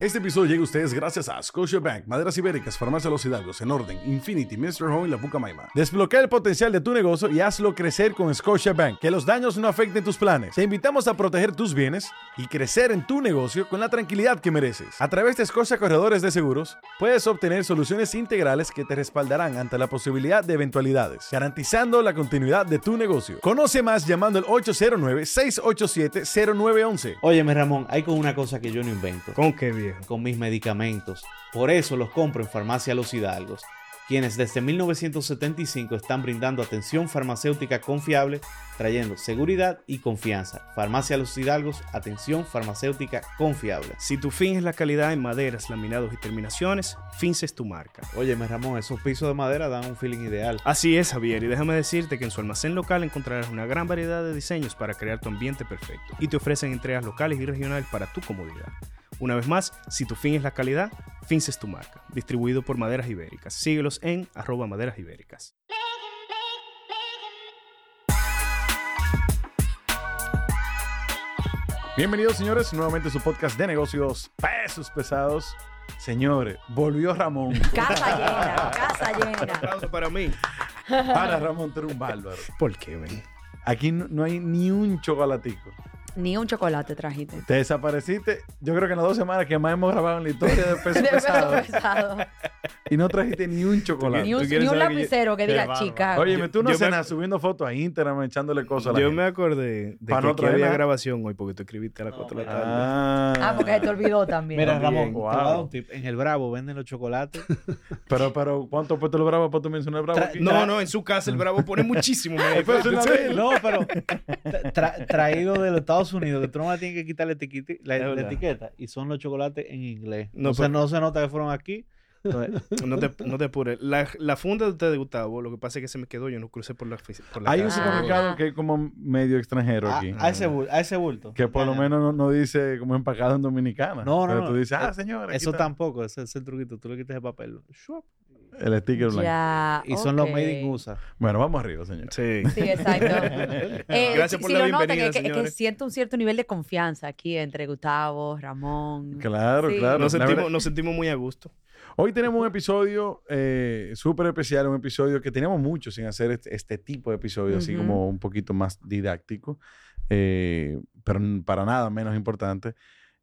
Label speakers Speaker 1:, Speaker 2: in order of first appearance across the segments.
Speaker 1: Este episodio llega a ustedes gracias a Scotiabank, Maderas Ibéricas, Farmacia Los Hidalgos, En Orden, Infinity, Mr. Home y La Pucamaima. Desbloquea el potencial de tu negocio y hazlo crecer con Scotiabank. Que los daños no afecten tus planes. Te invitamos a proteger tus bienes y crecer en tu negocio con la tranquilidad que mereces. A través de Scotia Corredores de Seguros, puedes obtener soluciones integrales que te respaldarán ante la posibilidad de eventualidades, garantizando la continuidad de tu negocio. Conoce más llamando al 809-687-0911.
Speaker 2: Óyeme, Ramón, hay con una cosa que yo no invento.
Speaker 3: ¿Con qué viejo?
Speaker 2: Con mis medicamentos. Por eso los compro en Farmacia Los Hidalgos, quienes desde 1975 están brindando atención farmacéutica confiable, trayendo seguridad y confianza. Farmacia Los Hidalgos, atención farmacéutica confiable.
Speaker 3: Si tu fin es la calidad en maderas, laminados y terminaciones, Fins es tu marca.
Speaker 2: Óyeme, Ramón, esos pisos de madera dan un feeling ideal.
Speaker 3: Así es, Javier, y déjame decirte que en su almacén local encontrarás una gran variedad de diseños para crear tu ambiente perfecto y te ofrecen entregas locales y regionales para tu comodidad. Una vez más, si tu fin es la calidad, Fins es tu marca. Distribuido por Maderas Ibéricas. Síguelos en arroba maderas ibéricas.
Speaker 1: Bienvenidos, señores, nuevamente a su podcast de negocios pesos pesados. Señores, volvió Ramón.
Speaker 4: Casa llena, casa llena.
Speaker 3: aplauso para mí.
Speaker 1: Para Ramón, tú eres un bárbaro.
Speaker 3: ¿Por qué, ven?
Speaker 1: Aquí no, no hay ni un chocolatico.
Speaker 4: Ni un chocolate trajiste.
Speaker 1: Te desapareciste, yo creo que en las dos semanas que más hemos grabado en la historia de peso
Speaker 4: De peso
Speaker 1: pesado.
Speaker 4: pesado.
Speaker 1: Y no trajiste ni un chocolate.
Speaker 4: Ni un,
Speaker 3: ¿Tú quieres
Speaker 4: ni un
Speaker 3: saber que yo-
Speaker 4: lapicero que diga. Chicago.
Speaker 1: Óyeme, tú no
Speaker 3: me-
Speaker 1: cenas subiendo fotos a Instagram, echándole cosas a la
Speaker 3: Yo
Speaker 1: gente.
Speaker 3: me acordé de
Speaker 1: Pa'
Speaker 3: que
Speaker 1: no
Speaker 3: había grabación hoy porque tú escribiste a las 4 de la tarde.
Speaker 1: Ah,
Speaker 4: ah, porque se te olvidó también.
Speaker 2: Mira. Ramón, te voy a dar
Speaker 1: Wow.
Speaker 2: un tip. En el Bravo venden los chocolates.
Speaker 1: Pero, pero, ¿cuánto puesto el bravo para tú mencionar el bravo aquí?
Speaker 3: No, no, en su casa el Bravo pone muchísimo.
Speaker 2: no, pero tra- tra- traído de los Estados Unidos, que tú no le tienes que quitar la etiqueta, la,
Speaker 3: Es
Speaker 2: la
Speaker 3: verdad.
Speaker 2: etiqueta y son los chocolates en inglés.
Speaker 3: No,
Speaker 2: No, se,
Speaker 3: pero-
Speaker 2: no se nota que fueron aquí.
Speaker 3: No te, no te apures. La, la funda de usted de Gustavo, lo que pasa es que se me quedó, yo no crucé por la, por la
Speaker 1: Hay un supermercado
Speaker 4: Ah.
Speaker 1: que es como medio extranjero
Speaker 2: a,
Speaker 1: aquí.
Speaker 2: a ese bulto, a ese bulto.
Speaker 1: Que por lo
Speaker 2: Ya,
Speaker 1: menos no, no dice como empacado en Dominicana.
Speaker 2: No, no,
Speaker 1: Pero
Speaker 2: no.
Speaker 1: tú dices, ah,
Speaker 2: Eh,
Speaker 1: señor. aquí
Speaker 2: Eso tampoco, ese es el truquito. Tú le quitas el papel.
Speaker 1: El sticker blanco.
Speaker 4: Ya.
Speaker 2: Y son los made in USA.
Speaker 1: Bueno, vamos arriba, señor.
Speaker 3: Sí.
Speaker 4: Sí, exacto. Eh,
Speaker 3: Gracias por
Speaker 4: si
Speaker 3: la
Speaker 4: lo notan, es que, es que siento un cierto nivel de confianza aquí entre Gustavo, Ramón.
Speaker 1: Claro,
Speaker 4: Sí.
Speaker 1: claro.
Speaker 3: Nos sentimos,
Speaker 1: verdad-
Speaker 3: nos sentimos muy a gusto.
Speaker 1: Hoy tenemos un episodio eh, súper especial, un episodio que teníamos mucho sin hacer este, este tipo de episodio, así como un poquito más didáctico, eh, pero para nada menos importante.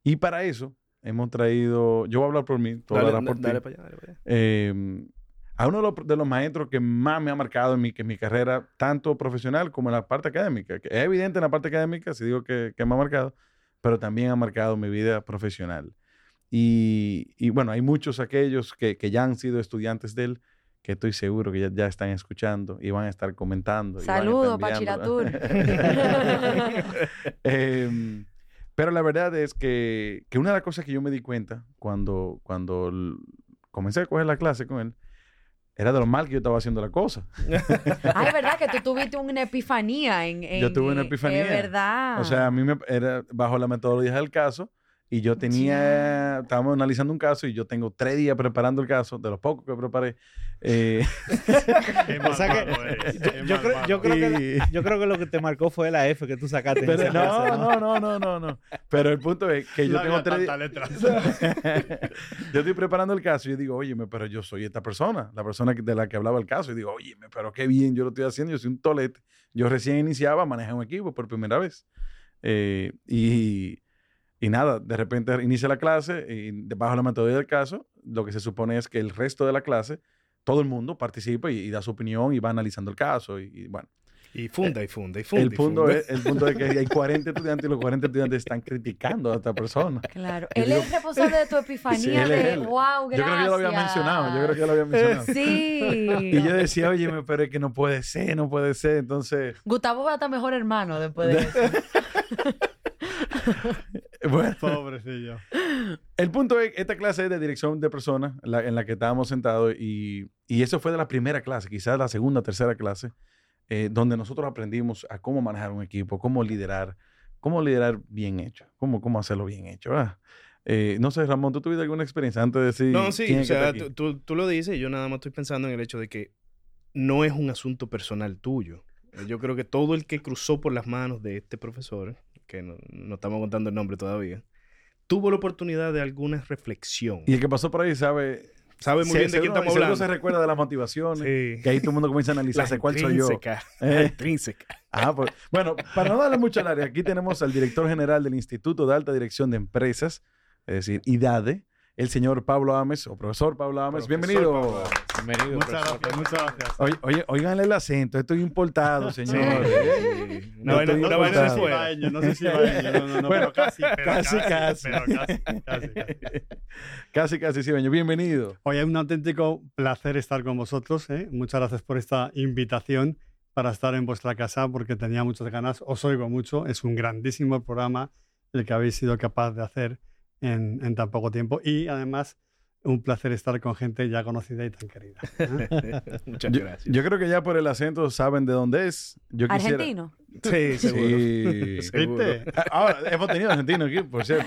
Speaker 1: Y para eso hemos traído, yo voy a hablar por mí, tú
Speaker 3: Dale,
Speaker 1: hablarás por
Speaker 3: dale para allá, dale para allá.
Speaker 1: eh, a uno de los, de los maestros que más me ha marcado en mi, que en mi carrera, tanto profesional como en la parte académica. Que es evidente en la parte académica, si digo que, que me ha marcado, pero también ha marcado mi vida profesional. Y, y bueno, hay muchos aquellos que, que ya han sido estudiantes de él, que estoy seguro que ya, ya están escuchando y van a estar comentando.
Speaker 4: Saludos, Pachiratur.
Speaker 1: Em, pero la verdad es que, que una de las cosas que yo me di cuenta cuando, cuando comencé a coger la clase con él era de lo mal que yo estaba haciendo la cosa.
Speaker 4: Ay, ¿verdad? Que tú tuviste una epifanía en. en
Speaker 1: Yo tuve una
Speaker 4: eh,
Speaker 1: epifanía.
Speaker 4: Es verdad.
Speaker 1: O sea, a mí me era bajo la metodología del caso y yo tenía, estábamos analizando un caso y yo tengo tres días preparando el caso, de los pocos que preparé. eh,
Speaker 2: O sea que yo, yo creo, yo, creo que, yo creo que lo que te marcó fue la F que tú sacaste.
Speaker 1: pero no, no, no, no, no, no. Pero el punto es que yo tengo tres días. yo estoy preparando el caso y yo digo, óyeme, pero yo soy esta persona, la persona de la que hablaba el caso. Y digo, óyeme, pero qué bien yo lo estoy haciendo, yo soy un tolete. Yo recién iniciaba a manejar un equipo por primera vez. Eh, y, y nada, de repente inicia la clase y de- bajo la metodología del caso, lo que se supone es que el resto de la clase, todo el mundo participa y, y da su opinión y va analizando el caso. Y, y bueno,
Speaker 3: Y funda, y funda, y funda.
Speaker 1: el punto,
Speaker 3: funda.
Speaker 1: es, el punto es que hay 40 estudiantes y los 40 estudiantes están criticando a esta persona.
Speaker 4: Claro.
Speaker 1: Yo
Speaker 4: Él
Speaker 1: digo-
Speaker 4: es responsable de tu epifanía
Speaker 1: Sí, él
Speaker 4: de.
Speaker 1: él.
Speaker 4: Wow,
Speaker 1: Yo
Speaker 4: gracias.
Speaker 1: creo que yo lo había mencionado, yo creo que yo lo había mencionado.
Speaker 4: Sí.
Speaker 1: Y yo decía, oye, pero es que no puede ser, no puede ser. Entonces,
Speaker 4: Gustavo va a estar mejor hermano después de eso.
Speaker 1: bueno,
Speaker 3: Pobrecillo.
Speaker 1: el punto es, esta clase es de dirección de personas la- en la que estábamos sentados y, y eso fue de la primera clase, quizás la segunda, tercera clase, eh, donde nosotros aprendimos a cómo manejar un equipo, cómo liderar, cómo liderar bien hecho, cómo, cómo hacerlo bien hecho. ¿verdad? Eh, no sé, Ramón, ¿tú tuviste alguna experiencia antes de decir
Speaker 3: No, sí, o sea, tú, tú- tú lo dices y yo nada más estoy pensando en el hecho de que no es un asunto personal tuyo. Yo creo que todo el que cruzó por las manos de este profesor, que no, no estamos contando el nombre todavía, tuvo la oportunidad de alguna reflexión.
Speaker 1: Y el que pasó por ahí sabe
Speaker 3: Sabe muy
Speaker 1: Sí,
Speaker 3: bien de quién estamos hablando.
Speaker 1: se recuerda de las motivaciones,
Speaker 3: Sí.
Speaker 1: que ahí todo el mundo comienza a analizarse cuál soy yo.
Speaker 3: intrínseca,
Speaker 1: Eh.
Speaker 3: intrínseca.
Speaker 1: Ah, pues, bueno, para no darle mucho al área, aquí tenemos al director general del Instituto de Alta Dirección de Empresas, es decir, IDADE, el señor Pablo Ames, o profesor Pablo Ames.
Speaker 3: Profesor
Speaker 1: Bienvenido.
Speaker 3: Pablo Ames.
Speaker 2: Bienvenido,
Speaker 5: Muchas
Speaker 2: profesor.
Speaker 5: gracias, muchas gracias.
Speaker 1: Oye, oye, oíganle el acento, esto es importado, señor.
Speaker 3: Sí.
Speaker 1: No estoy
Speaker 3: una vaina de
Speaker 1: importado.
Speaker 3: fuera.
Speaker 5: Ibaeño, no sé si ibaeño, no, no, no,
Speaker 1: Bueno,
Speaker 5: pero casi, pero
Speaker 1: casi, casi.
Speaker 5: pero casi, casi, casi.
Speaker 1: Casi, casi, sí, Beño. Bienvenido.
Speaker 5: Oye, es un auténtico placer estar con vosotros. ¿eh? Muchas gracias por esta invitación para estar en vuestra casa porque tenía muchas ganas. Os oigo mucho. Es un grandísimo programa el que habéis sido capaz de hacer en, en tan poco tiempo. Y además, un placer estar con gente ya conocida y tan querida. ¿eh?
Speaker 3: Muchas
Speaker 1: Yo,
Speaker 3: gracias.
Speaker 1: yo creo que ya por el acento saben de dónde es. Yo quisiera...
Speaker 4: Argentino.
Speaker 3: sí, seguro.
Speaker 1: Sí.
Speaker 3: Seguro.
Speaker 5: ¿Viste?
Speaker 1: Ah, Ahora, hemos tenido argentinos aquí, por cierto.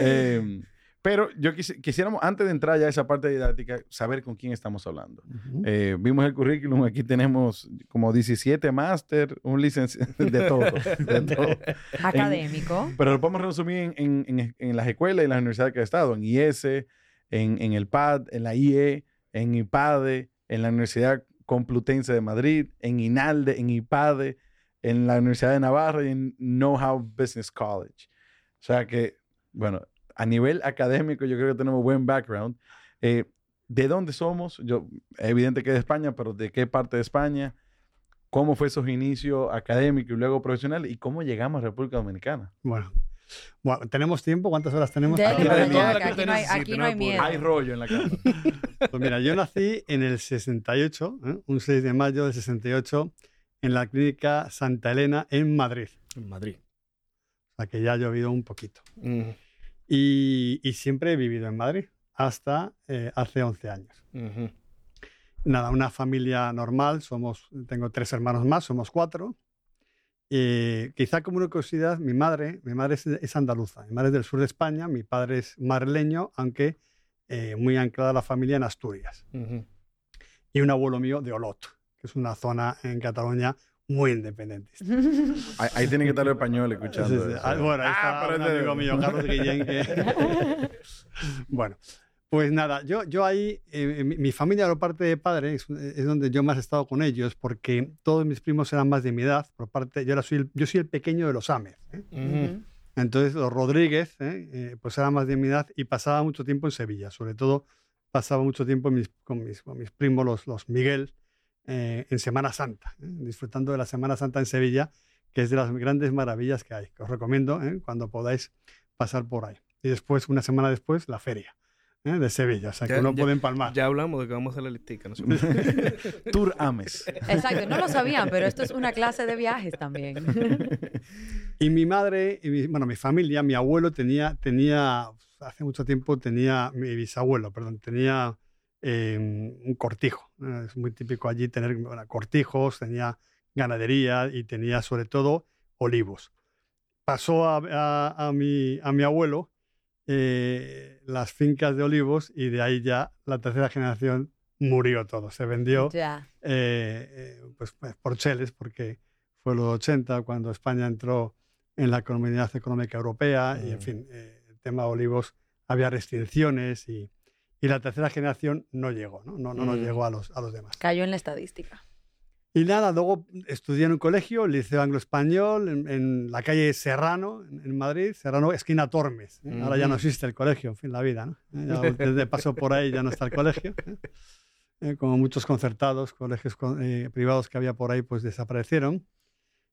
Speaker 1: Eh, pero yo quisi- quisiéramos, antes de entrar ya a esa parte didáctica, saber con quién estamos hablando. Eh, vimos el currículum, aquí tenemos como 17 máster, un licenciado, de todo, de todo.
Speaker 4: Académico.
Speaker 1: Pero lo podemos resumir en, en- en- en las escuelas y las universidades que ha estado, en IES, en, en el PAD, en la IE, en IPADE, en la Universidad Complutense de Madrid, en INALDE, en IPADE, en la Universidad de Navarra y en Know-How Business College. O sea que, bueno, a nivel académico yo creo que tenemos buen background. Eh, ¿De dónde somos? Yo, es evidente que de España, pero ¿de qué parte de España? ¿Cómo fue esos inicios académicos y luego profesionales? ¿Y cómo llegamos a República Dominicana?
Speaker 5: Bueno. Bueno, ¿tenemos tiempo? ¿Cuántas horas tenemos?
Speaker 1: Aquí hay
Speaker 4: no hay, aquí no hay miedo.
Speaker 1: Hay rollo en la cámara.
Speaker 5: Pues mira, yo nací en el 68, ¿eh? un 6 de mayo del 68, en la clínica Santa Elena en Madrid.
Speaker 3: En Madrid.
Speaker 5: O sea que ya ha llovido un poquito.
Speaker 3: Mm,
Speaker 5: Y, y siempre he vivido en Madrid hasta eh, hace 11 años.
Speaker 3: ujú.
Speaker 5: Nada, una familia normal, somos, tengo tres hermanos más, somos cuatro. Eh, quizá como una curiosidad, mi madre, mi madre es, es andaluza, mi madre es del sur de España, mi padre es madrileño, aunque eh, muy anclada la familia en Asturias.
Speaker 3: Ujú.
Speaker 5: y un abuelo mío de Olot, que es una zona en Cataluña muy independentista.
Speaker 1: Ahí, ahí tienen que estar los españoles escuchando.
Speaker 5: Sí, sí. Ah, bueno, ahí está
Speaker 1: Ah,
Speaker 5: un amigo mío, Carlos Guillén, que... bueno, pues nada, yo, yo ahí, eh, mi, mi familia por parte de padre es, es donde yo más he estado con ellos, porque todos mis primos eran más de mi edad, por parte, yo, era, soy, el, yo soy el pequeño de los Ames. ¿eh?
Speaker 3: Ujú.
Speaker 5: Entonces, los Rodríguez, ¿eh? Eh, pues eran más de mi edad y pasaba mucho tiempo en Sevilla. Sobre todo, pasaba mucho tiempo mis- con, mis, con mis primos, los, los Miguel, eh, en Semana Santa, ¿eh? disfrutando de la Semana Santa en Sevilla, que es de las grandes maravillas que hay. Que os recomiendo ¿eh? cuando podáis pasar por ahí. Y después, una semana después, la feria ¿eh? de Sevilla. O sea, que
Speaker 3: Ya-
Speaker 5: uno
Speaker 3: ya-
Speaker 5: puede empalmar.
Speaker 3: Ya hablamos de que vamos a la listica. No.
Speaker 1: Tour Ames.
Speaker 4: Exacto, no lo sabían, pero esto es una clase de viajes también.
Speaker 5: Y mi madre, y mi- bueno, mi familia, mi abuelo tenía, tenía, hace mucho tiempo tenía, mi bisabuelo, perdón, tenía eh, un cortijo. Es muy típico allí tener bueno, cortijos, tenía ganadería y tenía sobre todo olivos. Pasó a, a- a mi, a mi abuelo eh, las fincas de olivos y de ahí ya la tercera generación murió todo. Se vendió
Speaker 4: ya.
Speaker 5: eh, eh, pues, pues, por Cheles, porque fue los 80 cuando España entró en la Comunidad Económica Europea y, en
Speaker 3: Mm.
Speaker 5: fin, eh, el tema de olivos había restricciones y, y la tercera generación no llegó, no, no, no nos
Speaker 3: Mm.
Speaker 5: llegó a los, a los demás.
Speaker 4: Cayó en la estadística.
Speaker 5: Y nada, luego estudié en un colegio, el Liceo Anglo-Español, en, en la calle Serrano, en, en Madrid, Serrano, esquina Tormes. ¿eh? Ahora ya no existe el colegio, en fin, la vida, ¿no? Eh, Ya desde paso por ahí ya no está el colegio. ¿eh? Eh, como muchos concertados, colegios con- eh, privados que había por ahí, pues desaparecieron.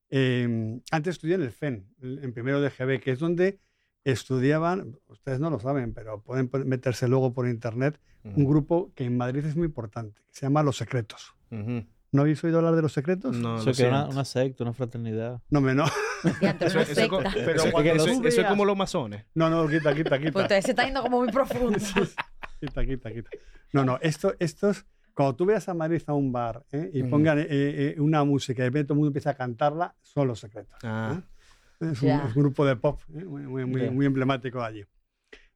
Speaker 5: Eh, antes estudié en el FEN, en en primero de GB, que es donde estudiaban, ustedes no lo saben, pero pueden meterse luego por internet, un grupo que en Madrid es muy importante, que se llama Los Secretos.
Speaker 3: Ujú.
Speaker 5: ¿No habéis oído hablar de Los Secretos?
Speaker 3: No,
Speaker 2: Eso
Speaker 3: lo
Speaker 2: que era una, una secta, una fraternidad.
Speaker 5: No, me no.
Speaker 3: Eso, eso es.
Speaker 5: Pero
Speaker 3: eso- como los masones.
Speaker 5: No, no, quita, quita, quita.
Speaker 4: Pues usted se está yendo como muy profundo.
Speaker 5: Quita, quita, quita. No, no, esto, estos, cuando tú veas a Madrid a un bar ¿eh? y pongan eh, eh, una música y de repente todo el mundo empieza a cantarla, son los secretos.
Speaker 3: Ah.
Speaker 5: Es, un, un grupo de pop ¿eh? muy, muy, muy, muy emblemático allí.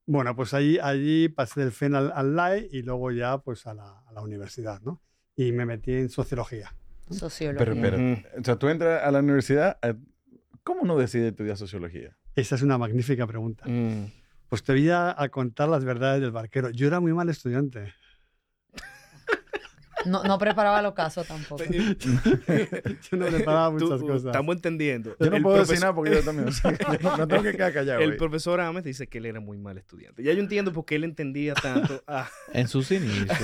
Speaker 5: Bueno, pues allí, allí pasé del FEN al, al LAE y luego ya pues a la, a la universidad, ¿no? Y me metí en sociología.
Speaker 4: Sociología.
Speaker 1: Pero, pero, o sea, tú entras a la universidad, eh, ¿cómo uno decide estudiar sociología?
Speaker 5: Esa es una magnífica pregunta.
Speaker 3: Mm.
Speaker 5: Pues te voy a, a contar las verdades del barquero. Yo era muy mal estudiante.
Speaker 4: No, no preparaba los casos tampoco.
Speaker 5: Yo no preparaba muchas
Speaker 3: Tú-
Speaker 5: cosas.
Speaker 3: Estamos entendiendo.
Speaker 1: Yo no
Speaker 3: El
Speaker 1: puedo decir
Speaker 3: profesor-
Speaker 1: nada porque yo también. o sea, que yo no, no tengo que quedar callado.
Speaker 3: El profesor Ames dice que él era muy mal estudiante. Ya yo entiendo por qué él entendía tanto. a-
Speaker 2: En sus inicios.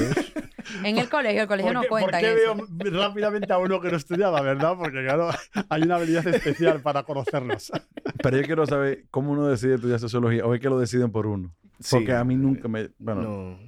Speaker 4: En el colegio, el colegio
Speaker 5: ¿Por
Speaker 4: no cuenta
Speaker 5: por qué
Speaker 4: eso.
Speaker 5: veo rápidamente a uno que no estudiaba, verdad? Porque claro, hay una habilidad especial para conocernos.
Speaker 1: Pero yo quiero saber cómo uno decide estudiar sociología o es que lo deciden por uno. Porque
Speaker 3: Sí.
Speaker 1: a mí nunca me. Bueno,
Speaker 3: no,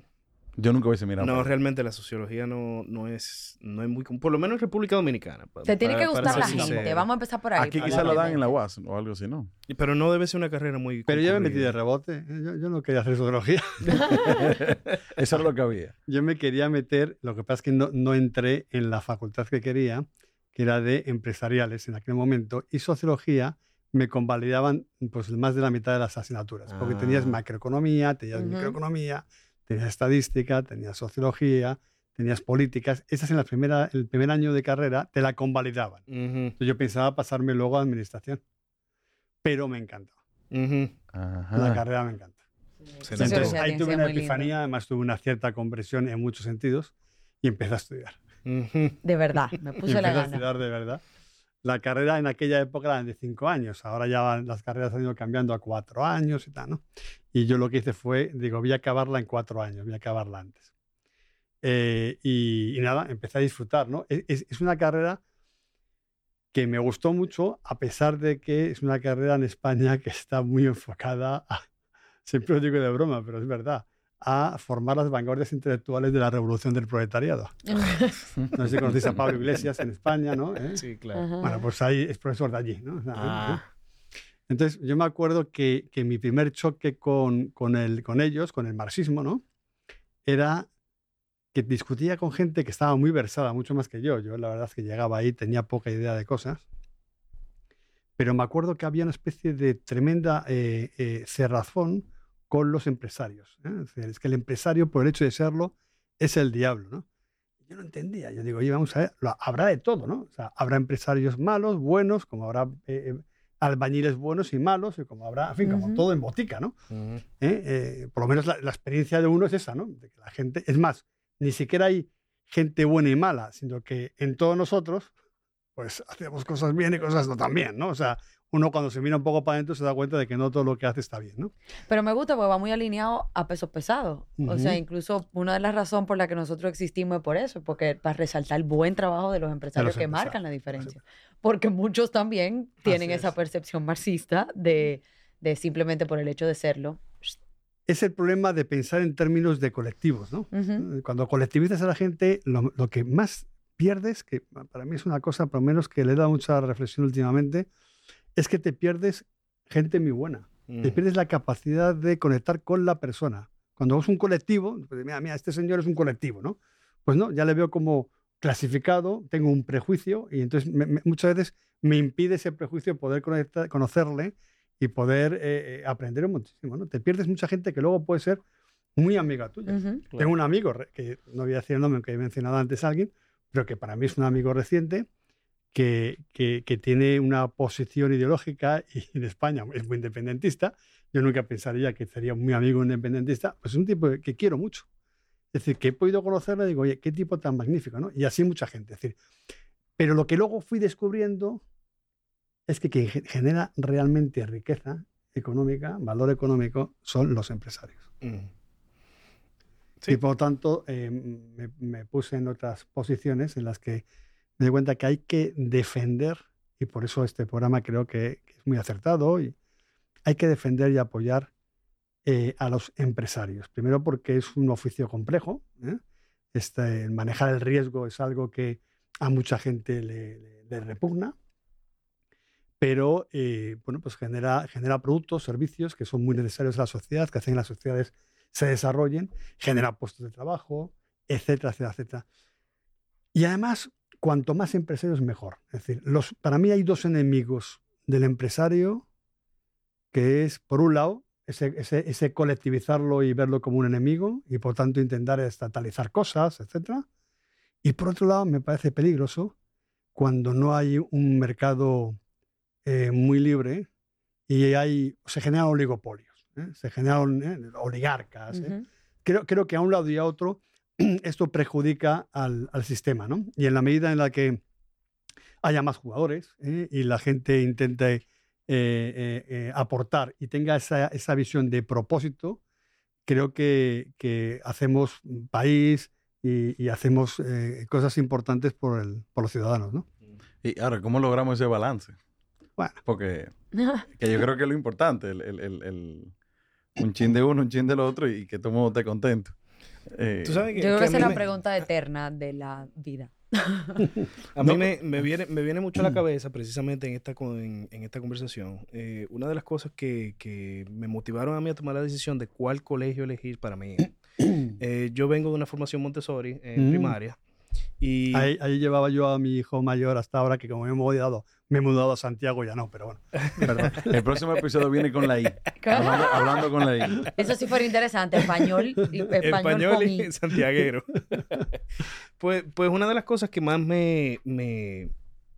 Speaker 1: yo nunca hubiese mirado.
Speaker 3: no, realmente la sociología no, no es no es muy por lo menos en República Dominicana.
Speaker 4: Te tiene
Speaker 3: para-
Speaker 4: que
Speaker 3: para
Speaker 4: gustar la
Speaker 3: ser
Speaker 4: gente.
Speaker 3: sincero.
Speaker 4: Vamos a empezar por ahí.
Speaker 1: Aquí quizás lo dan en la UAS o algo así, ¿no?
Speaker 3: Pero no debe ser una carrera muy
Speaker 5: Pero yo me metí de rebote. ¿eh? Yo, yo no quería hacer sociología.
Speaker 1: Eso era lo que había.
Speaker 5: Yo me quería meter, lo que pasa es que no, no entré en la facultad que quería, que era de empresariales en aquel momento, y sociología me convalidaban pues más de la mitad de las asignaturas, porque tenías
Speaker 3: Ah.
Speaker 5: macroeconomía, tenías
Speaker 4: Ujú.
Speaker 5: microeconomía, tenías estadística, tenías sociología, tenías políticas. Esas en la primera, el primer año de carrera te la convalidaban.
Speaker 3: Ujú,
Speaker 5: Entonces yo pensaba pasarme luego a administración, pero me encantó.
Speaker 3: ujú.
Speaker 1: Ajá.
Speaker 5: La carrera me encanta.
Speaker 4: Sociología
Speaker 5: Entonces, ahí tuve una
Speaker 4: muy lindo.
Speaker 5: epifanía, además tuve una cierta conversión en muchos sentidos y empecé a estudiar.
Speaker 4: De verdad, me
Speaker 5: Y
Speaker 4: puse la
Speaker 5: empecé a
Speaker 4: gana.
Speaker 5: estudiar de verdad. La carrera en aquella época era de cinco años, ahora ya las carreras han ido cambiando a cuatro años y tal, ¿no? Y yo lo que hice fue, digo, voy a acabarla en cuatro años, voy a acabarla antes. Eh, y, nada, empecé a disfrutar, ¿no? Es, es- es una carrera que me gustó mucho, a pesar de que es una carrera en España que está muy enfocada, a, siempre lo digo de broma, pero es verdad, a formar las vanguardias intelectuales de la revolución del proletariado. No sé si conocéis a Pablo Iglesias en España, ¿no? ¿Eh?
Speaker 3: Sí, claro.
Speaker 4: Ajá.
Speaker 5: Bueno, pues ahí es profesor de allí, ¿no? ¿eh?
Speaker 3: Ah.
Speaker 5: Entonces, yo me acuerdo que, que mi primer choque con, con, el, con ellos, con el marxismo, ¿no? Era que discutía con gente que estaba muy versada, mucho más que yo. Yo la verdad es que llegaba ahí, tenía poca idea de cosas. Pero me acuerdo que había una especie de tremenda eh, eh, cerrazón con los empresarios. ¿eh? Es, decir, es que el empresario, por el hecho de serlo, es el diablo, ¿no? Yo no entendía. Yo digo, oye, vamos a ver, lo- habrá de todo, ¿no? O sea, habrá empresarios malos, buenos, como habrá eh, eh, albañiles buenos y malos, y como habrá, en fin, como
Speaker 4: Ujú.
Speaker 5: todo en botica, ¿no? ¿Eh? Eh, por lo menos la, la experiencia de uno es esa, ¿no? De que la gente, es más, ni siquiera hay gente buena y mala, sino que en todos nosotros, pues hacemos cosas bien y cosas no tan bien, ¿no? O sea, uno cuando se mira un poco para adentro se da cuenta de que no todo lo que hace está bien, ¿no?
Speaker 4: Pero me gusta porque va muy alineado a pesos pesados. O sea, incluso una de las razones por la que nosotros existimos es por eso, porque para resaltar el buen trabajo de los empresarios que
Speaker 5: empresarios,
Speaker 4: marcan la
Speaker 5: los
Speaker 4: diferencia. Porque muchos también tienen
Speaker 5: Así
Speaker 4: esa
Speaker 5: es.
Speaker 4: percepción marxista de, de simplemente por el hecho de serlo.
Speaker 5: Es el problema de pensar en términos de colectivos, ¿no?
Speaker 4: Ujú.
Speaker 5: Cuando colectivizas a la gente, lo, lo que más pierdes, que para mí es una cosa, por lo menos que le he dado mucha reflexión últimamente, es que te pierdes gente muy buena. Te pierdes la capacidad de conectar con la persona. Cuando es un colectivo, pues, mira, mira, este señor es un colectivo, ¿no? Pues no, ya le veo como clasificado, tengo un prejuicio y entonces me- me- muchas veces me impide ese prejuicio poder conectar, conocerle y poder eh, eh, aprender muchísimo, ¿no? Te pierdes mucha gente que luego puede ser muy amiga tuya. Tengo un amigo, que no voy a decir el nombre, que he mencionado antes a alguien, pero que para mí es un amigo reciente, que, que- que tiene una posición ideológica y en España es muy independentista. Yo nunca pensaría que sería muy amigo independentista. Pues es un tipo que quiero mucho. Es decir, que he podido conocerle y digo, oye, qué tipo tan magnífico, ¿no? Y así mucha gente. Es decir, pero lo que luego fui descubriendo es que quien ge- genera realmente riqueza económica, valor económico, son los empresarios.
Speaker 3: Ujú. Sí.
Speaker 5: Y por lo tanto, eh, me, me puse en otras posiciones en las que me di cuenta que hay que defender, y por eso este programa creo que, es muy acertado, y hay que defender y apoyar eh, a los empresarios. Primero porque es un oficio complejo. ¿eh? Este, manejar el riesgo es algo que a mucha gente le repugna, pero eh, bueno, pues genera, genera productos, servicios que son muy necesarios a la sociedad, que hacen que las sociedades se desarrollen, genera puestos de trabajo, etcétera, etcétera, etcétera. Y además, cuanto más empresarios, mejor. Es decir, los, para mí hay dos enemigos del empresario, que es, por un lado, ese, ese, ese colectivizarlo y verlo como un enemigo, y por tanto intentar estatalizar cosas, etcétera. Y por otro lado, me parece peligroso cuando no hay un mercado eh, muy libre y hay, se generan oligopolios. ¿eh? se generaron ¿eh? oligarcas. ¿eh? Creo que a un lado y a otro esto perjudica al, al sistema, ¿no? Y en la medida en la que haya más jugadores ¿eh? y la gente intente eh, eh, eh, aportar y tenga esa, esa visión de propósito, creo que, que hacemos país y, y hacemos eh, cosas importantes por, el, por los ciudadanos, ¿no?
Speaker 1: Y ahora, ¿cómo logramos ese balance?
Speaker 5: Bueno.
Speaker 1: Porque que yo creo que es lo importante, el, el- el- el- un chin de uno, un chin del otro y que todo el mundo esté contento. Eh,
Speaker 3: Tú sabes que,
Speaker 4: Yo creo
Speaker 3: que
Speaker 4: esa es la
Speaker 3: me-
Speaker 4: pregunta eterna de la vida.
Speaker 3: A mí me, me viene, me viene mucho a la cabeza precisamente en esta, en, en esta conversación. eh, una de las cosas que, que me motivaron a mí a tomar la decisión de cuál colegio elegir para mí. Eh, yo vengo de una formación Montessori en
Speaker 5: Mm.
Speaker 3: primaria. Y
Speaker 5: Ahí, ahí llevaba yo a mi hijo mayor hasta ahora, que como me he mudado, me he mudado a Santiago, ya no, pero bueno. Perdón.
Speaker 1: el próximo episodio viene con la I. Hablando, hablando con la I.
Speaker 4: Eso sí fuera interesante. Español, y- español,
Speaker 3: español
Speaker 4: con
Speaker 3: y
Speaker 4: I.
Speaker 3: santiaguero. pues, pues una de las cosas que más me, me,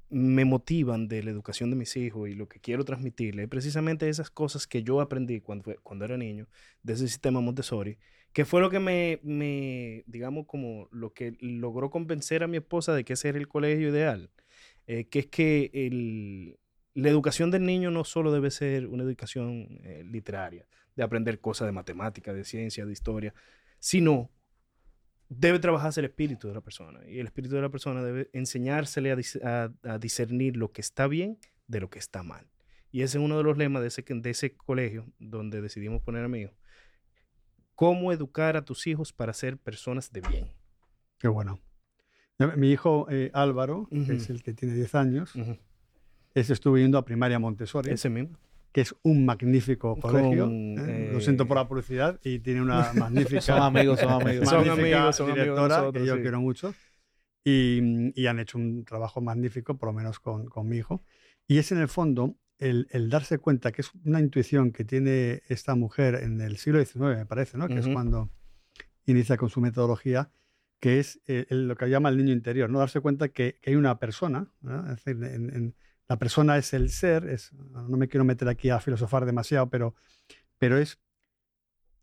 Speaker 3: me motivan de la educación de mis hijos y lo que quiero transmitirle es precisamente esas cosas que yo aprendí cuando, fue- cuando era niño de ese sistema Montessori, que fue lo que me, me, digamos, como lo que logró convencer a mi esposa de que ese era el colegio ideal, eh, que es que el, la educación del niño no solo debe ser una educación eh, literaria, de aprender cosas de matemática, de ciencia, de historia, sino debe trabajarse el espíritu de la persona. Y el espíritu de la persona debe enseñársele a, dis- a- a discernir lo que está bien de lo que está mal. Y ese es uno de los lemas de ese, de ese colegio donde decidimos poner a mi hijo. Cómo educar a tus hijos para ser personas de bien.
Speaker 5: Qué bueno. Mi hijo eh, Álvaro, que es el que tiene 10 años,
Speaker 3: Ujú.
Speaker 5: ese estuvo yendo a primaria Montessori,
Speaker 3: Ese mismo.
Speaker 5: que es un magnífico
Speaker 3: Con,
Speaker 5: colegio. ¿eh? Lo
Speaker 3: eh,
Speaker 5: siento por la publicidad y tiene una magnífica,
Speaker 2: Son amigos, son amigos.
Speaker 3: Son amigos, son amigos
Speaker 5: directora
Speaker 3: nosotros,
Speaker 5: que yo
Speaker 3: sí.
Speaker 5: quiero mucho. Y, y han hecho un trabajo magnífico, por lo menos con, con mi hijo. Y es en el fondo el, el darse cuenta que es una intuición que tiene esta mujer en el siglo XIX, me parece, ¿no? que es
Speaker 3: Ujú.
Speaker 5: cuando inicia con su metodología, que es eh, lo que llama el niño interior, ¿no? darse cuenta que, que hay una persona, ¿no? es decir, en- en- la persona es el ser, es, no me quiero meter aquí a filosofar demasiado, pero, pero es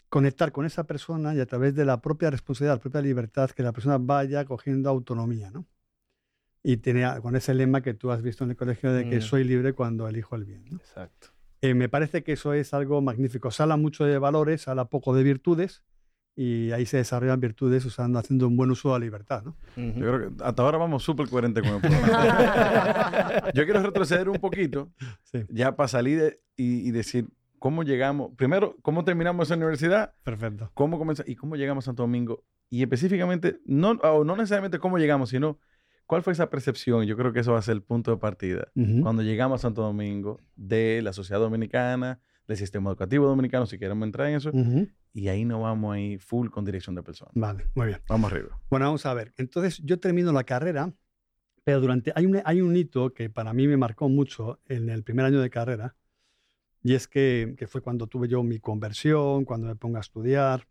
Speaker 5: conectar con esa persona y a través de la propia responsabilidad, la propia libertad, que la persona vaya cogiendo autonomía, ¿no? Y tiene con ese lema que tú has visto en el colegio de que
Speaker 3: Mm.
Speaker 5: soy libre cuando elijo el bien. ¿no?
Speaker 3: Exacto.
Speaker 5: Eh, me parece que eso es algo magnífico. Se habla mucho de valores, habla poco de virtudes y ahí se desarrollan virtudes usando, haciendo un buen uso de la libertad, ¿no?
Speaker 3: Ujú.
Speaker 1: Yo creo que hasta ahora vamos súper coherentes con el programa. Yo quiero retroceder un poquito
Speaker 5: Sí.
Speaker 1: ya para salir de- y, y decir cómo llegamos, primero, cómo terminamos esa universidad,
Speaker 5: Perfecto.
Speaker 1: cómo comenzó y cómo llegamos a Santo Domingo. Y específicamente, no, o no necesariamente cómo llegamos, sino cuál fue esa percepción. Yo creo que eso va a ser el punto de partida.
Speaker 5: Ujú.
Speaker 1: Cuando llegamos a Santo Domingo, de la sociedad dominicana, del sistema educativo dominicano, si queremos entrar en eso, y ahí nos vamos ahí full con dirección de personas.
Speaker 5: Vale, muy bien.
Speaker 1: Vamos arriba.
Speaker 5: Bueno, vamos a ver. Entonces, yo termino la carrera, pero durante hay un, hay un hito que para mí me marcó mucho en el primer año de carrera, y es que, que fue cuando tuve yo mi conversión, cuando me pongo a estudiar,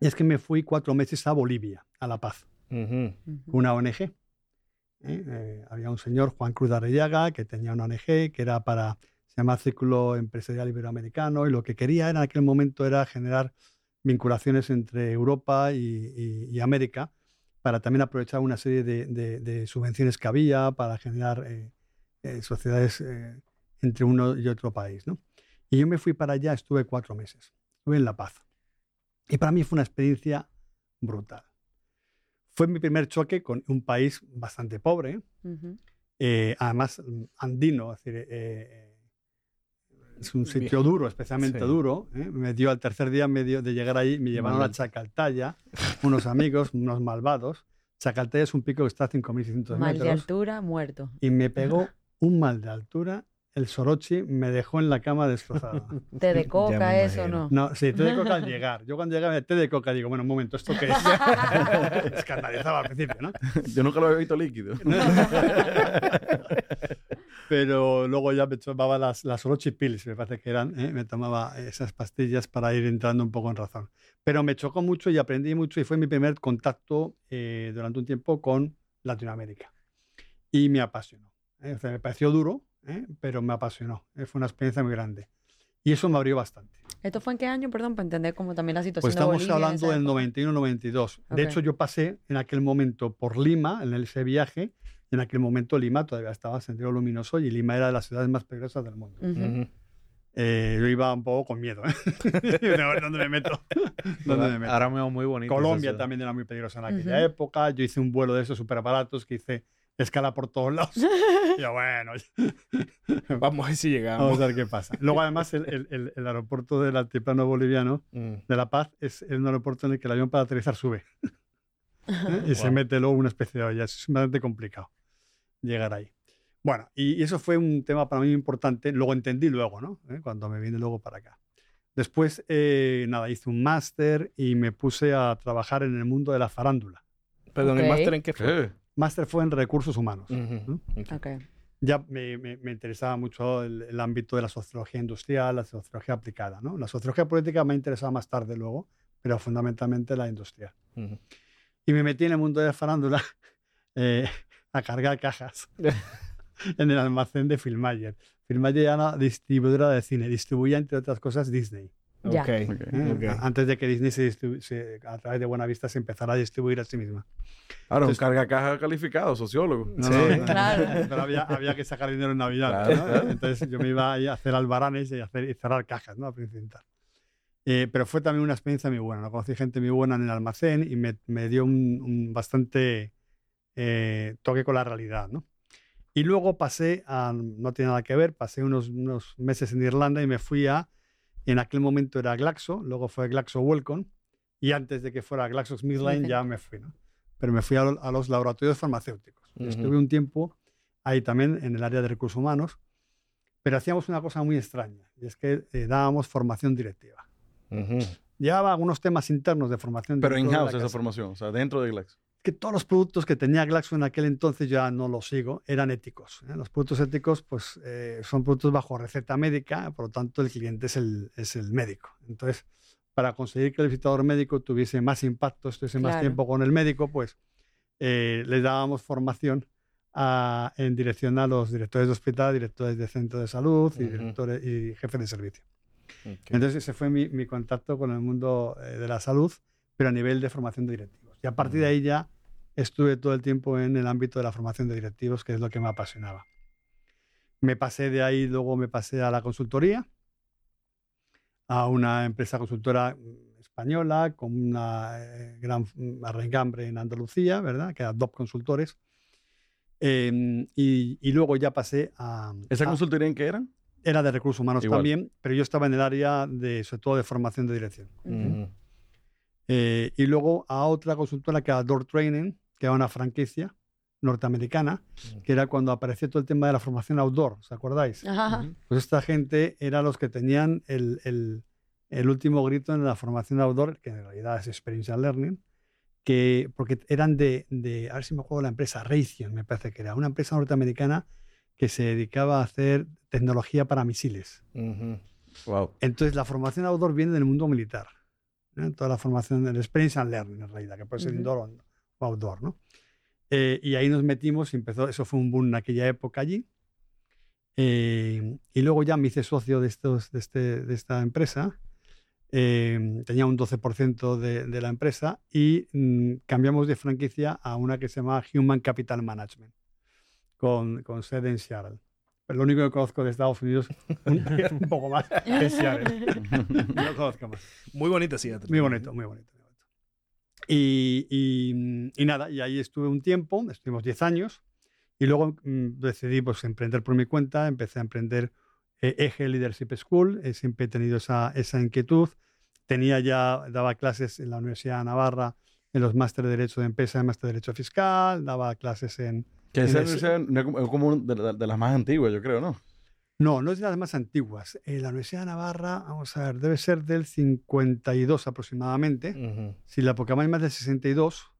Speaker 5: y es que me fui cuatro meses a Bolivia, a La Paz,
Speaker 3: Ujú.
Speaker 5: una ONG. ¿eh? Eh, había un señor, Juan Cruz de Arrellaga, que tenía una ONG que era para, se llama Círculo Empresarial Iberoamericano, y lo que quería era, en aquel momento era generar vinculaciones entre Europa y, y- y América para también aprovechar una serie de, de- de subvenciones que había para generar eh, eh, sociedades eh, entre uno y otro país. ¿no? Y yo me fui para allá, estuve cuatro meses, estuve en La Paz. Y para mí fue una experiencia brutal. Fue mi primer choque con un país bastante pobre,
Speaker 4: Ujú.
Speaker 5: eh, además mm, andino, es decir, eh, es un sitio duro, especialmente
Speaker 3: Sí.
Speaker 5: duro. ¿eh? Me dio al tercer día me dio de llegar ahí, me llevaron a. Chacaltaya, unos amigos, unos malvados. Chacaltaya es un pico que está a 5.600
Speaker 4: Mal de
Speaker 5: metros
Speaker 4: altura, muerto.
Speaker 5: y me pegó un mal de altura. El Sorochi me dejó en la cama destrozado.
Speaker 4: Té de coca, eso no.
Speaker 5: No, sí, té de coca al llegar. Yo cuando llegaba, té de coca, digo, bueno, un momento, ¿esto qué es? Escandalizaba al principio, ¿no?
Speaker 1: Yo nunca lo había visto líquido.
Speaker 5: Pero luego ya me tomaba las, las Pills, me parece que eran, ¿eh? me tomaba esas pastillas para ir entrando un poco en razón. Pero me chocó mucho y aprendí mucho y fue mi primer contacto eh, durante un tiempo con Latinoamérica. Y me apasionó. ¿eh? O sea, me pareció duro, ¿eh? pero me apasionó. Fue una experiencia muy grande. Y eso me abrió bastante.
Speaker 4: ¿Esto fue en qué año, perdón, para entender como también la situación
Speaker 5: Pues
Speaker 4: de
Speaker 5: estamos
Speaker 4: Bolivia en
Speaker 5: hablando del
Speaker 4: época?
Speaker 5: 91-92. De hecho, yo pasé en aquel momento por Lima, en ese viaje. En aquel momento Lima todavía estaba sendero luminoso y Lima era de las ciudades más peligrosas del mundo.
Speaker 4: Ujú.
Speaker 5: Eh, yo iba un poco con miedo. ¿eh? ¿Dónde me meto? ¿Dónde me meto?
Speaker 2: Ahora me veo muy bonito.
Speaker 5: Colombia también era muy peligrosa en aquella
Speaker 4: Ujú.
Speaker 5: época. Yo hice un vuelo de esos súper baratos que hice escala por todos lados. Y yo, bueno,
Speaker 3: Vamos a ver si llegamos.
Speaker 5: vamos a ver qué pasa. Luego, además, el, el- el- el aeropuerto del altiplano boliviano
Speaker 3: Mm.
Speaker 5: de La Paz es, un aeropuerto en el que el avión para aterrizar sube. ¿eh? Y se
Speaker 3: Wow.
Speaker 5: mete luego una especie de olla. Es bastante complicado llegar ahí. Bueno, y, eso fue un tema para mí importante. Luego entendí luego, ¿no? ¿Eh? Cuando me vine luego para acá. Después, eh, nada, hice un máster y me puse a trabajar en el mundo de la farándula.
Speaker 3: Perdón, ¿el
Speaker 4: Ok.
Speaker 3: máster en qué fue?
Speaker 1: ¿Qué?
Speaker 5: Máster fue en recursos humanos.
Speaker 3: Ujú. Ok.
Speaker 4: Ok.
Speaker 5: Ya me, me- me interesaba mucho el, el ámbito de la sociología industrial, la sociología aplicada. ¿no? La sociología política me interesaba más tarde luego, pero fundamentalmente la industrial.
Speaker 3: Ujú.
Speaker 5: Y me metí en el mundo de la farándula eh, a cargar cajas en el almacén de Filmayer. Filmayer era una distribuidora de cine, distribuía entre otras cosas Disney.
Speaker 4: Ya.
Speaker 3: Ok.
Speaker 1: Ok.
Speaker 5: ¿eh?
Speaker 3: Ok.
Speaker 5: A- Antes de que Disney se se- a través de Buenavista se empezara a distribuir a sí misma.
Speaker 1: Ahora, un
Speaker 5: Entonces-
Speaker 1: carga caja calificado, sociólogo.
Speaker 5: No,
Speaker 3: Sí.
Speaker 5: no, no,
Speaker 4: Claro.
Speaker 5: Pero había, había que sacar dinero en Navidad.
Speaker 1: Claro,
Speaker 5: ¿no?
Speaker 1: claro.
Speaker 5: Entonces yo me iba a hacer albaranes y, a hacer, y cerrar cajas, ¿no? A. Eh, pero fue también una experiencia muy buena. ¿no? Conocí gente muy buena en el almacén y me, me dio un, un bastante eh, toque con la realidad, ¿no? Y luego pasé a, no tiene nada que ver, pasé unos, unos meses en Irlanda y me fui a, en aquel momento era Glaxo, luego fue Glaxo Wellcome, y antes de que fuera GlaxoSmithKline ya me fui, ¿no? Pero me fui a, a los laboratorios farmacéuticos.
Speaker 3: Ujú.
Speaker 5: Estuve un tiempo ahí también en el área de recursos humanos, pero hacíamos una cosa muy extraña, y es que eh, dábamos formación directiva.
Speaker 3: Ujú.
Speaker 5: Llevaba algunos temas internos de formación.
Speaker 1: Pero in-house esa formación, o sea, dentro de Glax.
Speaker 5: Que todos los productos que tenía Glaxo en aquel entonces, ya no los sigo, eran éticos. ¿eh? Los productos éticos pues, eh, son productos bajo receta médica, por lo tanto el cliente es el, es el médico. Entonces, para conseguir que el visitador médico tuviese más impacto, estuviese más
Speaker 4: Claro.
Speaker 5: tiempo con el médico, pues eh, le dábamos formación a- en dirección a los directores de hospital, directores de centro de salud y,
Speaker 3: Ujú.
Speaker 5: directores, y jefes de servicio.
Speaker 3: Ok.
Speaker 5: Entonces ese fue mi, mi contacto con el mundo eh, de la salud, pero a nivel de formación de directivos. Y a partir de ahí ya estuve todo el tiempo en el ámbito de la formación de directivos, que es lo que me apasionaba. Me pasé de ahí, luego me pasé a la consultoría, a una empresa consultora española con una eh, gran mm, arraigambre en Andalucía, ¿verdad? Que era DOP Consultores. Em, y, y luego ya pasé a...
Speaker 1: ¿Esa
Speaker 5: a-
Speaker 1: consultoría en qué eran?
Speaker 5: era de recursos humanos
Speaker 1: Igual.
Speaker 5: también, pero yo estaba en el área de, sobre todo, de formación de dirección.
Speaker 3: Ujú.
Speaker 5: Eh, y luego a otra consultora que era Door Training, que era una franquicia norteamericana, que era cuando apareció todo el tema de la formación outdoor, ¿os acordáis?
Speaker 4: Ajá.
Speaker 5: Pues esta gente era los que tenían el, el- el último grito en la formación outdoor, que en realidad es Experiential Learning, que, porque eran de, de, a ver si me acuerdo la empresa, Raytheon, me parece que era, una empresa norteamericana que se dedicaba a hacer tecnología para misiles.
Speaker 3: Ujú.
Speaker 1: Wow.
Speaker 5: Entonces, la formación outdoor viene del mundo militar. ¿no? Toda la formación, el experience and learning, en realidad, que puede ser
Speaker 4: Ujú.
Speaker 5: indoor o- o outdoor. ¿no? Eh, y ahí nos metimos y empezó, eso fue un boom en aquella época allí. Eh, y luego ya me hice socio de, estos, de, este, de esta empresa. Eh, tenía un 12% de, de la empresa y mm, cambiamos de franquicia a una que se llama Human Capital Management, con, con sede en Seattle. Pero lo único que conozco de Estados Unidos, un, un poco más, es Seattle. No conozco más.
Speaker 3: Muy bonita Seattle.
Speaker 5: Muy bonito, muy bonito. Y, y- y nada, y ahí estuve un tiempo, estuvimos 10 años, y luego mm, decidí pues, emprender por mi cuenta, empecé a emprender eh, Eje Leadership School, eh, siempre he tenido esa, esa inquietud. Tenía ya, daba clases en la Universidad de Navarra, en los máster de Derecho de Empresa y máster de Derecho Fiscal, daba clases en...
Speaker 1: Que
Speaker 5: En
Speaker 1: esa es como- es como de, de- de las más antiguas, yo creo, ¿no?
Speaker 5: No, no es de las más antiguas. Eh, la Universidad de Navarra, vamos a ver, debe ser del 52 aproximadamente.
Speaker 3: Ujú.
Speaker 5: Si la Pokémon es más del 62,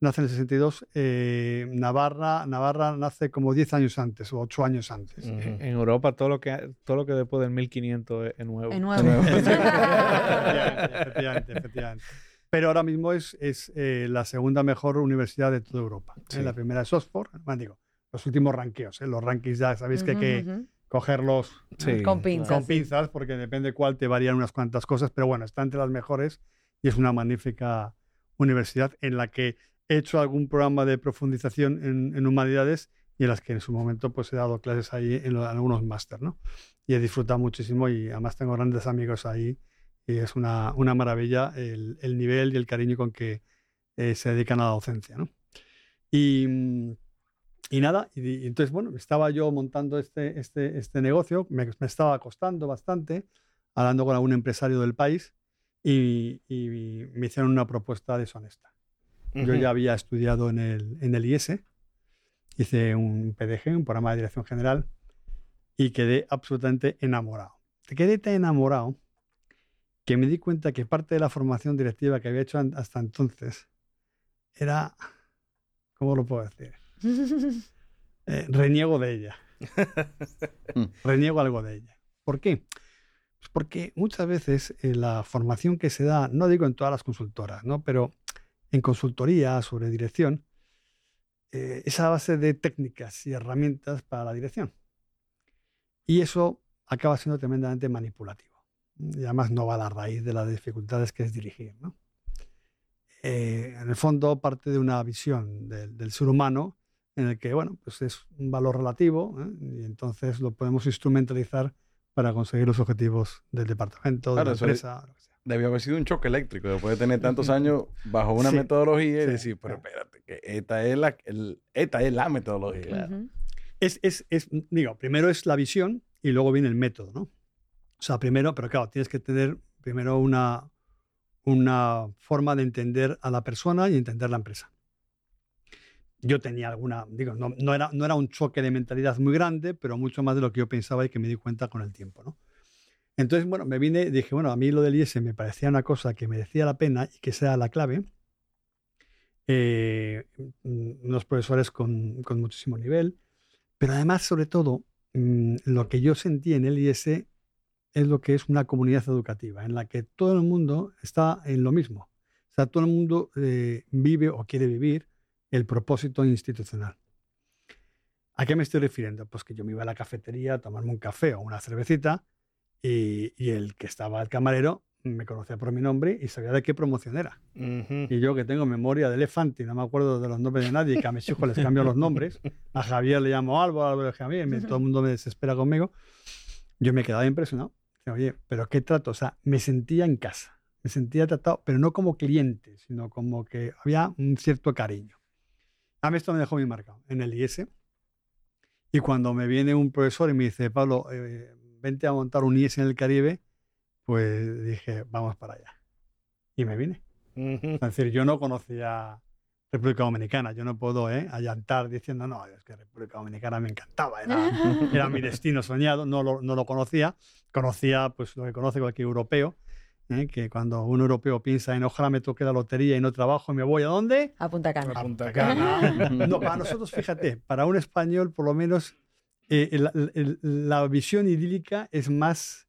Speaker 5: nace en el 62, eh, Navarra, Navarra nace como 10 años antes o 8 años antes.
Speaker 3: Ujú.
Speaker 2: En en Europa todo lo que todo lo que después del 1500 es, es nuevo.
Speaker 4: Es nuevo.
Speaker 5: efectivamente, efectivamente, efectivamente. Pero ahora mismo es, es eh, la segunda mejor universidad de toda Europa. ¿eh?
Speaker 3: Sí.
Speaker 5: La primera es Oxford. Bueno, digo, los últimos ranqueos. ¿eh? Los rankings ya sabéis que, que,
Speaker 4: Ujú, ujú.
Speaker 5: Cogerlos
Speaker 3: Sí,
Speaker 4: Con pinzas.
Speaker 5: con
Speaker 4: sí.
Speaker 5: pinzas, porque depende cuál te varían unas cuantas cosas, pero bueno, está entre las mejores y es una magnífica universidad en la que he hecho algún programa de profundización en, en humanidades y en las que en su momento pues he dado clases ahí en, lo- en algunos máster, ¿no? Y he disfrutado muchísimo y además tengo grandes amigos ahí y es una, una maravilla el, el nivel y el cariño con que eh, se dedican a la docencia, ¿no? Y, mm, y nada, y, y entonces, bueno, estaba yo montando este, este, este negocio, me, me estaba costando bastante, hablando con algún empresario del país y, y me hicieron una propuesta deshonesta. Yo ya había estudiado en el, en el IS, hice un PDG, un programa de dirección general, y quedé absolutamente enamorado. Quedé tan enamorado que me di cuenta que parte de la formación directiva que había hecho hasta entonces era, ¿cómo lo puedo decir? Eh, reniego de ella. reniego algo de ella. ¿Por qué? Pues porque muchas veces eh, la formación que se da, no digo en todas las consultoras, ¿no? pero en consultoría sobre dirección, eh, es a base de técnicas y herramientas para la dirección. Y eso acaba siendo tremendamente manipulativo. Y además no va a la raíz de las dificultades que es dirigir. ¿no? Eh, en el fondo parte de una visión del, del ser humano en el que, bueno, pues es un valor relativo ¿eh? y entonces lo podemos instrumentalizar para conseguir los objetivos del departamento, de
Speaker 1: Claro,
Speaker 5: la
Speaker 1: eso
Speaker 5: empresa. lo que sea.
Speaker 1: Debió haber sido un choque eléctrico después de tener tantos años bajo una
Speaker 5: Sí,
Speaker 1: metodología y
Speaker 5: sí,
Speaker 1: decir, pero
Speaker 5: sí.
Speaker 1: espérate, que esta es la, el- esta es la metodología.
Speaker 4: Ujú.
Speaker 5: Es, es, es, digo, primero es la visión y luego viene el método, ¿no? O sea, primero, pero claro, tienes que tener primero una, una forma de entender a la persona y entender la empresa. Yo tenía alguna, digo, no, no, era, no era un choque de mentalidad muy grande, pero mucho más de lo que yo pensaba y que me di cuenta con el tiempo, ¿no? Entonces, bueno, me vine y dije, bueno, a mí lo del IS me parecía una cosa que merecía la pena y que sea la clave. Eh, unos profesores con, con muchísimo nivel, pero además, sobre todo, mm, lo que yo sentí en el IS es lo que es una comunidad educativa, en la que todo el mundo está en lo mismo. O sea, todo el mundo eh, vive o quiere vivir el propósito institucional. ¿A qué me estoy refiriendo? Pues que yo me iba a la cafetería a tomarme un café o una cervecita y, y el que estaba el camarero me conocía por mi nombre y sabía de qué promoción era.
Speaker 3: Ujú.
Speaker 5: Y yo que tengo memoria de elefante y no me acuerdo de los nombres de nadie, que a mis hijos les cambio los nombres, a Javier le llamo Álvaro, a Álvaro Javier, me- todo el mundo me desespera conmigo, yo me quedaba impresionado. Oye, pero qué trato, o sea, me sentía en casa, me sentía tratado, pero no como cliente, sino como que había un cierto cariño. A mí esto me dejó muy marcado en el IS. Y cuando me viene un profesor y me dice, Pablo, eh, vente a montar un IS en el Caribe, pues dije, vamos para allá. Y me vine.
Speaker 3: Ujú.
Speaker 5: Es decir, yo no conocía República Dominicana. Yo no puedo ¿eh? allantar diciendo, no, es que República Dominicana me encantaba, era, era mi destino soñado. No lo, no lo conocía. Conocía pues, lo que conoce cualquier europeo, ¿eh? que cuando un europeo piensa en ojalá me toque la lotería y no trabajo y me voy a dónde?
Speaker 4: A Punta Cana.
Speaker 3: A Punta
Speaker 5: Cana. No, para nosotros, fíjate, para un español, por lo menos, eh, el- el- la visión idílica es más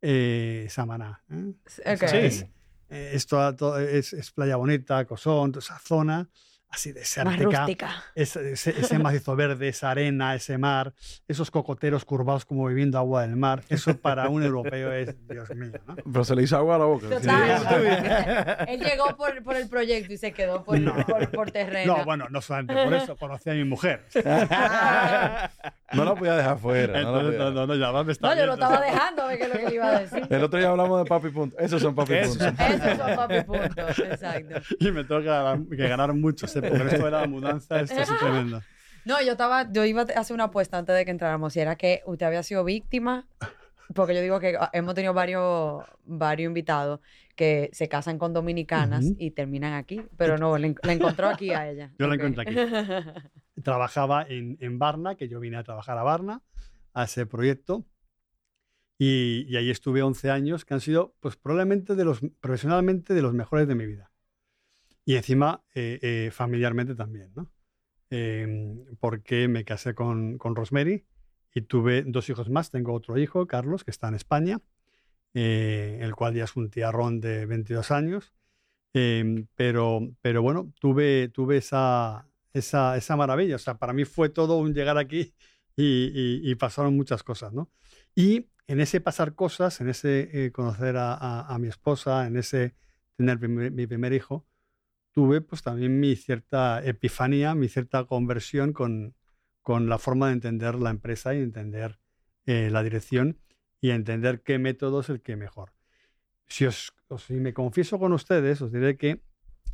Speaker 5: eh, Samaná. ¿eh?
Speaker 4: Ok.
Speaker 3: Sí.
Speaker 5: Es, es, toda- to- es, es Playa Bonita, Cosón, toda esa zona así
Speaker 4: Más
Speaker 5: desértica.
Speaker 4: rústica.
Speaker 5: Ese, ese, ese macizo verde, esa arena, ese mar, esos cocoteros curvados como bebiendo agua del mar. Eso para un europeo es, Dios mío, ¿no?
Speaker 1: Pero se le hizo agua a la boca.
Speaker 4: Total. Él llegó por, por el proyecto y se quedó por,
Speaker 5: No.
Speaker 4: por, por terreno.
Speaker 5: No, bueno, no solamente por eso, conocí a mi mujer.
Speaker 1: No la podía dejar fuera.
Speaker 5: Entonces,
Speaker 1: podía
Speaker 5: no, no, no, ya va, me está
Speaker 4: No, yo lo
Speaker 5: viendo.
Speaker 4: estaba dejando, qué es lo que le iba a decir.
Speaker 1: El otro día hablamos de papi punto. Esos son papi punto.
Speaker 4: Esos son papi puntos, exacto.
Speaker 5: Y me tengo que ganar, que mucho, sé, porque esto de la mudanza esto es tremendo.
Speaker 4: No, yo estaba, yo iba a hacer una apuesta antes de que entráramos y era que usted había sido víctima, porque yo digo que ah, hemos tenido varios, varios invitados que se casan con dominicanas
Speaker 5: Ujú.
Speaker 4: y terminan aquí, pero no, la, en- la encontró aquí a ella.
Speaker 5: Yo la encontré aquí. Trabajaba en, en Varna, que yo vine a trabajar a Varna, a ese proyecto. Y, y ahí estuve 11 años, que han sido, pues probablemente de los, profesionalmente, de los mejores de mi vida. Y encima, eh, eh, familiarmente también, ¿no? Eh, porque me casé con, con Rosemary y tuve dos hijos más. Tengo otro hijo, Carlos, que está en España, eh, el cual ya es un tiarrón de 22 años. Eh, pero, pero bueno, tuve, tuve esa, esa, esa maravilla. O sea, para mí fue todo un llegar aquí y, pasaron muchas cosas, ¿no? Y en ese pasar cosas, en ese eh, conocer a, mi esposa, en ese tener mi primer hijo, tuve pues también mi cierta epifanía, mi cierta conversión con, con la forma de entender la empresa y entender eh, la dirección y entender qué método es el que mejor. Si, os, si me confieso con ustedes, os diré que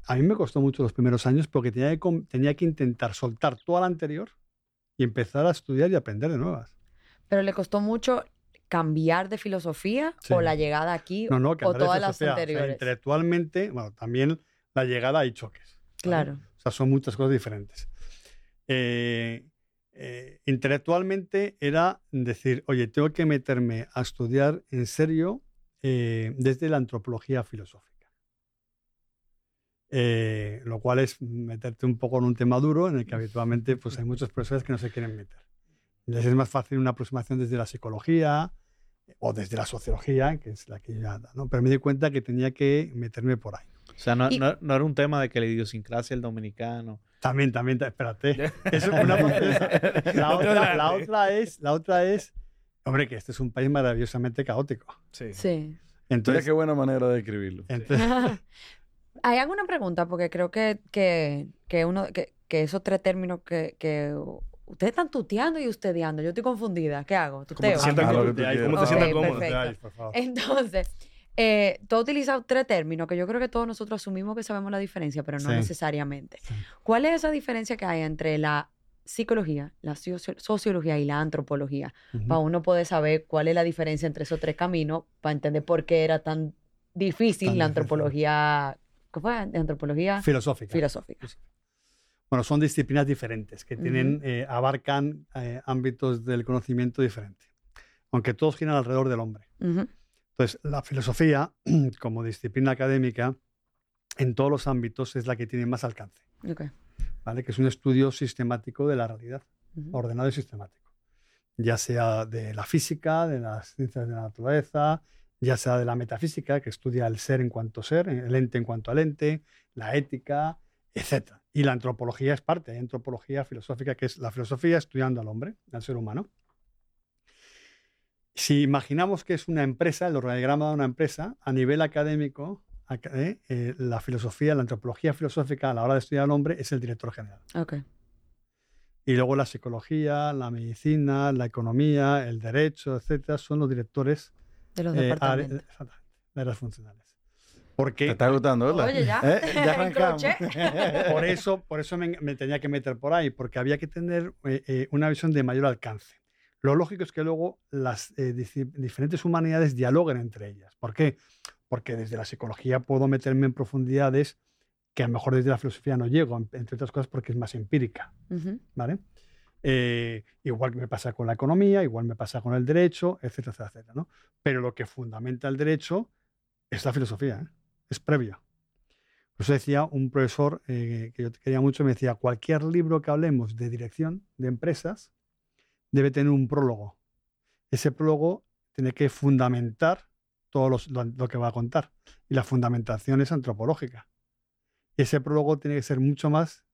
Speaker 5: a mí me costó mucho los primeros años porque tenía que, tenía que intentar soltar toda la anterior y empezar a estudiar y aprender de nuevas.
Speaker 4: Pero le costó mucho cambiar de filosofía o la llegada aquí
Speaker 5: no, no,
Speaker 4: o todas las anteriores.
Speaker 5: intelectualmente, bueno, también la llegada hay choques.
Speaker 4: Claro.
Speaker 5: O sea, son muchas cosas diferentes. Eh, eh, intelectualmente era decir, oye, tengo que meterme a estudiar en serio eh, desde la antropología filosófica. lo cual es meterte un poco en un tema duro en el que habitualmente pues, hay muchos profesores que no se quieren meter. Entonces es más fácil una aproximación desde la psicología o desde la sociología, que es la que ya da, ¿no? Pero me di cuenta que tenía que meterme por ahí.
Speaker 2: O sea, no, no, era un tema de que la idiosincrasia del dominicano.
Speaker 5: También, también, espérate. Es una, la, otra, la, otra, es, la otra es, hombre, que este es un país maravillosamente caótico.
Speaker 4: Sí. sí.
Speaker 1: Entonces, qué buena manera de describirlo.
Speaker 4: Hay alguna pregunta, porque creo que, que, que uno, que, que, esos tres términos que, que ustedes están tuteando y estudiando. Yo estoy confundida. ¿Qué hago? ¿Tuteo?
Speaker 3: ¿Cómo te sientas cómodo?
Speaker 4: Entonces, eh, tú has utilizado tres términos que yo creo que todos nosotros asumimos que sabemos la diferencia, pero no necesariamente. ¿Cuál es esa diferencia que hay entre la psicología, la sociología y la antropología? Para uno poder saber cuál es la diferencia entre esos tres caminos, para entender por qué era tan difícil la antropología. ¿Qué fue? Antropología
Speaker 5: filosófica.
Speaker 4: Filosófica.
Speaker 5: Bueno, son disciplinas diferentes que tienen, eh, abarcan eh, ámbitos del conocimiento diferentes, aunque todos giran alrededor del hombre. Entonces, la filosofía, como disciplina académica, en todos los ámbitos es la que tiene más alcance. ¿vale? Que es un estudio sistemático de la realidad, ordenado y sistemático. Ya sea de la física, de las ciencias de la naturaleza, ya sea de la metafísica, que estudia el ser en cuanto ser, el ente en cuanto al ente, la ética, etc. Y la antropología es parte, hay antropología filosófica, que es la filosofía estudiando al hombre, al ser humano. Si imaginamos que es una empresa, el organigrama de una empresa, a nivel académico, eh, eh, la filosofía, la antropología filosófica a la hora de estudiar al hombre es el director general.
Speaker 4: Okay.
Speaker 5: Y luego la psicología, la medicina, la economía, el derecho, etcétera, son los directores
Speaker 4: de los eh, departamentos.
Speaker 5: de las funcionales. Porque,
Speaker 1: Te está gustando, ¿verdad?
Speaker 4: Oye, ya. ya
Speaker 5: arrancamos. por eso, por eso me, tenía que meter por ahí, porque había que tener una visión de mayor alcance. Lo lógico es que luego las eh, diferentes humanidades dialoguen entre ellas. ¿Por qué? Porque desde la psicología puedo meterme en profundidades que a lo mejor desde la filosofía no llego, entre otras cosas porque es más empírica. ¿vale? Eh, igual que me pasa con la economía, igual me pasa con el derecho, etcétera, etcétera, etcétera ¿no? Pero lo que fundamenta el derecho es la filosofía, ¿eh? es previa. Por eso decía un profesor que yo quería mucho, me decía, cualquier libro que hablemos de dirección de empresas, debe tener un prólogo. Ese prólogo tiene que fundamentar todo lo, que va a contar. Y la fundamentación es antropológica. Ese prólogo tiene que ser mucho más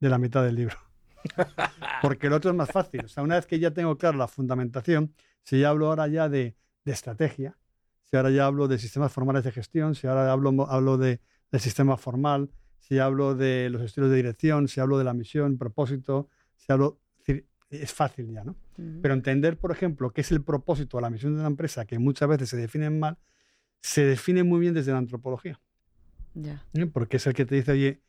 Speaker 5: de la mitad del libro. Porque el otro es más fácil. O sea, una vez que ya tengo claro la fundamentación, si ya hablo ahora ya de, estrategia, si ahora ya hablo de sistemas formales de gestión, si ahora hablo, hablo de, del sistema formal, si hablo de los estilos de dirección, si hablo de la misión, propósito, si hablo es fácil ya, ¿no? Pero entender, por ejemplo, qué es el propósito o la misión de una empresa, que muchas veces se definen mal, se define muy bien desde la antropología.
Speaker 4: Ya.
Speaker 5: ¿Eh? Porque es el que te dice, oye,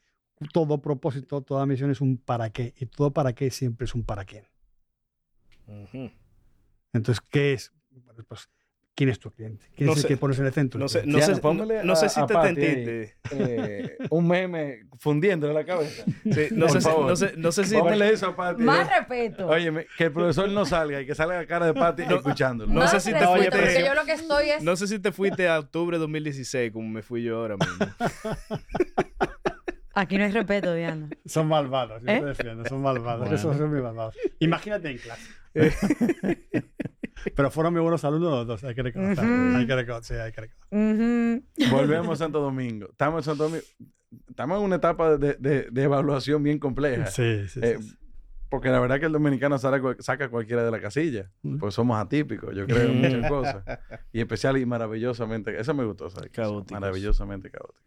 Speaker 5: todo propósito, toda misión es un para qué, y todo para qué siempre es un para quién. Entonces, ¿qué es? Bueno, pues quién es tu cliente, quién es el que pones en el centro.
Speaker 3: No sé, no sé, no, sé si te entendiste.
Speaker 1: Eh, un meme fundiendo en la cabeza.
Speaker 3: Sí, no, sé, no, sé, no sé si
Speaker 1: Póngale eso a Pati.
Speaker 4: Más respeto.
Speaker 1: Oye, que el profesor no salga y que salga la cara de Pati escuchándolo.
Speaker 4: No sé si te fuiste. yo lo que estoy es...
Speaker 3: No sé si te fuiste a octubre de 2016, como me fui yo ahora mismo.
Speaker 4: Aquí no hay respeto, Diana.
Speaker 5: Son malvados, yo ¿Eh? te defiendo, son malvados. Esos son muy malvados. Imagínate en clase. Pero fueron muy buenos alumnos los dos, hay que reconocer. Hay que reconocer, sí, hay que reconocer.
Speaker 1: Volvemos a Santo Domingo. Estamos en Santo Domingo. Estamos en una etapa de, de, de evaluación bien compleja.
Speaker 5: Sí, sí,
Speaker 1: eh, Porque la verdad que el dominicano saca cualquiera de la casilla. Pues somos atípicos, yo creo, en muchas cosas. Y especial y maravillosamente. Eso me gustó, ¿sabes? Maravillosamente caótico.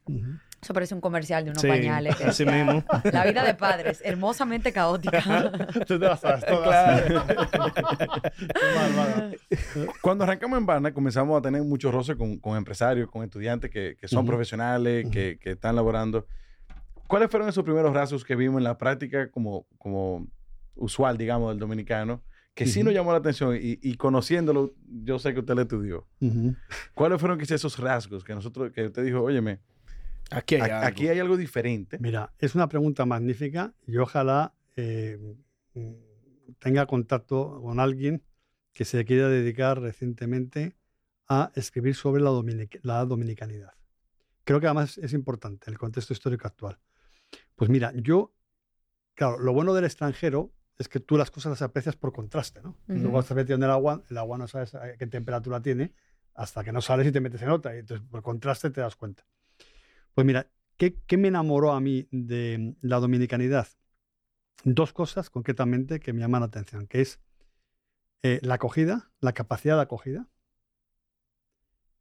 Speaker 4: Eso parece un comercial de unos pañales. Así mismo. La vida de padres, hermosamente caótica. Tú te vas a
Speaker 1: claro. Cuando arrancamos en Barna, comenzamos a tener muchos roces con, empresarios, con estudiantes que, son profesionales, que, que, están laborando. ¿Cuáles fueron esos primeros rasgos que vimos en la práctica como, como usual, digamos, del dominicano, que sí nos llamó la atención y, conociéndolo, yo sé que usted lo estudió. ¿Cuáles fueron esos rasgos que nosotros, que usted dijo, óyeme, aquí hay, algo. aquí hay algo diferente?
Speaker 5: Mira, es una pregunta magnífica y ojalá eh, tenga contacto con alguien que se quiera dedicar recientemente a escribir sobre la, la dominicanidad. Creo que además es importante en el contexto histórico actual. Pues mira, yo, claro, lo bueno del extranjero es que tú las cosas las aprecias por contraste, ¿no? Luego estás metiendo en el agua, el agua no sabes qué temperatura tiene hasta que no sales y te metes en otra. Y entonces, por contraste, te das cuenta. Pues mira, ¿qué, me enamoró a mí de la dominicanidad? Dos cosas concretamente que me llaman la atención, que es eh, la acogida, la capacidad de acogida,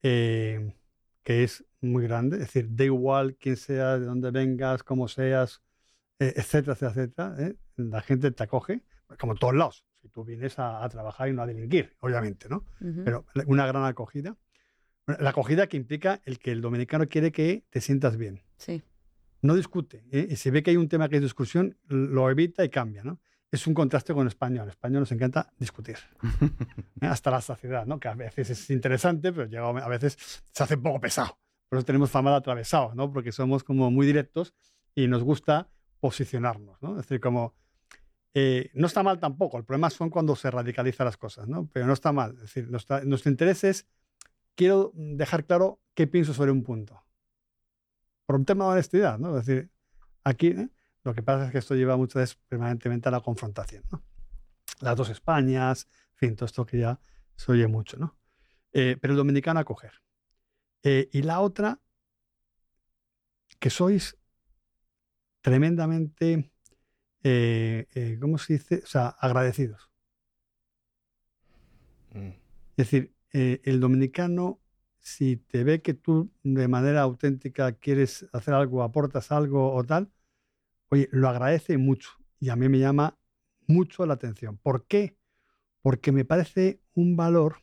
Speaker 5: eh, que es muy grande. Es decir, da igual quién sea, de dónde vengas, cómo seas, eh, etcétera, etcétera, etcétera la gente te acoge, como todos lados. Si tú vienes a, trabajar y no a delinquir, obviamente, ¿no? Pero una gran acogida. La acogida que implica el que el dominicano quiere que te sientas bien.
Speaker 4: Sí.
Speaker 5: No discute. ¿eh? Y si ve que hay un tema que es discusión, lo evita y cambia, ¿no? Es un contraste con el español. En español nos encanta discutir. ¿eh? Hasta la saciedad, ¿no? Que a veces es interesante, pero llega, a veces se hace un poco pesado. Por eso tenemos fama de atravesados, ¿no? Porque somos como muy directos y nos gusta posicionarnos, ¿no? Es decir, como eh, no está mal tampoco, el problema son cuando se radicalizan las cosas, ¿no? Pero no está mal. Es decir, nuestro, interés es, quiero dejar claro qué pienso sobre un punto. Por un tema de honestidad, ¿no? Es decir, aquí ¿eh? lo que pasa es que esto lleva muchas veces permanentemente a la confrontación. Las dos Españas, en fin, todo esto que ya se oye mucho, ¿no? Eh, pero el dominicano acoger. y la otra, que sois tremendamente eh, eh, ¿cómo se dice? O sea, agradecidos. Mm. Es decir, eh, el dominicano, si te ve que tú de manera auténtica quieres hacer algo, aportas algo o tal, oye, lo agradece mucho. Y a mí me llama mucho la atención. ¿Por qué? Porque me parece un valor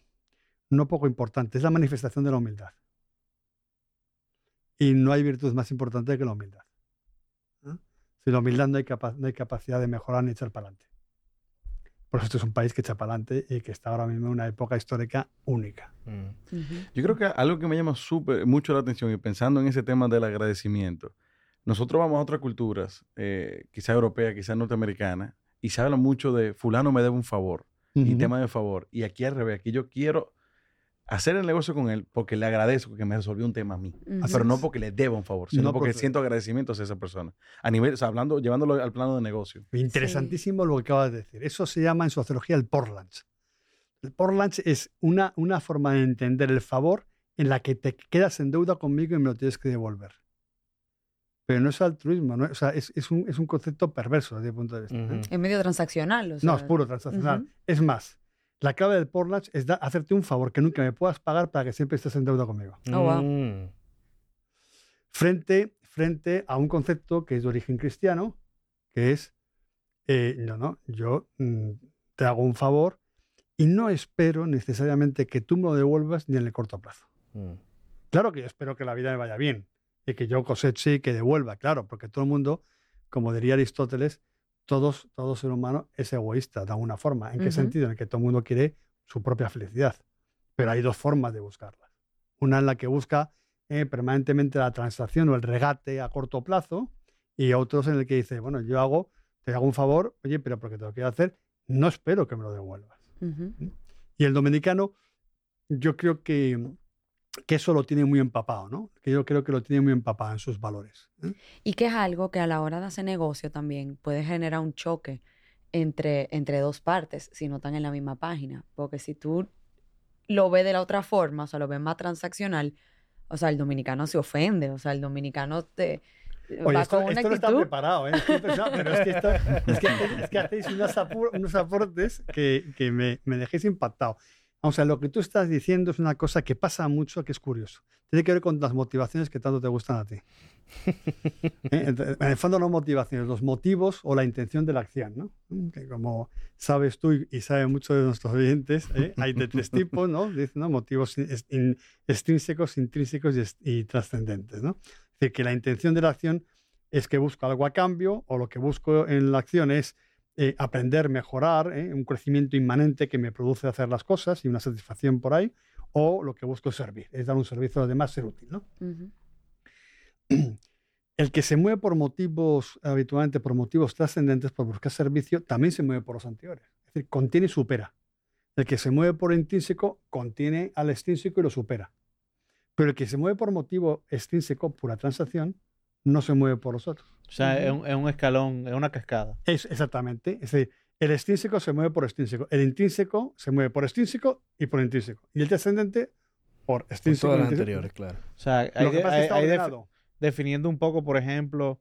Speaker 5: no poco importante. Es la manifestación de la humildad. Y no hay virtud más importante que la humildad. Sin la humildad no hay, no hay capacidad de mejorar ni echar para adelante. Por eso este es un país que echa para adelante y que está ahora mismo en una época histórica única.
Speaker 1: Mm. Yo creo que algo que me llama súper mucho la atención y pensando en ese tema del agradecimiento, nosotros vamos a otras culturas, eh, quizá europea, quizá norteamericana, y se habla mucho de fulano me debe un favor y tema de favor. Y aquí al revés, aquí yo quiero hacer el negocio con él porque le agradezco que me resolvió un tema a mí, pero no porque le deba un favor, sino porque siento agradecimiento hacia esa persona. A nivel, o sea, hablando, llevándolo al plano de negocio.
Speaker 5: Interesantísimo lo que acabas de decir. Eso se llama en sociología el porlanch. El porlanch es una, una forma de entender el favor en la que te quedas en deuda conmigo y me lo tienes que devolver. Pero no es altruismo, ¿no? o sea, es, es, un, es, un, concepto perverso desde mi punto de vista. ¿eh?
Speaker 4: Es medio transaccional.
Speaker 5: No, es puro transaccional. Es más, la clave del Portland es hacerte un favor que nunca me puedas pagar para que siempre estés en deuda conmigo.
Speaker 4: Oh, mm.
Speaker 5: frente, frente a un concepto que es de origen cristiano, que es, eh, no, no, yo mm, te hago un favor y no espero necesariamente que tú me lo devuelvas ni en el corto plazo. Mm. Claro que yo espero que la vida me vaya bien y que yo coseche y que devuelva, claro, porque todo el mundo, como diría Aristóteles, todos, todo ser humano es egoísta de alguna forma. ¿En qué sentido? En el que todo el mundo quiere su propia felicidad. Pero hay dos formas de buscarla. Una en la que busca eh, permanentemente la transacción o el regate a corto plazo y otros en el que dice, bueno, yo hago, te hago un favor, oye, pero porque te lo quiero hacer, no espero que me lo devuelvas. ¿Mm? Y el dominicano, yo creo que que eso lo tiene muy empapado, ¿no? Que yo creo que lo tiene muy empapado en sus valores. ¿eh?
Speaker 4: Y que es algo que a la hora de hacer negocio también puede generar un choque entre, entre dos partes si no están en la misma página. Porque si tú lo ves de la otra forma, o sea, lo ves más transaccional, o sea, el dominicano se ofende, o sea, el dominicano te,
Speaker 5: Oye, esto, esto no está preparado, ¿eh? pero es que, esto, es, que, es que, hacéis unos, unos aportes que, que me, me dejéis impactado. O sea, lo que tú estás diciendo es una cosa que pasa mucho, que es curioso. Tiene que ver con las motivaciones que tanto te gustan a ti. ¿Eh? En el fondo, no motivaciones, los motivos o la intención de la acción. ¿no? Que como sabes tú y saben muchos de nuestros oyentes, ¿eh? hay de tres tipos, ¿no? Dicen, ¿no? Motivos extrínsecos, intrínsecos y, trascendentes. ¿no? Es decir, que la intención de la acción es que busco algo a cambio o lo que busco en la acción es eh, aprender, mejorar, ¿eh? un crecimiento inmanente que me produce hacer las cosas y una satisfacción por ahí, o lo que busco es servir, es dar un servicio a los demás, ser útil. ¿no? El que se mueve por motivos, habitualmente por motivos trascendentes, por buscar servicio, también se mueve por los anteriores. Es decir, contiene y supera. El que se mueve por intrínseco contiene al extrínseco y lo supera. Pero el que se mueve por motivo extrínseco, pura transacción, no se mueve por los otros.
Speaker 2: O sea, es, un, escalón, es una cascada.
Speaker 5: Es, exactamente. Es decir, el extrínseco se mueve por extrínseco, el intrínseco se mueve por extrínseco y por intrínseco. Y el descendente por extrínseco.
Speaker 3: Por todas las anteriores, claro.
Speaker 2: O sea, hay, definiendo un poco, por ejemplo,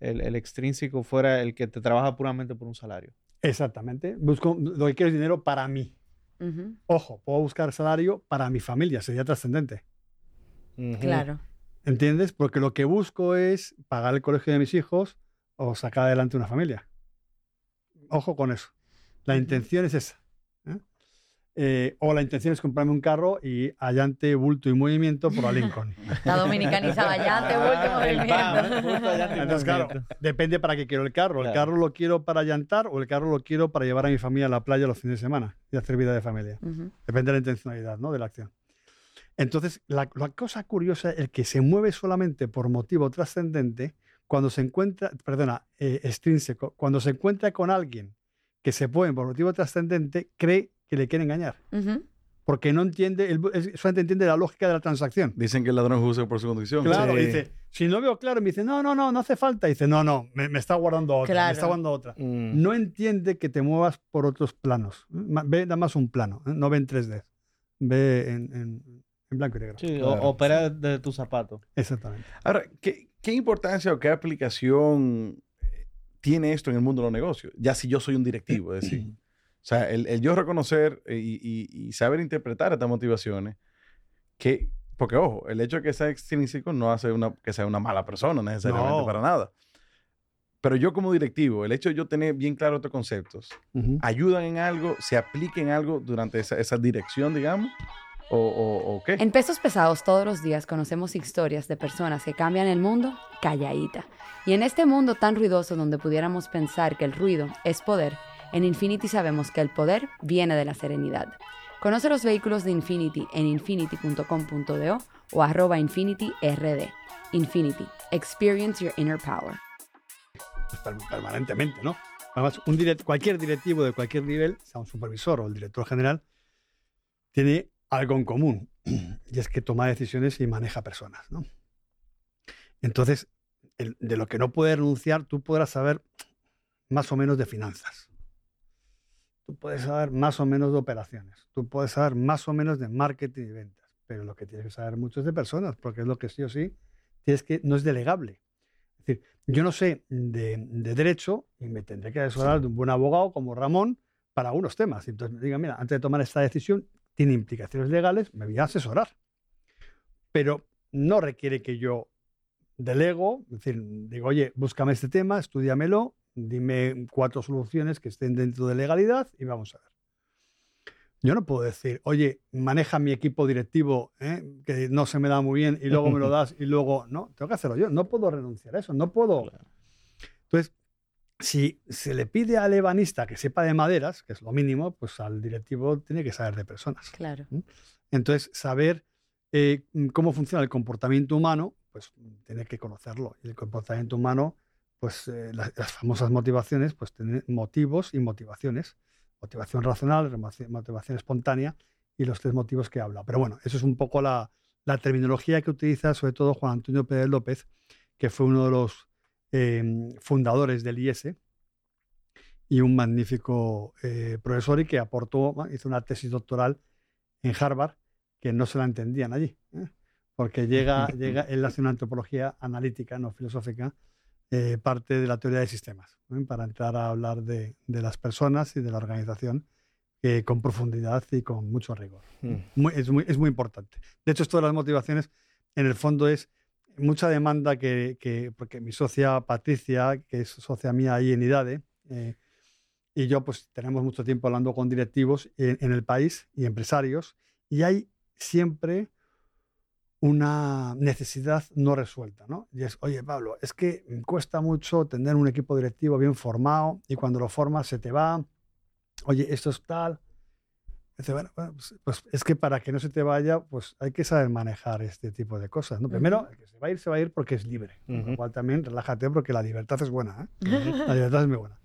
Speaker 2: el, extrínseco fuera el que te trabaja puramente por un salario.
Speaker 5: Exactamente. Busco, lo que quiero es dinero para mí. Ojo, puedo buscar salario para mi familia, sería trascendente.
Speaker 4: Claro.
Speaker 5: ¿Entiendes? Porque lo que busco es pagar el colegio de mis hijos o sacar adelante una familia. Ojo con eso. La intención es esa. ¿eh? Eh, o la intención es comprarme un carro y allante, bulto y movimiento por la Lincoln.
Speaker 4: La dominicanizada, allante, bulto, movimiento.
Speaker 5: Entonces, claro, depende para qué quiero el carro. ¿El carro lo quiero para llantar o el carro lo quiero para llevar a mi familia a la playa los fines de semana y hacer vida de familia? Depende de la intencionalidad ¿no? de la acción. Entonces, la, cosa curiosa es que se mueve solamente por motivo trascendente cuando se encuentra, perdona, eh, extrínseco, cuando se encuentra con alguien que se mueve por motivo trascendente, cree que le quiere engañar. Porque no entiende, él, solamente entiende la lógica de la transacción.
Speaker 1: Dicen que el ladrón juzga por su condición.
Speaker 5: Claro, dice, si no veo claro, me dice, no, no, no, no hace falta. dice, no, no, me, está guardando otra, me está guardando otra. Mm. No entiende que te muevas por otros planos. Ve nada más un plano, ¿eh? no ve en 3D. Ve en en blanco y negro.
Speaker 2: Sí, opera de tu zapato.
Speaker 5: Exactamente.
Speaker 1: Ahora, ¿qué, ¿qué, importancia o qué aplicación eh, tiene esto en el mundo de los negocios? Ya si yo soy un directivo, es decir. o sea, el, el yo reconocer y, y, saber interpretar estas motivaciones, que, porque ojo, el hecho de que sea extrínseco no hace una, que sea una mala persona necesariamente para nada. Pero yo como directivo, el hecho de yo tener bien claro estos conceptos, ayudan en algo, se apliquen en algo durante esa, esa dirección, digamos, ¿O, qué?
Speaker 4: En Pesos Pesados todos los días conocemos historias de personas que cambian el mundo calladita. Y en este mundo tan ruidoso donde pudiéramos pensar que el ruido es poder, en Infinity sabemos que el poder viene de la serenidad. Conoce los vehículos de Infinity en infinity.com.do o arroba InfinityRD. Infinity. Experience your inner power.
Speaker 5: Permanentemente, ¿no? Además, un cualquier directivo de cualquier nivel, sea un supervisor o el director general, tiene algo en común, y es que toma decisiones y maneja personas. ¿no? Entonces, de lo que no puede renunciar, tú podrás saber más o menos de finanzas. Tú puedes saber más o menos de operaciones. Tú puedes saber más o menos de marketing y ventas. Pero lo que tienes que saber mucho es de personas, porque es lo que sí o sí tienes que, no es delegable. Es decir, yo no sé de, derecho y me tendré que asesorar de un buen abogado como Ramón para algunos temas. Entonces me diga, mira, antes de tomar esta decisión, tiene implicaciones legales, me voy a asesorar. Pero no requiere que yo delego, es decir, digo, oye, búscame este tema, estudiamelo, dime cuatro soluciones que estén dentro de legalidad y vamos a ver. Yo no puedo decir, oye, maneja mi equipo directivo, ¿eh? que no se me da muy bien y luego me lo das y luego, no, tengo que hacerlo yo, no puedo renunciar a eso, no puedo. Si se le pide al ebanista que sepa de maderas, que es lo mínimo, pues al directivo tiene que saber de personas.
Speaker 4: Claro.
Speaker 5: Entonces, saber eh, cómo funciona el comportamiento humano, pues tiene que conocerlo. Y el comportamiento humano, pues eh, las, famosas motivaciones, pues tienen motivos y motivaciones. Motivación racional, motivación espontánea y los tres motivos que habla. Pero bueno, eso es un poco la, la terminología que utiliza sobre todo Juan Antonio Pérez López, que fue uno de los Em, fundadores del IS y un magnífico eh, profesor y que aportó, hizo una tesis doctoral en Harvard que no se la entendían allí. ¿eh? porque llega, llega, él hace una antropología analítica, no filosófica, eh, parte de la teoría de sistemas, para entrar a hablar de, de, las personas y de la organización eh, con profundidad y con mucho rigor. Mm. es, muy, es muy importante. De hecho, esto de las motivaciones, en el fondo es mucha demanda que, que porque mi socia Patricia, que es socia mía ahí en IDADE, eh, y yo pues tenemos mucho tiempo hablando con directivos en, el país y empresarios y hay siempre una necesidad no resuelta, ¿no? Y es, oye Pablo, es que cuesta mucho tener un equipo directivo bien formado y cuando lo formas se te va, oye, esto es tal. Dice, bueno, pues, pues, es que para que no se te vaya, pues hay que saber manejar este tipo de cosas. ¿no? Primero, el que se va a ir, se va a ir porque es libre. Con lo cual también relájate porque la libertad es buena. ¿eh? La libertad es muy buena.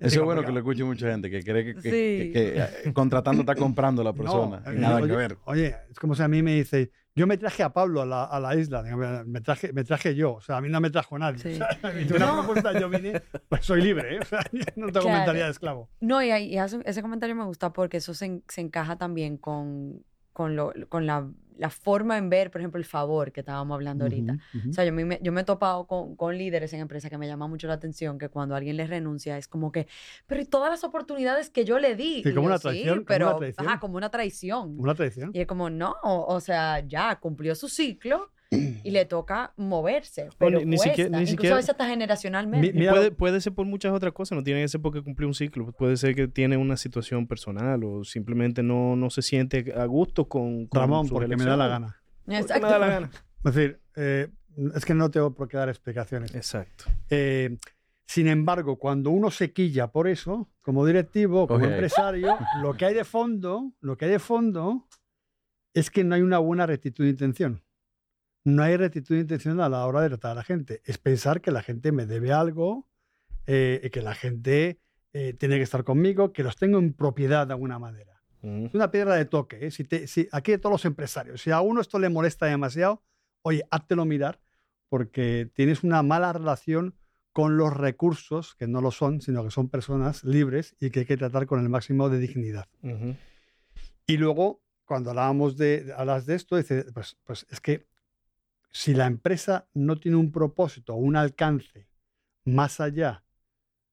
Speaker 1: Eso es bueno que lo escuche mucha gente, que cree que, eh, contratando está comprando a la persona. y nada
Speaker 5: oye,
Speaker 1: que ver.
Speaker 5: Oye, es como si a mí me dice, yo me traje a Pablo a la, a la isla, me traje, me traje yo, o sea, a mí no me trajo nadie. Sí. O una propuesta, yo vine, pues soy libre, ¿eh? o sea, no tengo mentalidad de esclavo.
Speaker 4: No, y, y, ese comentario me gusta porque eso se, se encaja también con, con, lo, con la la forma en ver, por ejemplo, el favor que estábamos hablando ahorita. O sea, yo me, yo me he topado con, con, líderes en empresas que me llama mucho la atención que cuando alguien les renuncia es como que, pero y todas las oportunidades que yo le di.
Speaker 5: Sí, como, una traición,
Speaker 4: pero,
Speaker 5: como una traición.
Speaker 4: Ajá, como una traición.
Speaker 5: Una traición.
Speaker 4: Y es como, no, o sea, ya cumplió su ciclo y le toca moverse. Pero ni, siquiera, ni Incluso a veces hasta generacionalmente.
Speaker 3: puede, puede, ser por muchas otras cosas, no tiene que ser porque cumplió un ciclo. Puede ser que tiene una situación personal o simplemente no, no se siente a gusto con. con
Speaker 5: Ramón, porque me da la gana.
Speaker 3: Exacto. Me da la gana.
Speaker 5: Es decir, eh, es que no tengo por qué dar explicaciones.
Speaker 3: Exacto.
Speaker 5: Eh, sin embargo, cuando uno se quilla por eso, como directivo, como empresario, lo que hay de fondo, lo que hay de fondo es que no hay una buena rectitud de intención no hay rectitud de intención a la hora de tratar a la gente. Es pensar que la gente me debe algo, eh, que la gente eh, tiene que estar conmigo, que los tengo en propiedad de alguna manera. Es una piedra de toque. ¿eh? Si, si aquí todos los empresarios, si a uno esto le molesta demasiado, oye, háztelo mirar, porque tienes una mala relación con los recursos, que no lo son, sino que son personas libres y que hay que tratar con el máximo de dignidad. Y luego, cuando hablábamos de, hablas de esto, dice, pues, pues es que si la empresa no tiene un propósito o un alcance más allá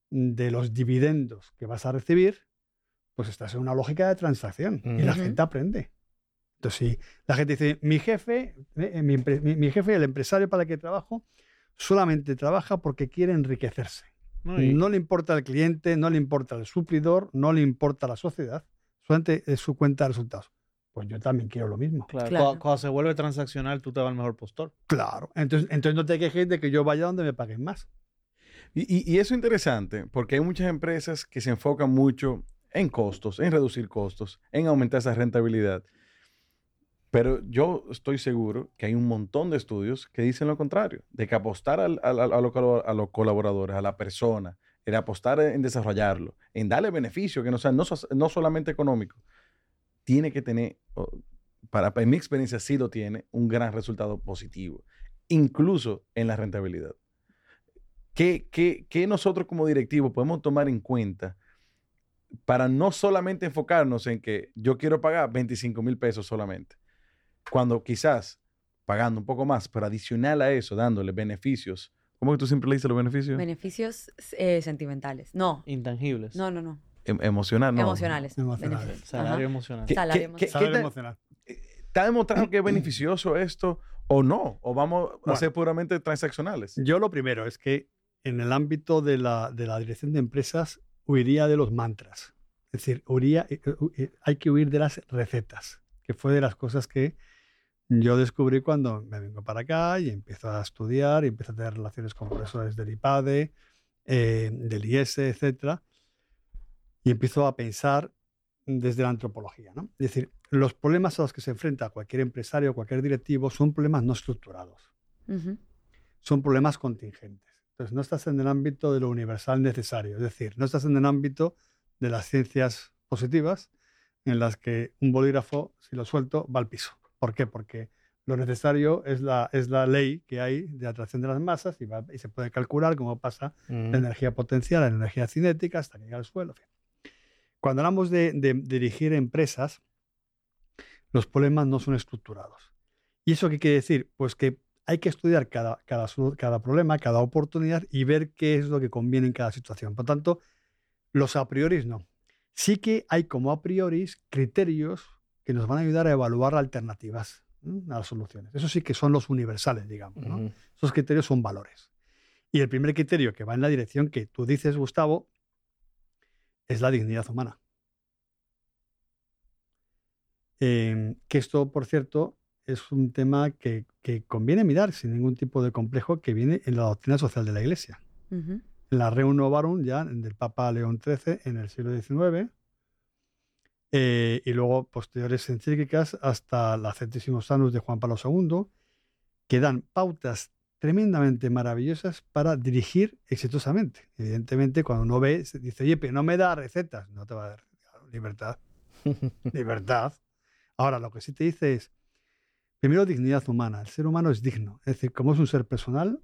Speaker 5: de los dividendos que vas a recibir, pues estás en una lógica de transacción y la gente aprende. Entonces, si la gente dice, mi jefe, eh, mi, jefe, el empresario para el que trabajo, solamente trabaja porque quiere enriquecerse. No le importa el cliente, no le importa el suplidor, no le importa la sociedad, solamente es su cuenta de resultados pues yo también quiero lo mismo.
Speaker 2: Claro. Cuando, se vuelve transaccional, tú te vas al mejor postor.
Speaker 5: Claro. Entonces, entonces no te quejes de que yo vaya donde me paguen más.
Speaker 1: Y, y, eso es interesante, porque hay muchas empresas que se enfocan mucho en costos, en reducir costos, en aumentar esa rentabilidad. Pero yo estoy seguro que hay un montón de estudios que dicen lo contrario, de que apostar a, a, los colaboradores, a la persona, el apostar en desarrollarlo, en darle beneficio, que no sea no, no solamente económico, tiene que tener, para, en mi experiencia sí lo tiene, un gran resultado positivo, incluso en la rentabilidad. ¿Qué, qué, nosotros como directivos podemos tomar en cuenta para no solamente enfocarnos en que yo quiero pagar 25 mil pesos solamente, cuando quizás pagando un poco más, pero adicional a eso, dándole beneficios. ¿Cómo que tú siempre le dices los beneficios?
Speaker 4: Beneficios eh, sentimentales. No.
Speaker 2: Intangibles.
Speaker 4: No, no, no.
Speaker 1: Em, emocional, ¿no?
Speaker 4: Emocionales.
Speaker 2: Salario emocional.
Speaker 4: Salario
Speaker 5: emocional.
Speaker 1: ¿Está demostrado que es beneficioso esto o no? ¿O vamos a ser puramente transaccionales?
Speaker 5: Yo lo primero es que en el ámbito de la, de la dirección de empresas huiría de los mantras. Es decir, huiría, eh, eh, eh, hay que huir de las recetas, que fue de las cosas que yo descubrí cuando me vengo para acá y empiezo a estudiar y empiezo a tener relaciones con profesores del IPADE, del IES, etcétera y empiezo a pensar desde la antropología. ¿no? Es decir, los problemas a los que se enfrenta cualquier empresario cualquier directivo son problemas no estructurados. Son problemas contingentes. Entonces, no estás en el ámbito de lo universal necesario. Es decir, no estás en el ámbito de las ciencias positivas en las que un bolígrafo, si lo suelto, va al piso. ¿Por qué? Porque lo necesario es la, es la ley que hay de atracción de las masas y, y se puede calcular cómo pasa la energía potencial, la energía cinética hasta que llega al suelo. Cuando hablamos de, dirigir empresas, los problemas no son estructurados. ¿Y eso qué quiere decir? Pues que hay que estudiar cada, cada, cada problema, cada oportunidad y ver qué es lo que conviene en cada situación. Por tanto, los a priori no. Sí que hay como a priori criterios que nos van a ayudar a evaluar alternativas a las soluciones. Eso sí que son los universales, digamos. Esos criterios son valores. Y el primer criterio que va en la dirección que tú dices, Gustavo, es la dignidad humana. Em, que esto, por cierto, es un tema que, conviene mirar sin ningún tipo de complejo que viene en la doctrina social de la Iglesia. En la Reun Novarum, ya del Papa León XIII en el siglo XIX, eh, y luego posteriores encíclicas hasta la Centísimos Sanus de Juan Pablo II, que dan pautas tremendamente maravillosas para dirigir exitosamente. Evidentemente, cuando uno ve, se dice, oye, pero no me da recetas, no te va a dar libertad. libertad. Ahora, lo que sí te dice es, primero, dignidad humana. El ser humano es digno. Es decir, como es un ser personal,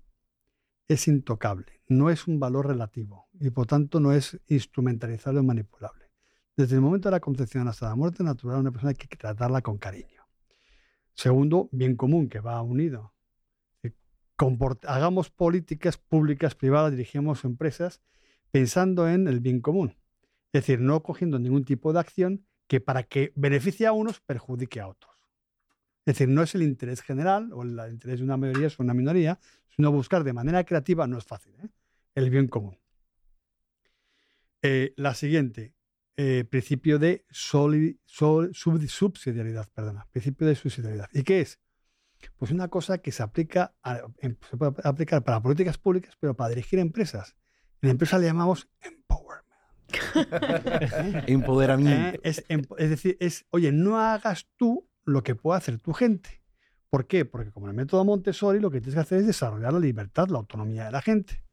Speaker 5: es intocable. No es un valor relativo y por tanto no es instrumentalizable o manipulable. Desde el momento de la concepción hasta la muerte natural, una persona hay que tratarla con cariño. Segundo, bien común, que va unido. Hagamos políticas públicas, privadas, dirigimos empresas pensando en el bien común. Es decir, no cogiendo ningún tipo de acción que para que beneficie a unos perjudique a otros. Es decir, no es el interés general o el interés de una mayoría o una minoría, sino buscar de manera creativa, no es fácil, ¿eh? el bien común. Eh, la siguiente, eh, principio de subsidiariedad, perdona, principio de subsidiariedad. ¿Y qué es? Pues una cosa que se aplica em, se puede aplicar para políticas públicas, pero para dirigir empresas. En la empresa le llamamos
Speaker 1: Empoderamiento.
Speaker 5: Eh, em, es, decir, es, oye, no hagas tú lo que puede hacer tu gente. ¿Por qué? Porque como en el método Montessori lo que tienes que hacer es desarrollar la libertad, la autonomía de la gente.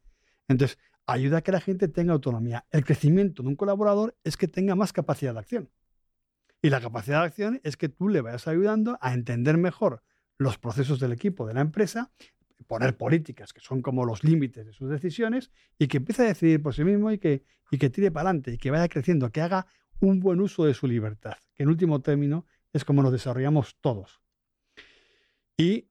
Speaker 5: Entonces, ayuda a que la gente tenga autonomía. El crecimiento de un colaborador es que tenga más capacidad de acción. Y la capacidad de acción es que tú le vayas ayudando a entender mejor los procesos del equipo, de la empresa, poner políticas que son como los límites de sus decisiones y que empiece a decidir por sí mismo y que, y que tire para adelante y que vaya creciendo, que haga un buen uso de su libertad, que en último término es como nos desarrollamos todos. Y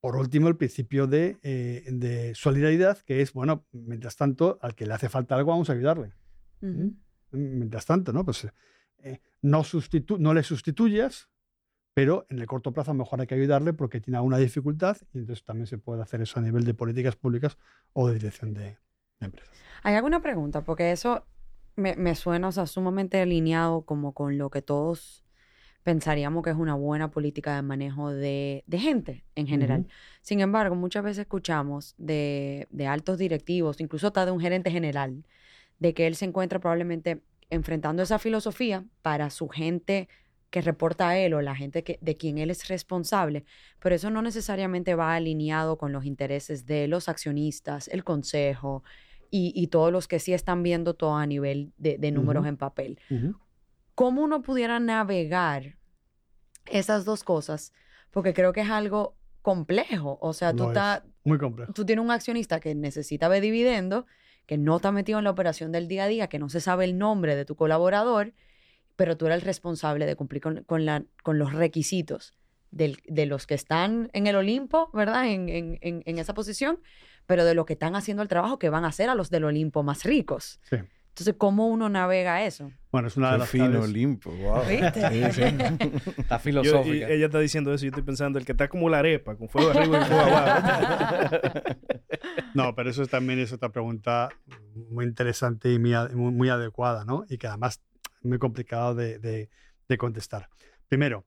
Speaker 5: por último, el principio de, eh, solidaridad, que es, bueno, mientras tanto, al que le hace falta algo, vamos a ayudarle. ¿Mm? Mientras tanto, ¿no? Pues eh, no, no le sustituyas, pero en el corto plazo mejor hay que ayudarle porque tiene alguna dificultad y entonces también se puede hacer eso a nivel de políticas públicas o de dirección de, empresas.
Speaker 4: ¿Hay alguna pregunta? Porque eso me, suena o sea, sumamente alineado como con lo que todos pensaríamos que es una buena política de manejo de, gente en general. Sin embargo, muchas veces escuchamos de, de, altos directivos, incluso hasta de un gerente general, de que él se encuentra probablemente enfrentando esa filosofía para su gente que reporta a él o la gente que, de quien él es responsable, pero eso no necesariamente va alineado con los intereses de los accionistas, el consejo y, todos los que sí están viendo todo a nivel de, números en papel. ¿Cómo uno pudiera navegar esas dos cosas? Porque creo que es algo complejo. O sea, tú estás...
Speaker 5: Muy complejo.
Speaker 4: Tú tienes un accionista que necesita ver dividendo, que no está metido en la operación del día a día, que no se sabe el nombre de tu colaborador pero tú eres el responsable de cumplir con, la, con los requisitos de los que están en el Olimpo, ¿verdad? En, en, esa posición, pero de los que están haciendo el trabajo que van a hacer a los del Olimpo más ricos. Sí. Entonces, ¿cómo uno navega eso?
Speaker 5: Bueno, es una de las
Speaker 1: fino Olimpo, wow.
Speaker 2: está filosófica.
Speaker 3: ella está diciendo eso yo estoy pensando, el que está como la arepa, con fuego arriba y fuego abajo.
Speaker 5: no, pero eso también es otra pregunta muy interesante y muy, muy adecuada, ¿no? Y que además muy complicado de, contestar. Primero,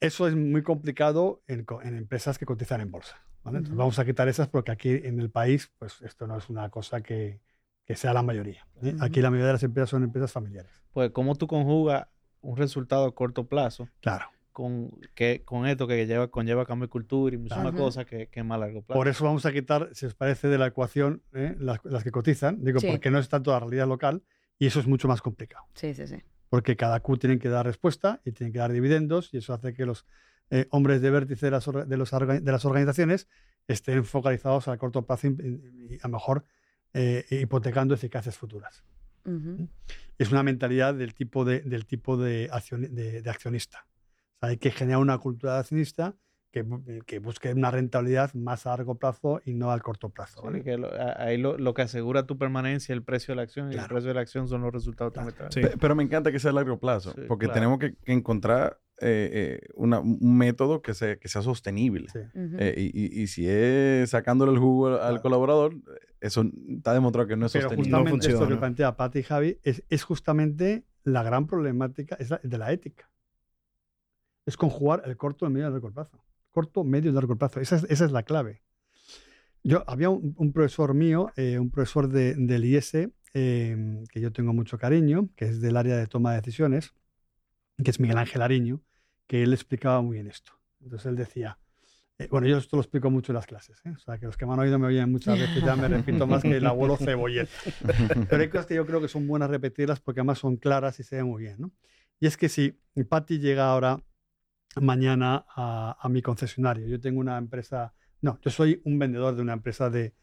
Speaker 5: eso es muy complicado en, empresas que cotizan en bolsa. vamos a quitar esas porque aquí en el país, pues esto no es una cosa que, sea la mayoría. ¿eh? Aquí la mayoría de las empresas son empresas familiares.
Speaker 2: Pues, ¿cómo tú conjugas un resultado a corto plazo?
Speaker 5: Claro.
Speaker 2: Con, que, con esto que lleva, conlleva cambio de cultura y muchas cosas que, que, más largo plazo.
Speaker 5: Por eso vamos a quitar, si os parece, de la ecuación ¿eh? las, que cotizan. Digo, porque no es tanto la realidad local, y eso es mucho más complicado.
Speaker 4: Sí, sí, sí.
Speaker 5: Porque cada Q tiene que dar respuesta y tiene que dar dividendos y eso hace que los eh, hombres de vértice de las, de, los, de las organizaciones estén focalizados a corto plazo y, a lo mejor eh, hipotecando eficacias futuras. ¿Mm? Es una mentalidad del tipo de, del tipo de, de, accionista. hay que generar una cultura de accionista que, busque una rentabilidad más a largo plazo y no al corto plazo.
Speaker 2: ahí lo, que asegura tu permanencia es el precio de la acción y el precio de la acción son los resultados
Speaker 1: Pero me encanta que sea a largo plazo, porque tenemos que, encontrar eh, eh, un método que sea, que sea sostenible. Eh, y, si es sacándole el jugo al colaborador, eso está demostrado que no es
Speaker 5: Pero
Speaker 1: sostenible.
Speaker 5: Justamente esto que plantea Pati y Javi es, es justamente la gran problemática es de la ética. Es conjugar el corto, el medio y el largo plazo corto, medio y largo plazo. Esa es, la clave. Yo había un, profesor mío, eh, un profesor de, del IS, em, que yo tengo mucho cariño, que es del área de toma de decisiones, que es Miguel Ángel Ariño, que él explicaba muy bien esto. Entonces él decía, eh, bueno, yo esto lo explico mucho en las clases, ¿eh? o sea, que los que me han oído me oyen muchas veces, ya me repito más que el abuelo cebolleta. Pero hay cosas que yo creo que son buenas repetirlas porque además son claras y se ven muy bien. ¿no? Y es que si Patty llega ahora mañana a, mi concesionario. Yo tengo una empresa, no, yo soy un vendedor de una empresa de,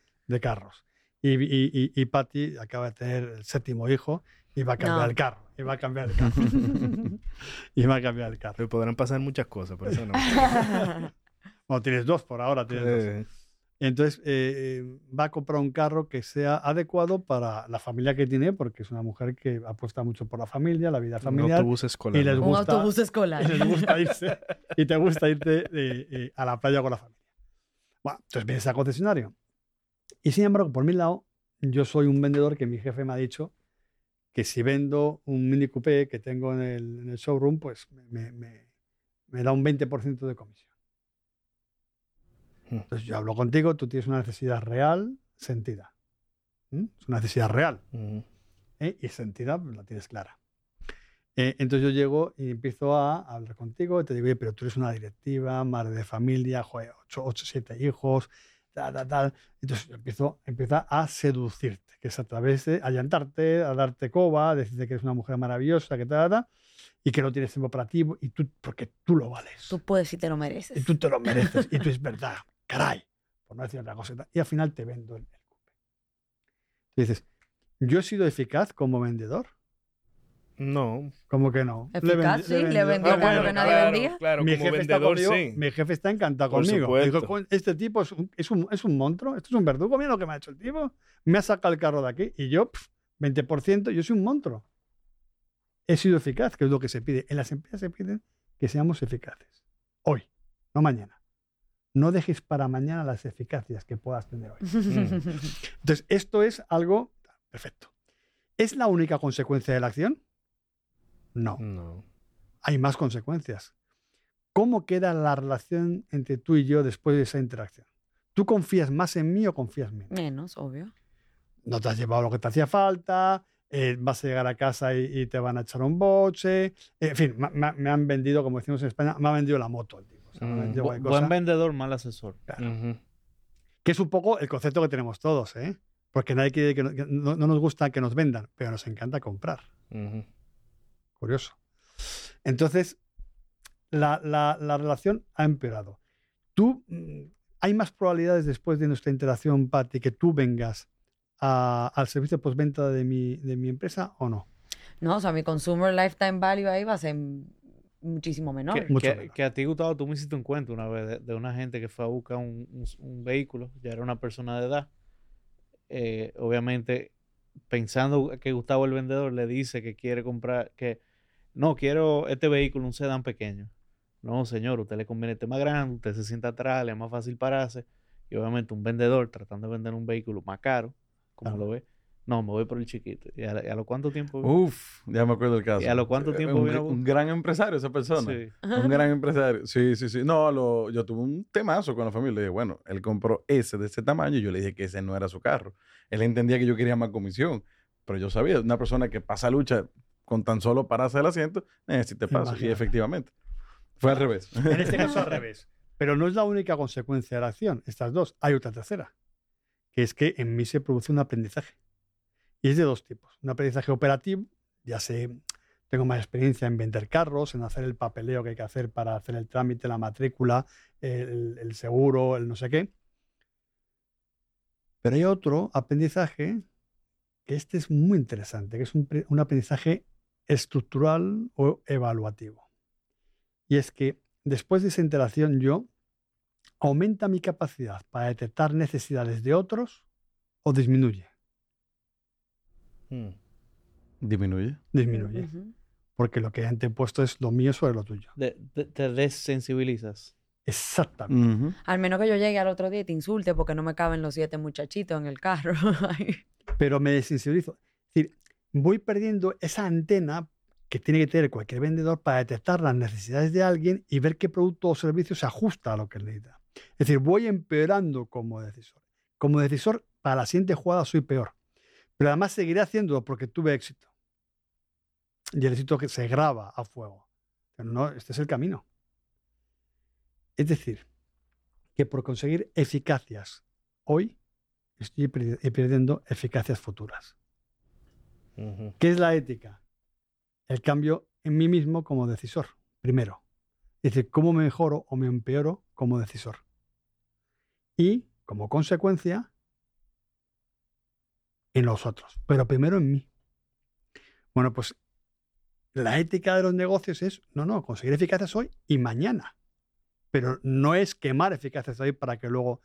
Speaker 5: carros. Y, y, y, Patty acaba de tener el séptimo hijo y va a cambiar el carro. Y va a cambiar el carro. y va a cambiar el carro.
Speaker 3: Le podrán pasar muchas cosas, por eso no.
Speaker 5: bueno, tienes dos por ahora. Tienes dos. Entonces eh, eh, va a comprar un carro que sea adecuado para la familia que tiene, porque es una mujer que apuesta mucho por la familia, la vida familiar.
Speaker 3: Un autobús escolar.
Speaker 5: Y les gusta,
Speaker 4: un autobús escolar.
Speaker 5: Y, les gusta irse, y te gusta irte eh, a la playa con la familia. Bueno, entonces vienes al concesionario. Y sin embargo, por mi lado, yo soy un vendedor que mi jefe me ha dicho que si vendo un Mini Coupé que tengo en el, en el showroom, pues me, me, me da un 20% de comisión. Mm. Entonces yo hablo contigo, tú tienes una necesidad real, sentida. Es una necesidad real. ¿eh? Y sentida, la tienes clara. Eh, entonces yo llego y empiezo a hablar contigo y te digo, pero tú eres una directiva, madre de familia, joder, 8, 8 7 hijos, tal, tal, tal. Entonces yo empiezo, empieza a seducirte, que es a través de allantarte, a darte coba, a decirte que eres una mujer maravillosa, que tal, tal, y que no tienes tiempo operativo, y tú, porque tú lo vales.
Speaker 4: Tú puedes y te lo mereces.
Speaker 5: Y tú te lo mereces, y tú es verdad caray, por no decir otra cosa. Y al final te vendo el, cupe. dices, ¿yo he sido eficaz como vendedor?
Speaker 3: No.
Speaker 5: ¿Cómo que no?
Speaker 4: Eficaz, sí, le vendió algo que nadie vendía.
Speaker 3: Claro, mi, jefe vendedor,
Speaker 5: sí. mi jefe está encantado conmigo. Dijo, este tipo es un, es, un, es un, monstruo, esto es un verdugo, mira lo que me ha hecho el tipo. Me ha sacado el carro de aquí y yo, 20%, yo soy un monstruo. He sido eficaz, que es lo que se pide. En las empresas se piden que seamos eficaces. Hoy, no mañana no dejes para mañana las eficacias que puedas tener hoy. Entonces, esto es algo perfecto. ¿Es la única consecuencia de la acción? No.
Speaker 3: no.
Speaker 5: Hay más consecuencias. ¿Cómo queda la relación entre tú y yo después de esa interacción? ¿Tú confías más en mí o confías menos?
Speaker 4: Menos, obvio.
Speaker 5: No te has llevado lo que te hacía falta, eh, vas a llegar a casa y, te van a echar un boche. en fin, me, han vendido, como decimos en España, me ha vendido la moto el
Speaker 2: Mm, buen vendedor, mal asesor.
Speaker 5: Que es un poco el concepto que tenemos todos, ¿eh? Porque nadie quiere que, no, nos gusta que nos vendan, pero nos encanta comprar. Curioso. Entonces, la, relación ha empeorado. Tú, mm, ¿hay más probabilidades después de nuestra interacción, Patti, que tú vengas al servicio postventa de mi, de mi empresa o no?
Speaker 4: No, o sea, mi consumer lifetime value ahí va a ser muchísimo menor.
Speaker 2: Que, a ti, Gustavo, tú me hiciste un cuento una vez de, una gente que fue a buscar un, vehículo, ya era una persona de edad. Eh, obviamente, pensando que Gustavo el vendedor le dice que quiere comprar, que no, quiero este vehículo, un sedán pequeño. No, señor, usted le conviene este más grande, usted se sienta atrás, le es más fácil pararse. Y obviamente un vendedor tratando de vender un vehículo más caro, como lo ve, no, me voy por el chiquito. ¿Y a, lo cuánto tiempo?
Speaker 1: Uf, ya me acuerdo del caso.
Speaker 2: ¿Y a lo cuánto tiempo
Speaker 1: un, un gran empresario esa persona. Sí. Un gran empresario. Sí, sí, sí. No, lo, yo tuve un temazo con la familia. Le dije, bueno, él compró ese de ese tamaño y yo le dije que ese no era su carro. Él entendía que yo quería más comisión. Pero yo sabía, una persona que pasa lucha con tan solo pararse del asiento, necesita paso. Y efectivamente. Fue al revés.
Speaker 5: En este caso al revés. Pero no es la única consecuencia de la acción. Estas dos. Hay otra tercera. Que es que en mí se produce un aprendizaje. Y es de dos tipos. Un aprendizaje operativo, ya sé, tengo más experiencia en vender carros, en hacer el papeleo que hay que hacer para hacer el trámite, la matrícula, el, seguro, el no sé qué. Pero hay otro aprendizaje que este es muy interesante, que es un, un aprendizaje estructural o evaluativo. Y es que después de esa interacción yo ¿aumenta mi capacidad para detectar necesidades de otros o disminuye?
Speaker 1: Hmm. Disminuye.
Speaker 5: Disminuye. Porque lo que han puesto es lo mío sobre lo tuyo.
Speaker 2: te desensibilizas.
Speaker 5: Exactamente.
Speaker 4: Al menos que yo llegue al otro día y te insulte porque no me caben los siete muchachitos en el carro.
Speaker 5: Pero me desensibilizo. Es decir, voy perdiendo esa antena que tiene que tener cualquier vendedor para detectar las necesidades de alguien y ver qué producto o servicio se ajusta a lo que necesita. Es decir, voy empeorando como decisor. Como decisor, para la siguiente jugada soy peor. Pero además seguiré haciéndolo porque tuve éxito. Y el éxito que se graba a fuego. Pero no, este es el camino. Es decir, que por conseguir eficacias hoy, estoy perdiendo eficacias futuras. ¿Qué es la ética? El cambio en mí mismo como decisor, primero. Es decir, cómo me mejoro o me empeoro como decisor. Y, como consecuencia, en los otros, pero primero en mí. Bueno, pues la ética de los negocios es, no, no, conseguir eficacias hoy y mañana pero no es quemar eficacia ahí para que luego,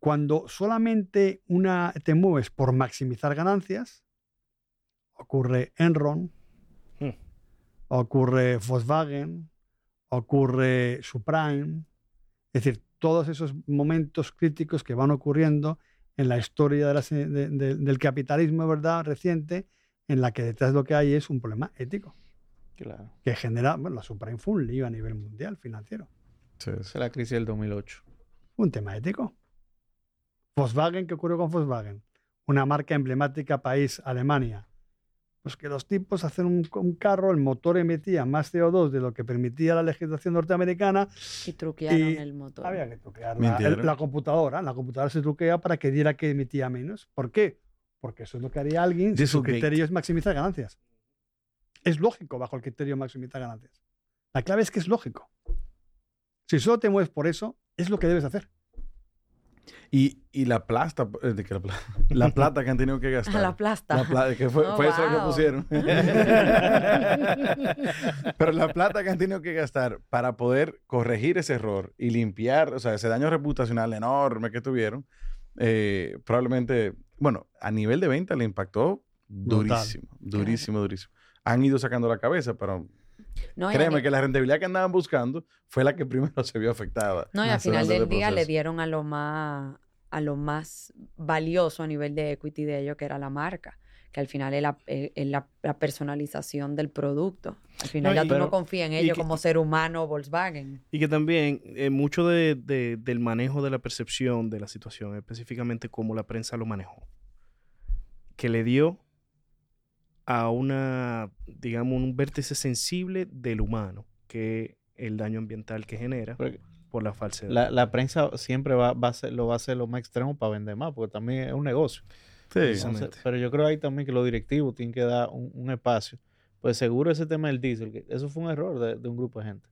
Speaker 5: cuando solamente una, te mueves por maximizar ganancias, ocurre Enron, hmm. ocurre Volkswagen, ocurre Supreme, es decir, todos esos momentos críticos que van ocurriendo en la historia del capitalismo, ¿verdad?, reciente, en la que detrás lo que hay es un problema ético.
Speaker 2: Claro.
Speaker 5: Que genera, bueno, la Supreme fue un lío a nivel mundial financiero.
Speaker 2: Es la crisis del 2008.
Speaker 5: Un tema ético. Volkswagen, ¿qué ocurrió con Volkswagen? Una marca emblemática país, Alemania. Pues que los tipos hacen un, carro, el motor emitía más CO2 de lo que permitía la legislación norteamericana.
Speaker 4: Y truquearon el motor.
Speaker 5: Había que truquear la, computadora. La computadora se truquea para que diera que emitía menos. ¿Por qué? Porque eso es lo que haría alguien si su criterio es maximizar ganancias. Es lógico bajo el criterio maximizar ganancias. La clave es que es lógico. Si solo te mueves por eso, es lo que debes hacer.
Speaker 1: Y, y la plata, eh, la, plata que han tenido que gastar.
Speaker 4: la plata.
Speaker 1: La plata, que fue, oh, eso que pusieron. Pero la plata que han tenido que gastar para poder corregir ese error y limpiar, o sea, ese daño reputacional enorme que tuvieron, eh, probablemente, bueno, a nivel de venta le impactó durísimo, durísimo, durísimo. Han ido sacando la cabeza, pero Créeme que la rentabilidad que andaban buscando fue la que primero se vio afectada.
Speaker 4: No, y al final del día le dieron a lo más a lo más valioso a nivel de equity de ellos, que era la marca, que al final es la, la, personalización del producto. Al final ya tú no confías en ellos como ser humano Volkswagen.
Speaker 3: Y que también eh, mucho de, del manejo de la percepción de la situación, específicamente cómo la prensa lo manejó, que le dio a una, digamos, un vértice sensible del humano, que el daño ambiental que genera por la falsedad.
Speaker 2: La, la prensa siempre va, va a ser, lo va a hacer lo más extremo para vender más, porque también es un negocio.
Speaker 1: Sí,
Speaker 2: pero yo creo ahí también que los directivos tienen que dar un, espacio. Pues seguro ese tema del diésel, eso fue un error de, un grupo de gente.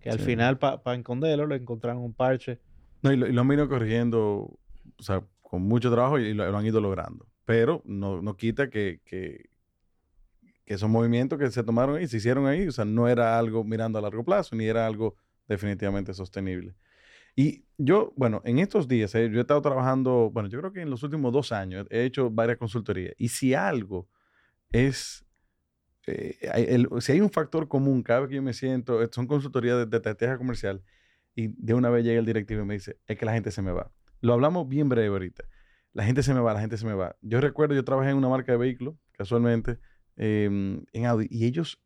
Speaker 2: Que al final, para esconderlo, le encontraron un parche.
Speaker 1: No, y lo, y lo han venido corrigiendo, o sea, con mucho trabajo y lo, han ido logrando. Pero no, no quita que, que, que esos movimientos que se tomaron y se hicieron ahí, o sea, no era algo mirando a largo plazo, ni era algo definitivamente sostenible. Y yo, bueno, en estos días, eh, yo he estado trabajando, bueno, yo creo que en los últimos dos años he hecho varias consultorías. Y si algo es, eh, si hay un factor común cada vez que yo me siento, son consultorías de, de estrategia comercial, y de una vez llega el directivo y me dice, es que la gente se me va. Lo hablamos bien breve ahorita. La gente se me va, la gente se me va. Yo recuerdo, yo trabajé en una marca de vehículos, casualmente, Em, en Audi. Y ellos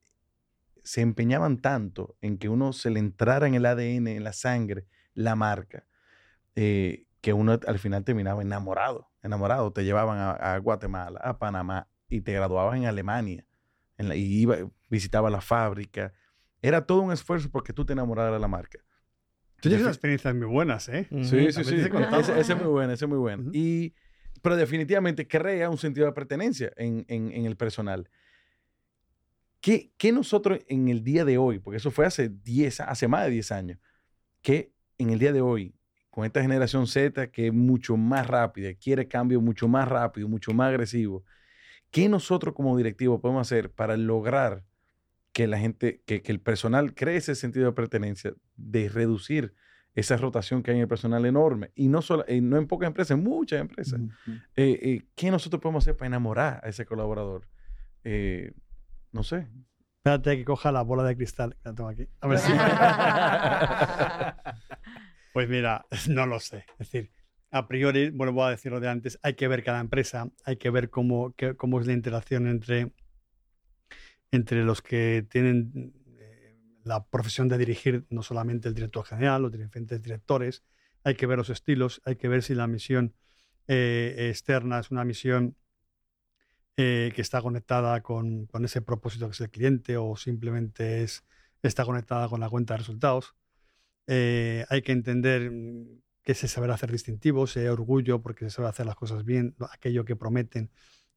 Speaker 1: se empeñaban tanto en que uno se le entrara en el ADN, en la sangre, la marca, eh, que uno al final terminaba enamorado, enamorado. Te llevaban a, Guatemala, a Panamá y te graduabas en Alemania. En la, y iba, visitaba la fábrica. Era todo un esfuerzo porque tú te enamoraras de la marca.
Speaker 5: Tú tienes experiencias muy buenas, ¿eh?
Speaker 1: Sí, sí, sí. Ese, es muy bueno, ese es muy bueno. Y pero definitivamente crea un sentido de pertenencia en, el personal. ¿Qué, ¿Qué, nosotros en el día de hoy, porque eso fue hace 10, hace más de 10 años, que en el día de hoy, con esta generación Z que es mucho más rápida, quiere cambio mucho más rápido, mucho más agresivo, ¿qué nosotros como directivos podemos hacer para lograr que la gente, que, que el personal cree ese sentido de pertenencia, de reducir esa rotación que hay en el personal enorme. Y no, solo, no en pocas empresas, en muchas empresas. Eh, eh, ¿Qué nosotros podemos hacer para enamorar a ese colaborador? Eh, no sé.
Speaker 5: Espérate que coja la bola de cristal que la tengo aquí. A ver si. pues mira, no lo sé. Es decir, a priori, vuelvo a decirlo de antes, hay que ver cada empresa, hay que ver cómo, cómo es la interacción entre, entre los que tienen la profesión de dirigir no solamente el director general, los diferentes directores, hay que ver los estilos, hay que ver si la misión eh, externa es una misión eh, que está conectada con, ese propósito que es el cliente o simplemente es, está conectada con la cuenta de resultados. Eh, hay que entender que se saber hacer distintivo, ese orgullo porque se sabe hacer las cosas bien, aquello que prometen,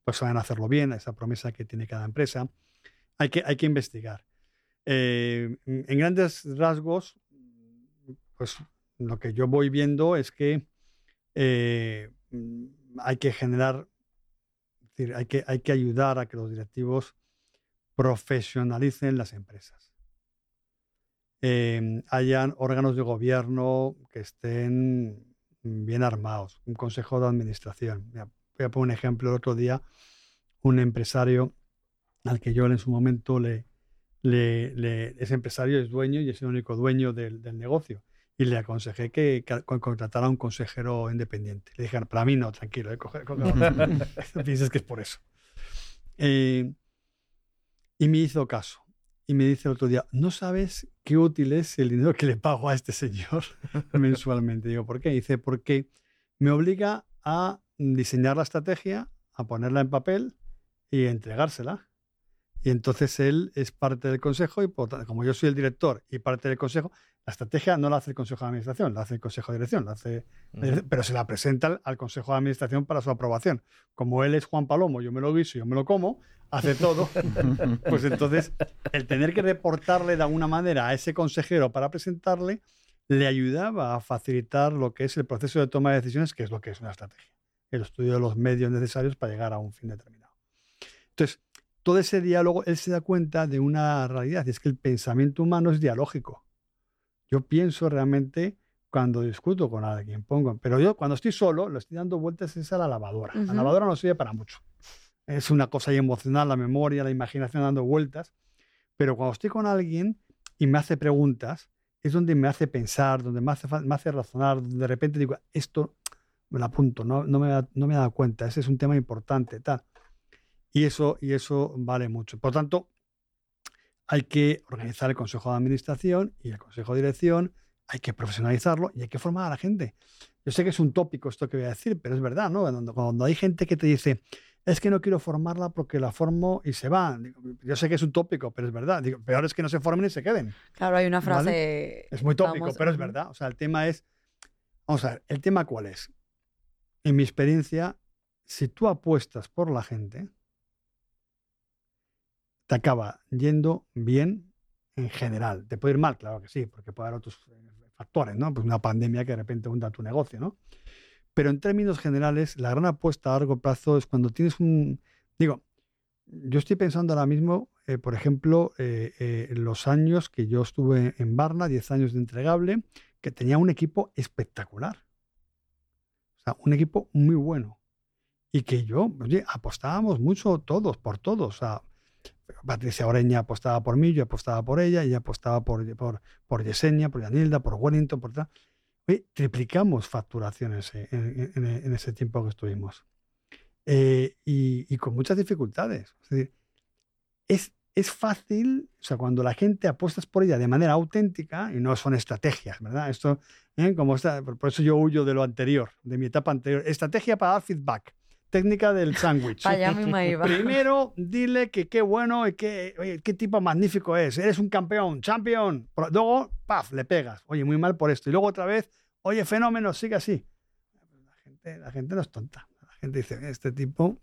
Speaker 5: pues saben hacerlo bien, esa promesa que tiene cada empresa. Hay que, hay que investigar. Eh, en grandes rasgos, pues lo que yo voy viendo es que eh, hay que generar, es decir, hay que, hay que ayudar a que los directivos profesionalicen las empresas. Eh, hayan órganos de gobierno que estén bien armados, un consejo de administración. Voy a poner un ejemplo. El otro día, un empresario al que yo en su momento le, le, ese empresario es dueño y es el único dueño del, negocio. Y le aconsejé que, contratara a un consejero independiente. Le dije, para mí no, tranquilo, eh, pienses que es por eso. Eh, y me hizo caso. Y me dice el otro día, ¿no sabes qué útil es el dinero que le pago a este señor mensualmente? Digo, ¿por qué? Dice, porque me obliga a diseñar la estrategia, a ponerla en papel y entregársela. Y entonces él es parte del consejo y como yo soy el director y parte del consejo, la estrategia no la hace el consejo de administración, la hace el consejo de dirección, la hace, pero se la presenta al, consejo de administración para su aprobación. Como él es Juan Palomo, yo me lo guiso, yo me lo como, hace todo, pues entonces el tener que reportarle de alguna manera a ese consejero para presentarle le ayudaba a facilitar lo que es el proceso de toma de decisiones, que es lo que es una estrategia, el estudio de los medios necesarios para llegar a un fin determinado. Entonces, todo ese diálogo, él se da cuenta de una realidad, y es que el pensamiento humano es dialógico. Yo pienso realmente cuando discuto con alguien, pongo, pero yo cuando estoy solo, lo estoy dando vueltas es a la lavadora. La lavadora no sirve para mucho. Es una cosa emocional, la memoria, la imaginación dando vueltas. Pero cuando estoy con alguien y me hace preguntas, es donde me hace pensar, donde me hace, me hace razonar, donde de repente digo, esto me lo apunto, no, no, me, no me he dado cuenta, ese es un tema importante, tal. Y eso, y eso vale mucho. Por tanto, hay que organizar el Consejo de Administración y el Consejo de Dirección, hay que profesionalizarlo y hay que formar a la gente. Yo sé que es un tópico esto que voy a decir, pero es verdad, ¿no? Cuando, hay gente que te dice, es que no quiero formarla porque la formo y se va. yo sé que es un tópico, pero es verdad. Digo, peor es que no se formen y se queden.
Speaker 4: Claro, hay una frase.
Speaker 5: Es muy tópico, pero es verdad. O sea, el tema es. Vamos a ver, ¿el tema cuál es? En mi experiencia, si tú apuestas por la gente, te acaba yendo bien en general. Te puede ir mal, claro que sí, porque puede haber otros eh, factores, ¿no? Pues una pandemia que de repente hunda tu negocio, ¿no? Pero en términos generales, la gran apuesta a largo plazo es cuando tienes un... Digo, yo estoy pensando ahora mismo, eh, por ejemplo, eh, los años que yo estuve en Barna, 10 años de entregable, que tenía un equipo espectacular. O sea, un equipo muy bueno. Y que yo, oye, apostábamos mucho todos, por todos. O sea, Patricia Oreña apostaba por mí, yo apostaba por ella, ella apostaba por, por, por Yesenia, por Yanilda, por Wellington, por tal. triplicamos facturaciones en, ese tiempo que estuvimos. Eh, y, con muchas dificultades. Es, es, fácil, o sea, cuando la gente apuestas por ella de manera auténtica y no son estrategias, ¿verdad? Esto, ¿eh? como por eso yo huyo de lo anterior, de mi etapa anterior. Estrategia para dar feedback técnica del sándwich. Primero, dile que qué bueno y qué, qué tipo magnífico es. Eres un campeón, champion. Luego, paf, le pegas. Oye, muy mal por esto. Y luego otra vez, oye, fenómeno, sigue así. La gente, la gente no es tonta. La gente dice, este tipo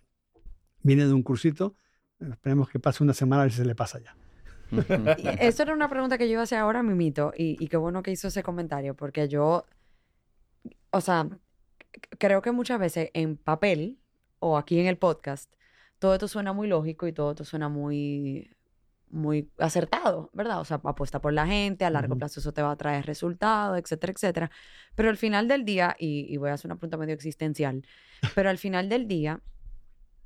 Speaker 5: viene de un cursito, esperemos que pase una semana a ver si se le pasa ya.
Speaker 4: Eso era una pregunta que yo iba a hacer ahora, Mimito, y, y qué bueno que hizo ese comentario, porque yo, o sea, creo que muchas veces en papel o aquí en el podcast, todo esto suena muy lógico y todo esto suena muy muy acertado, ¿verdad? O sea, apuesta por la gente, a largo plazo eso te va a traer resultados, etcétera, etcétera. Pero al final del día, y, voy a hacer una pregunta medio existencial, pero al final del día,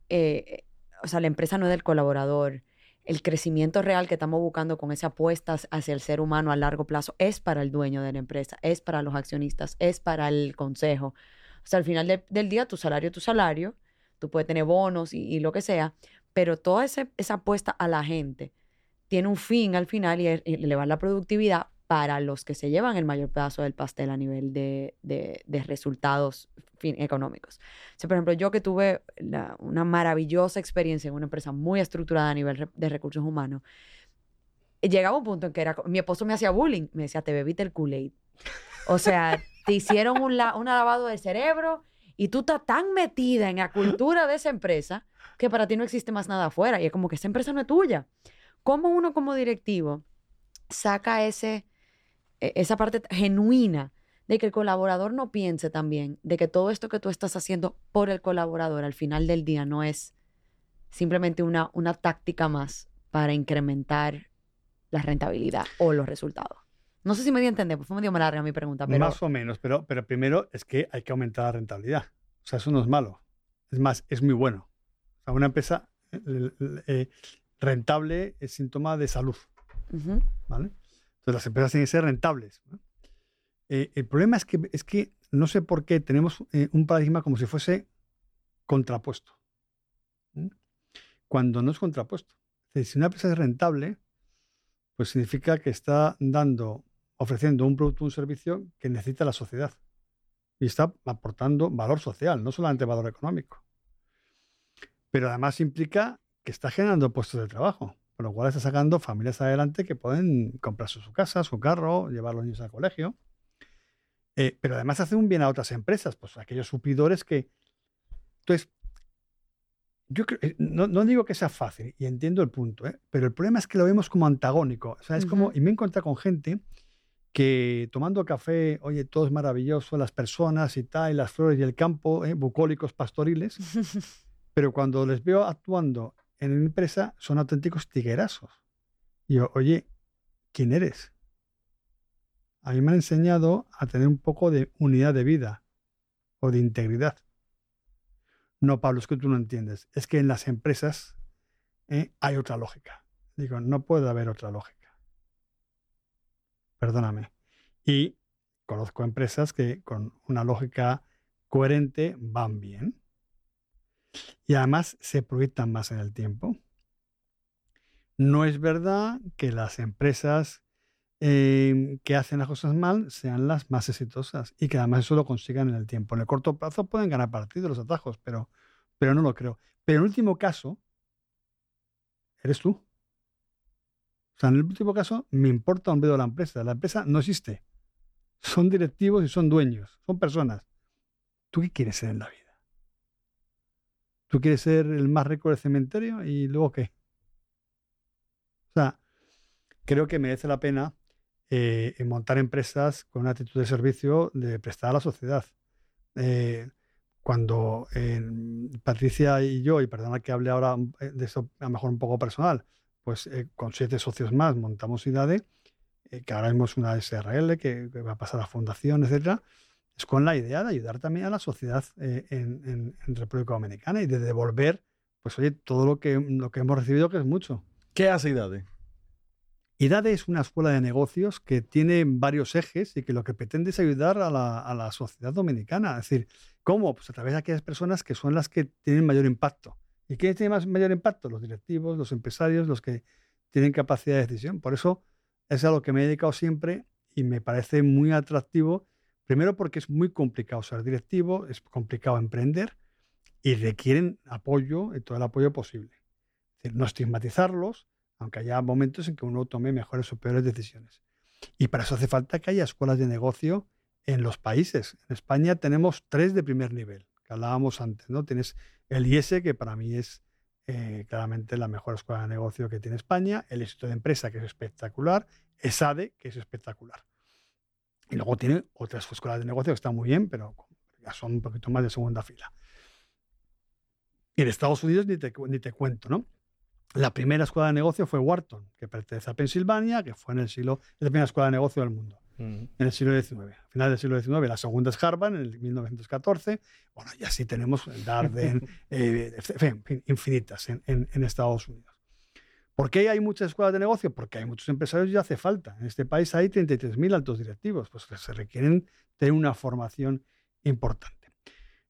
Speaker 4: eh, o sea, la empresa no es del colaborador. El crecimiento real que estamos buscando con esa apuesta hacia el ser humano a largo plazo es para el dueño de la empresa, es para los accionistas, es para el consejo. O sea, al final del día, tu salario es tu salario, tú puedes tener bonos y, lo que sea, pero toda esa apuesta a la gente tiene un fin al final y es elevar la productividad para los que se llevan el mayor pedazo del pastel a nivel de, resultados económicos. O por ejemplo, yo que tuve una maravillosa experiencia en una empresa muy estructurada a nivel de recursos humanos, llegaba un punto en que era, mi esposo me hacía bullying, me decía, te bebiste el Kool-Aid. O sea, te hicieron un, un lavado de cerebro y tú estás tan metida en la cultura de esa empresa que para ti no existe más nada afuera. Y es como que esa empresa no es tuya. ¿Cómo uno como directivo saca ese, e, esa parte genuina de que el colaborador no piense también, de que todo esto que tú estás haciendo por el colaborador al final del día no es simplemente una, una táctica más para incrementar la rentabilidad o los resultados? No sé si me di a entender, pues fue medio larga mi pregunta. Pero...
Speaker 5: Más o menos, pero, pero primero es que hay que aumentar la rentabilidad. O sea, eso no es malo. Es más, es muy bueno. O sea, una empresa, eh, rentable es síntoma de salud. ¿vale? Entonces las empresas tienen que ser rentables. Eh, el problema es que, es que no sé por qué tenemos eh, un paradigma como si fuese contrapuesto. Cuando no es contrapuesto. si una empresa es rentable, pues significa que está dando, ofreciendo un producto o un servicio que necesita la sociedad. Y está aportando valor social, no solamente valor económico. Pero además implica que está generando puestos de trabajo, por lo cual está sacando familias adelante que pueden comprarse su casa, su carro, llevar a los niños al colegio. Eh, pero además hace un bien a otras empresas, pues aquellos supidores que... Entonces, yo eh, no, digo que sea fácil y entiendo el punto, ¿eh? pero el problema es que lo vemos como antagónico. O sea, es como, y me he encontrado con gente que tomando café, oye, todo es maravilloso, las personas y tal, y las flores y el campo, bucólicos pastoriles, pero cuando les veo actuando en la empresa son auténticos tiguerazos. Y yo, oye, ¿quién eres? A mí me han enseñado a tener un poco de unidad de vida o de integridad. No, Pablo, es que tú no entiendes. Es que en las empresas eh, hay otra lógica. Digo, no puede haber otra lógica. Perdóname. Y conozco empresas que con una lógica coherente van bien y además se proyectan más en el tiempo. No es verdad que las empresas em, que hacen las cosas mal sean las más exitosas y que además eso lo consigan en el tiempo. En el corto plazo pueden ganar partidos los atajos, pero, pero no lo creo. Pero en último caso, eres tú. O sea, en el último caso, me importa un dedo la empresa. La empresa no existe. Son directivos y son dueños, son personas. ¿Tú qué quieres ser en la vida? ¿Tú quieres ser el más rico del cementerio y luego qué? O sea, creo que merece la pena eh, montar empresas con una actitud de servicio de prestar a la sociedad. Eh, cuando Patricia y yo, y perdona que hable ahora eh, de eso a lo mejor un poco personal, pues con siete socios más montamos IDADE, que ahora mismo es una SRL que, que, va a pasar a fundación, etcétera es con la idea de ayudar también a la sociedad eh, en, República Dominicana y de devolver, pues oye, todo lo que, lo que hemos recibido, que es mucho.
Speaker 1: ¿Qué hace IDADE?
Speaker 5: IDADE es una escuela de negocios que tiene varios ejes y que lo que pretende es ayudar a la, sociedad dominicana. Es decir, ¿cómo? Pues a través de aquellas personas que son las que tienen mayor impacto. ¿Y quiénes tienen más, mayor impacto? Los directivos, los empresarios, los que tienen capacidad de decisión. Por eso es a lo que me he dedicado siempre y me parece muy atractivo Primero porque es muy complicado ser directivo, es complicado emprender y requieren apoyo todo el apoyo posible. Es decir, no estigmatizarlos, aunque haya momentos en que uno tome mejores o peores decisiones. Y para eso hace falta que haya escuelas de negocio en los países. En España tenemos tres de primer nivel, que hablábamos antes. ¿no? Tienes el IES, que para mí es eh, claramente la mejor escuela de negocio que tiene España, el Instituto de Empresa, que es espectacular, ESADE, que es espectacular. Y luego tiene otras escuelas de negocio que están muy bien, pero ya son un poquito más de segunda fila. Y en Estados Unidos ni te, ni te cuento, ¿no? La primera escuela de negocio fue Wharton, que pertenece a Pensilvania, que fue en el siglo, la primera escuela de negocio del mundo, en el siglo XIX, final del siglo XIX. La segunda es Harvard, en el 1914. Bueno, y así tenemos Darden, eh, en fin, infinitas en, en, Estados Unidos. ¿Por qué hay muchas escuelas de negocio? Porque hay muchos empresarios y hace falta. En este país hay 33.000 altos directivos, pues se requieren tener una formación importante.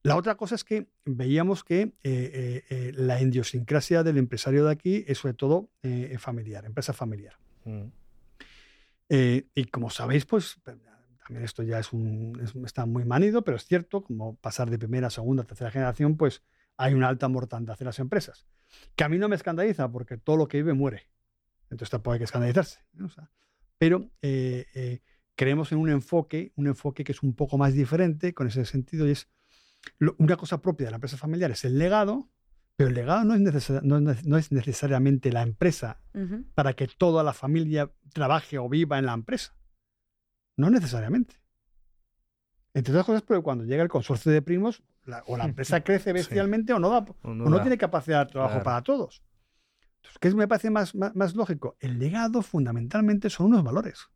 Speaker 5: La otra cosa es que veíamos que eh, eh, eh, la idiosincrasia del empresario de aquí es sobre todo familiar, empresa familiar. Mm. Y como sabéis, pues también esto ya es un, está muy manido, pero es cierto, como pasar de primera, segunda, tercera generación, pues hay una alta mortandad en las empresas. Que a mí no me escandaliza porque todo lo que vive muere. Entonces tampoco hay que escandalizarse. pero creemos en un enfoque, un enfoque que es un poco más diferente con ese sentido y es una cosa propia de la empresa familiar es el legado, pero el legado no es, no es, necesariamente la empresa para que toda la familia trabaje o viva en la empresa. No necesariamente. Entre otras cosas, pero cuando llega el consorcio de primos, o la empresa crece bestialmente o, no da, o no, tiene capacidad de trabajo para todos. Entonces, ¿qué me parece más, más, lógico? El legado fundamentalmente son unos valores.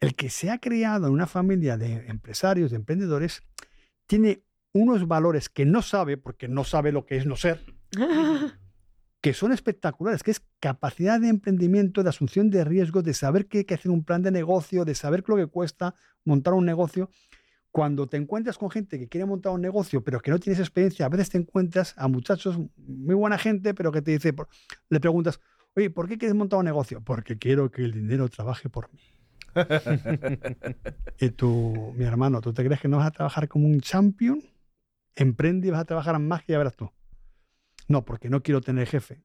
Speaker 5: El que se ha creado en una familia de empresarios, de emprendedores, tiene unos valores que no sabe, porque no sabe lo que es no ser, que son espectaculares, que es capacidad de emprendimiento, de asunción de riesgos, de saber que hay que hacer un plan de negocio, de saber lo que cuesta montar un negocio. Cuando te encuentras con gente que quiere montar un negocio, pero que no tienes experiencia, a veces te encuentras a muchachos, muy buena gente, pero que te dice, le preguntas, oye, ¿por qué quieres montar un negocio? Porque quiero que el dinero trabaje por mí. y tú, mi hermano, ¿tú te crees que no vas a trabajar como un champion? Emprende y vas a trabajar más que ya verás tú. No, porque no quiero tener jefe.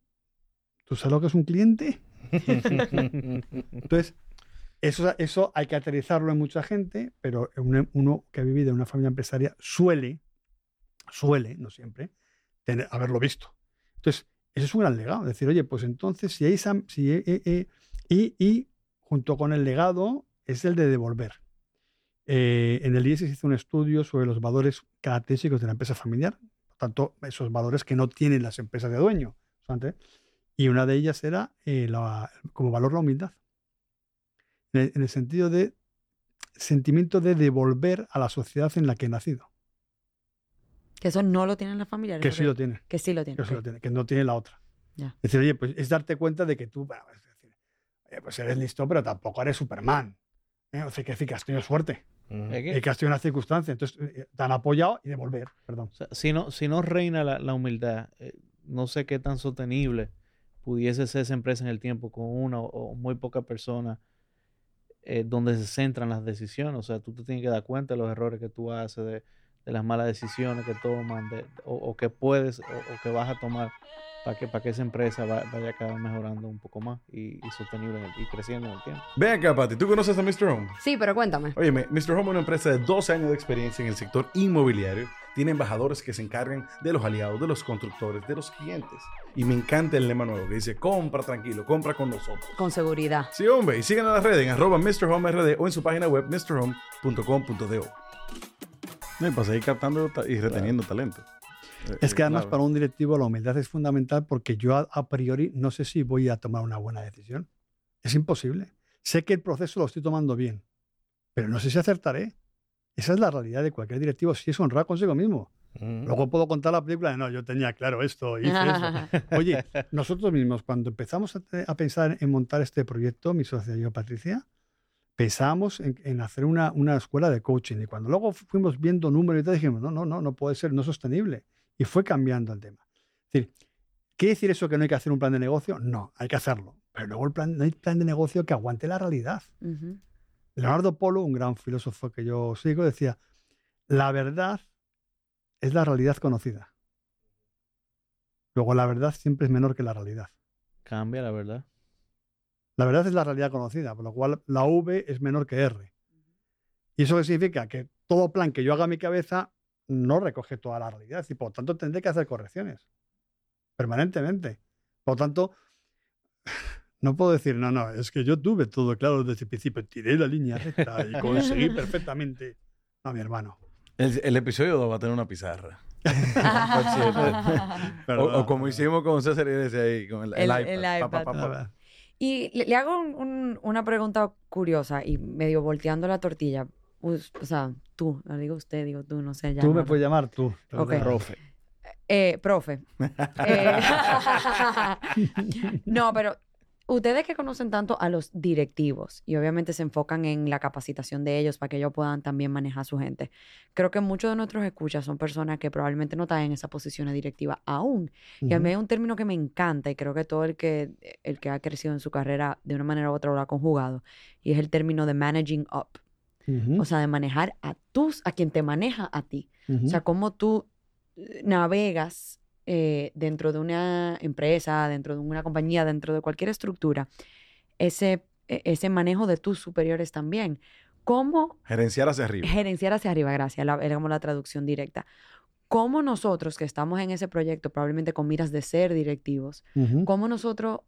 Speaker 5: ¿Tú sabes lo que es un cliente? Entonces, eso, eso hay que aterrizarlo en mucha gente, pero uno que ha vivido en una familia empresaria suele, suele, no siempre, tener, haberlo visto. Entonces, eso es un gran legado. Decir, oye, pues entonces, si hay. Si, eh, eh, y, y junto con el legado es el de devolver. Eh, en el IES hizo un estudio sobre los valores característicos de la empresa familiar, por tanto, esos valores que no tienen las empresas de dueño. Y una de ellas era eh, como valor la humildad, en el, sentido de sentimiento de devolver a la sociedad en la que he nacido.
Speaker 4: Que eso no lo tienen las familias.
Speaker 5: Que sí lo tiene.
Speaker 4: Que sí lo tiene.
Speaker 5: Que, sí lo tiene, que no tiene la otra. Es decir, oye, pues es darte cuenta de que tú, pues eres listo, pero tampoco eres Superman. ¿eh? O sea, que, que has tenido suerte. El que ha sido una circunstancia, entonces eh, te han apoyado y devolver, perdón.
Speaker 2: si, no, si no reina la, humildad, eh, no sé qué tan sostenible pudiese ser esa empresa en el tiempo con una o, muy poca persona eh, donde se centran las decisiones. O sea, tú te tienes que dar cuenta de los errores que tú haces, de, las malas decisiones que toman, o, que puedes o que vas a tomar para que, para que esa empresa vaya cada vez mejorando un poco más y, sostenible y creciendo en el tiempo.
Speaker 1: Ven acá, Pati, ¿tú conoces a Mr. Home?
Speaker 4: Sí, pero cuéntame.
Speaker 1: Oye, Mr. Home es una empresa de 12 años de experiencia en el sector inmobiliario. Tiene embajadores que se encargan de los aliados, de los constructores, de los clientes. Y me encanta el lema nuevo que dice, compra tranquilo, compra con nosotros.
Speaker 4: Con seguridad.
Speaker 1: Sí, hombre. Y sigan a las redes en arroba MrHomeRD o en su página web mrhome.com.do. No, y para seguir captando y reteniendo talento.
Speaker 5: Es que además para un directivo la humildad es fundamental porque yo a, priori no sé si voy a tomar una buena decisión. Es imposible. Sé que el proceso lo estoy tomando bien, pero no sé si acertaré. Esa es la realidad de cualquier directivo, si es honrado consigo mismo. Mm. Luego puedo contar la película de no, yo tenía claro esto, hice eso. Oye, nosotros mismos, cuando empezamos a, pensar en montar este proyecto, mi socia y yo, Patricia, pensábamos en, hacer una, una, escuela de coaching. Y cuando luego fuimos viendo números y todo, dijimos, no, no, no, no puede ser, no es sostenible. Y fue cambiando el tema. Es decir, ¿quiere decir eso que no hay que hacer un plan de negocio? No, hay que hacerlo. Pero luego el plan, no hay plan de negocio que aguante la realidad. Leonardo Polo, un gran filósofo que yo sigo, decía, la verdad es la realidad conocida. Luego la verdad siempre es menor que la realidad.
Speaker 2: Cambia la verdad.
Speaker 5: La verdad es la realidad conocida, por lo cual la V es menor que R. ¿Y eso significa? Que todo plan que yo haga en mi cabeza no recoge toda la realidad y por lo tanto tendré que hacer correcciones permanentemente. Por lo tanto, no puedo decir, no, no, es que yo tuve todo claro desde el principio, tiré la línea recta y conseguí perfectamente. No, mi hermano.
Speaker 1: El, episodio va a tener una pizarra. o, como hicimos con César y ahí, con el, iPad.
Speaker 4: y le, hago una pregunta curiosa y medio volteando la tortilla. O sea, tú, no digo usted, digo tú, no sé.
Speaker 5: Tú me puedes llamar tú.
Speaker 2: Profe.
Speaker 4: Eh, profe. Eh, no, pero Ustedes que conocen tanto a los directivos y obviamente se enfocan en la capacitación de ellos para que ellos puedan también manejar a su gente, creo que muchos de nuestros escuchas son personas que probablemente no están en esa posición directiva aún. Y a mí hay un término que me encanta y creo que todo el que, el que ha crecido en su carrera de una manera u otra lo ha conjugado y es el término de managing up. O sea, de manejar a tus, a quien te maneja a ti. O sea, cómo tú eh, navegas eh, dentro de una empresa, dentro de una compañía, dentro de cualquier estructura, ese, e, ese manejo de tus superiores también. ¿Cómo?
Speaker 1: Gerenciar hacia arriba.
Speaker 4: Gerenciar hacia arriba, gracias. era como la traducción directa. ¿Cómo nosotros que estamos en ese proyecto, probablemente con miras de ser directivos, cómo nosotros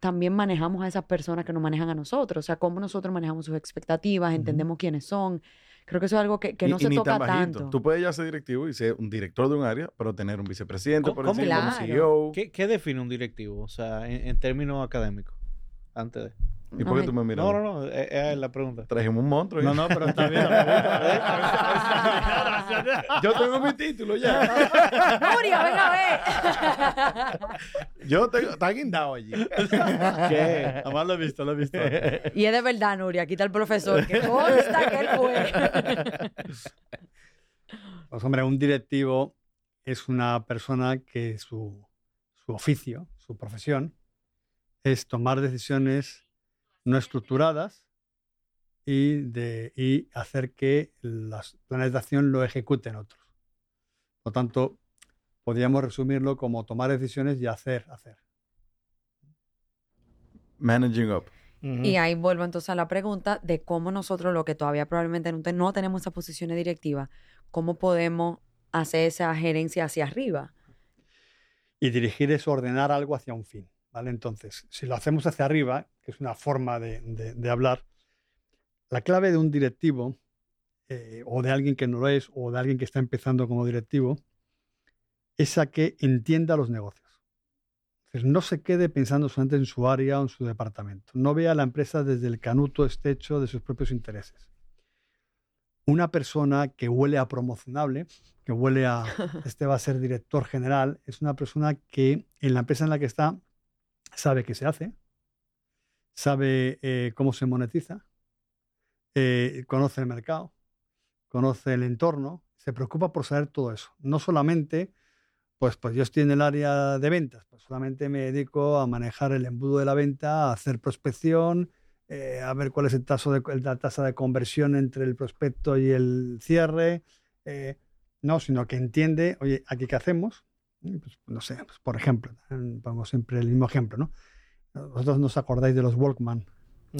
Speaker 4: también manejamos a esas personas que nos manejan a nosotros? O sea, cómo nosotros manejamos sus expectativas, entendemos quiénes son, Creo que eso es algo que, no se toca tanto.
Speaker 1: Tú puedes ya ser directivo y ser un director de un área, pero tener un vicepresidente, por ejemplo, como CEO.
Speaker 2: ¿Qué, define un directivo? O sea, en términos académicos, antes de...
Speaker 1: ¿Y por qué tú me miras?
Speaker 2: No, no, no, es, la pregunta.
Speaker 1: Trajimos un monstruo.
Speaker 5: No, no, pero está bien.
Speaker 1: Yo tengo mi título ya.
Speaker 4: Nuria, venga a ver.
Speaker 1: Yo tengo, está guindado allí.
Speaker 5: ¿Qué? Además lo he visto, lo he visto.
Speaker 4: Y es de verdad, Nuria, quita el profesor, que consta que él fue.
Speaker 5: Pues hombre, un directivo es una persona que su, su oficio, su profesión, es tomar decisiones no estructuradas y, de, y hacer que los planes de acción lo ejecuten otros. Por lo tanto, podríamos resumirlo como tomar decisiones y hacer, hacer.
Speaker 1: Managing up.
Speaker 4: Y ahí vuelvo entonces a la pregunta de cómo nosotros, lo que todavía probablemente no, no tenemos esa posición directiva, cómo podemos hacer esa gerencia hacia arriba.
Speaker 5: Y dirigir es ordenar algo hacia un fin. ¿Vale? Entonces, si lo hacemos hacia arriba, que es una forma de, hablar, la clave de un directivo, eh, o de alguien que no lo es, o de alguien que está empezando como directivo, es a que entienda los negocios. no se quede pensando solamente en su área o en su departamento. No vea la empresa desde el canuto estrecho de sus propios intereses. Una persona que huele a promocionable, que huele a este va a ser director general, es una persona que en la empresa en la que está sabe qué se hace, sabe eh, cómo se monetiza, eh, conoce el mercado, conoce el entorno, se preocupa por saber todo eso. No solamente, pues, pues yo estoy en el área de ventas, pues solamente me dedico a manejar el embudo de la venta, a hacer prospección, eh, a ver cuál es el taso de, la tasa de conversión entre el prospecto y el cierre. no, sino que entiende, oye, aquí qué hacemos, pues, no sé, pues, por ejemplo, pongo siempre el mismo ejemplo, ¿no? Vosotros no os acordáis de los Walkman.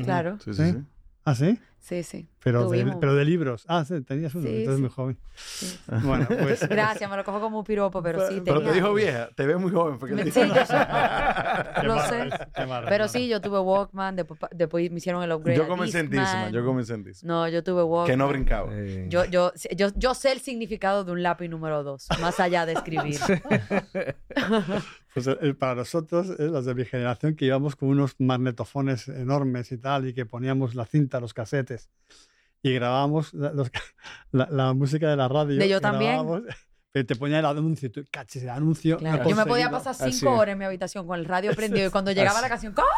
Speaker 4: Claro.
Speaker 1: Sí, sí, sí.
Speaker 5: ¿Ah, sí?
Speaker 4: Sí, sí.
Speaker 5: Pero, de, pero de libros. Ah, sí, tenías uno, entonces muy joven. Bueno, pues.
Speaker 4: Gracias, me lo cojo como un piropo, pero sí.
Speaker 1: Pero te dijo vieja, te ves muy joven. Porque
Speaker 4: sí, yo lo sé. pero sí, yo tuve Walkman, después, después me hicieron el upgrade.
Speaker 1: Yo comencé en Disman, yo comencé en Disman.
Speaker 4: No, yo tuve Walkman.
Speaker 1: Que no brincaba.
Speaker 4: Yo, yo, yo, yo sé el significado de un lápiz número dos, más allá de escribir.
Speaker 5: Pues eh, para nosotros, eh, los de mi generación, que íbamos con unos magnetofones enormes y tal, y que poníamos la cinta, los y grabábamos la, música de la radio.
Speaker 4: De yo también.
Speaker 5: te ponía el anuncio, tú caches el anuncio.
Speaker 4: Yo me podía pasar cinco horas en mi habitación con el radio prendido y cuando llegaba la canción, ¡corre!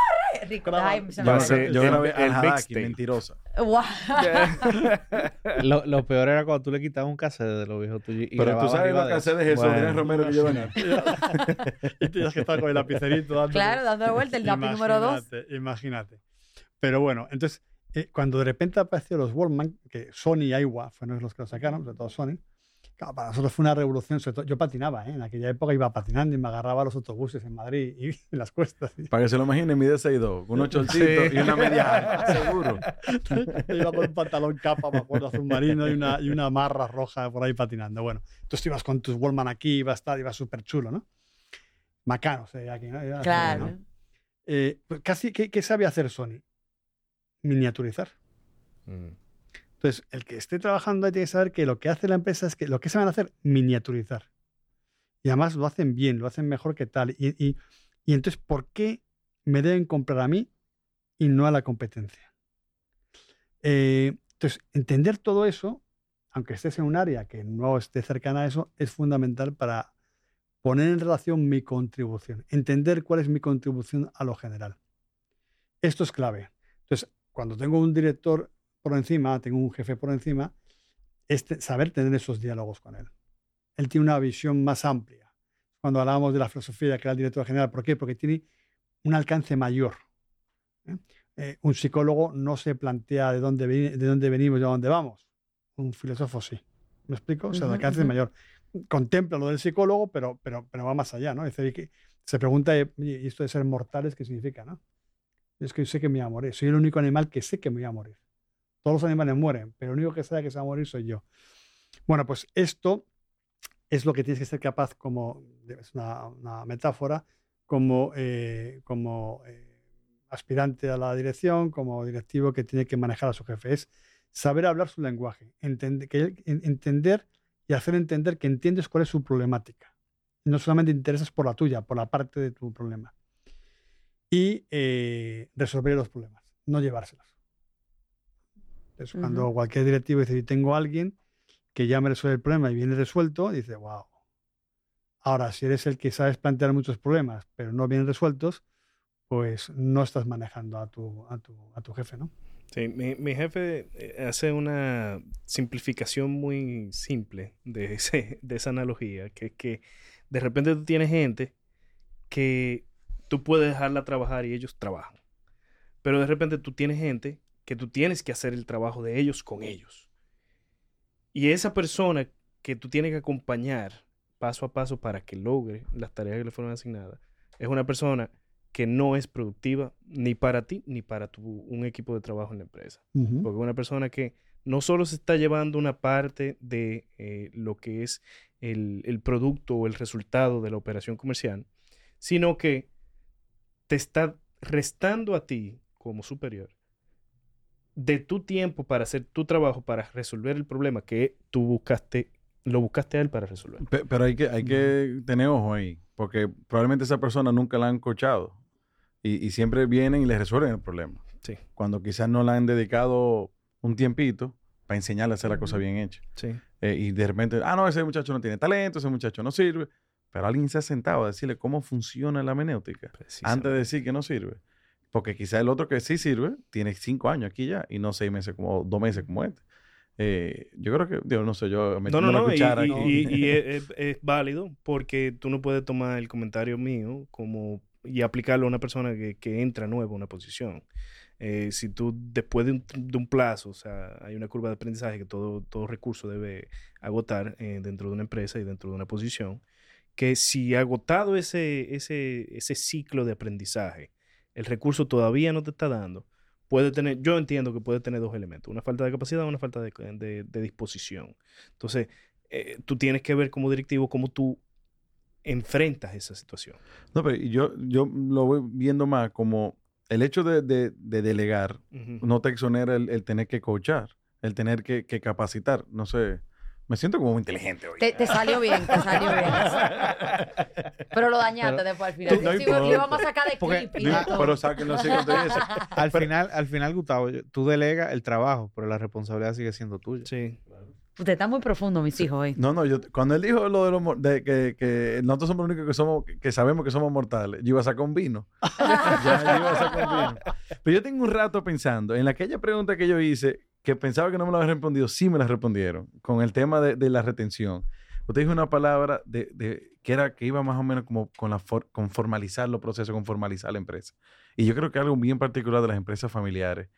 Speaker 4: Rico,
Speaker 1: yo, grabé el mixtape. mentirosa.
Speaker 2: lo, lo, peor era cuando tú le quitabas un cassette de los viejos tuyos.
Speaker 1: Pero tú sabes los cassettes de Jesús Romero que llevan.
Speaker 5: y tenías que estar con el lapicerito dando.
Speaker 4: Claro, dando vuelta el lápiz número dos.
Speaker 5: Imagínate. Pero bueno, entonces, eh, cuando de repente apareció los Wallman, que Sony y Aiwa fueron los que lo sacaron, sobre todo Sony, para nosotros fue una revolución. yo patinaba, ¿eh? en aquella época iba patinando y me agarraba a los autobuses en Madrid y en las cuestas.
Speaker 1: Para que se lo imaginen, mide 6'2, unos chorcitos y una media seguro.
Speaker 5: iba con un pantalón capa, me acuerdo, azul marino y una, y una marra roja por ahí patinando. Bueno, entonces ibas con tus Wallman aquí, ibas a estar, ibas súper chulo, ¿no? Macano, o aquí, ¿no?
Speaker 4: claro.
Speaker 5: Eh, pues casi, ¿qué, ¿qué, sabe hacer Sony? Miniaturizar. Mm. Entonces, el que esté trabajando ahí tiene que saber que lo que hace la empresa es que lo que se van a hacer, miniaturizar. Y además lo hacen bien, lo hacen mejor que tal. Y, y, y entonces, ¿por qué me deben comprar a mí y no a la competencia? Eh, entonces, entender todo eso, aunque estés en un área que no esté cercana a eso, es fundamental para poner en relación mi contribución, entender cuál es mi contribución a lo general. Esto es clave. Entonces, cuando tengo un director por encima, tengo un jefe por encima, es saber tener esos diálogos con él. Él tiene una visión más amplia. Cuando hablábamos de la filosofía que era el director general, ¿por qué? Porque tiene un alcance mayor. ¿eh? Eh, un psicólogo no se plantea de dónde, de dónde venimos y a dónde vamos. Un filósofo sí. ¿Me explico? O sea, el alcance es mayor. Contempla lo del psicólogo, pero, pero, pero va más allá, ¿no? Es decir, se pregunta, ¿y esto de ser mortales qué significa, no? Es que yo sé que me voy a morir. Soy el único animal que sé que me voy a morir. Todos los animales mueren, pero el único que sabe que se va a morir soy yo. Bueno, pues esto es lo que tienes que ser capaz, como es una, metáfora, como, eh, como eh, aspirante a la dirección, como directivo que tiene que manejar a su jefe. Es saber hablar su lenguaje, entender, y hacer entender que entiendes cuál es su problemática. No solamente interesas por la tuya, por la parte de tu problema y eh, resolver los problemas, no llevárselos. Entonces, cuando cualquier directivo dice, si tengo a alguien que ya me resuelve el problema y viene resuelto, dice, wow. Ahora, si eres el que sabes plantear muchos problemas, pero no vienen resueltos, pues no estás manejando a tu, a tu, a tu jefe, ¿no?
Speaker 3: Sí, mi, mi, jefe eh, hace una simplificación muy simple de, ese, de esa analogía, que es que de repente tú tienes gente que tú puedes dejarla trabajar y ellos trabajan. Pero de repente tú tienes gente que tú tienes que hacer el trabajo de ellos con ellos. Y esa persona que tú tienes que acompañar paso a paso para que logre las tareas que le fueron asignadas, es una persona que no es productiva ni para ti ni para tu, un equipo de trabajo en la empresa. Porque es una persona que no solo se está llevando una parte de eh, lo que es el, el producto o el resultado de la operación comercial, sino que te está restando a ti como superior de tu tiempo para hacer tu trabajo, para resolver el problema que tú buscaste, lo buscaste a él para resolver.
Speaker 1: Pero, hay, que, hay que tener ojo ahí, porque probablemente esa persona nunca la han coachado y, siempre vienen y le resuelven el problema.
Speaker 3: Sí.
Speaker 1: Cuando quizás no la han dedicado un tiempito para enseñarle a hacer la cosa bien hecha.
Speaker 3: Sí.
Speaker 1: Eh, y de repente, ah, no, ese muchacho no tiene talento, ese muchacho no sirve. Pero alguien se ha sentado a decirle cómo funciona la menéutica antes de decir que no sirve. Porque quizá el otro que sí sirve tiene cinco años aquí ya y no seis meses como dos meses como este. Eh, yo creo que, digo, no sé, yo
Speaker 3: me no, no, no, y, y, es, válido porque tú no puedes tomar el comentario mío como y aplicarlo a una persona que, que entra nueva a una posición. Eh, si tú después de un, de un, plazo, o sea, hay una curva de aprendizaje que todo, todo recurso debe agotar eh, dentro de una empresa y dentro de una posición, que si agotado ese, ese, ese ciclo de aprendizaje, el recurso todavía no te está dando, puede tener, yo entiendo que puede tener dos elementos, una falta de capacidad o una falta de, disposición. Entonces, eh, tú tienes que ver como directivo cómo tú enfrentas esa situación.
Speaker 1: No, pero yo, yo lo voy viendo más como el hecho de, delegar no te exonera el, tener que coachar, el tener que, que capacitar. No sé. Me siento como muy inteligente hoy.
Speaker 4: Te, salió bien, te salió bien. pero lo dañaste después al final. No, sí, vamos a sacar de clip.
Speaker 1: pero sáquenlo así con
Speaker 2: Al final, al final, Gustavo, tú delegas el trabajo, pero la responsabilidad sigue siendo tuya.
Speaker 3: Sí.
Speaker 4: Usted está muy profundo, mis hijos, hoy.
Speaker 1: No, no, yo, cuando él dijo lo de, los, de que, que, nosotros somos los únicos que somos, que sabemos que somos mortales, yo iba a sacar un vino. ya, yo iba a sacar un vino. Pero yo tengo un rato pensando en aquella pregunta que yo hice, que pensaba que no me lo habían respondido, sí me la respondieron, con el tema de, la retención. Usted dijo una palabra de, que era que iba más o menos como con, la con formalizar los procesos, con formalizar la empresa. Y yo creo que algo bien particular de las empresas familiares.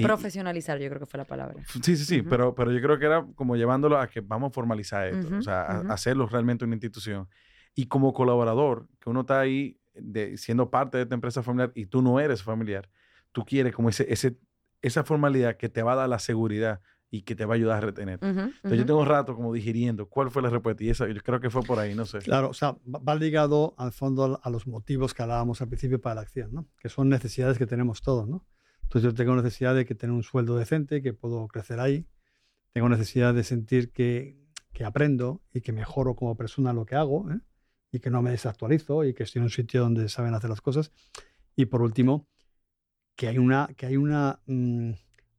Speaker 4: Profesionalizar, yo creo que fue la palabra.
Speaker 1: Sí, sí, sí, pero, pero yo creo que era como llevándolo a que vamos a formalizar esto, o sea, a, hacerlo realmente una institución. Y como colaborador, que uno está ahí de, siendo parte de esta empresa familiar y tú no eres familiar, tú quieres como ese, ese esa formalidad que te va a dar la seguridad y que te va a ayudar a retener. Entonces yo tengo un rato como digiriendo cuál fue la respuesta y esa yo creo que fue por ahí, no sé.
Speaker 5: Claro, o sea, va ligado al fondo a los motivos que hablábamos al principio para la acción, ¿no? Que son necesidades que tenemos todos, ¿no? Entonces yo tengo necesidad de que tener un sueldo decente, que puedo crecer ahí. Tengo necesidad de sentir que, que aprendo y que mejoro como persona lo que hago, ¿eh? y que no me desactualizo y que estoy en un sitio donde saben hacer las cosas. Y por último, que hay una, que hay una mm,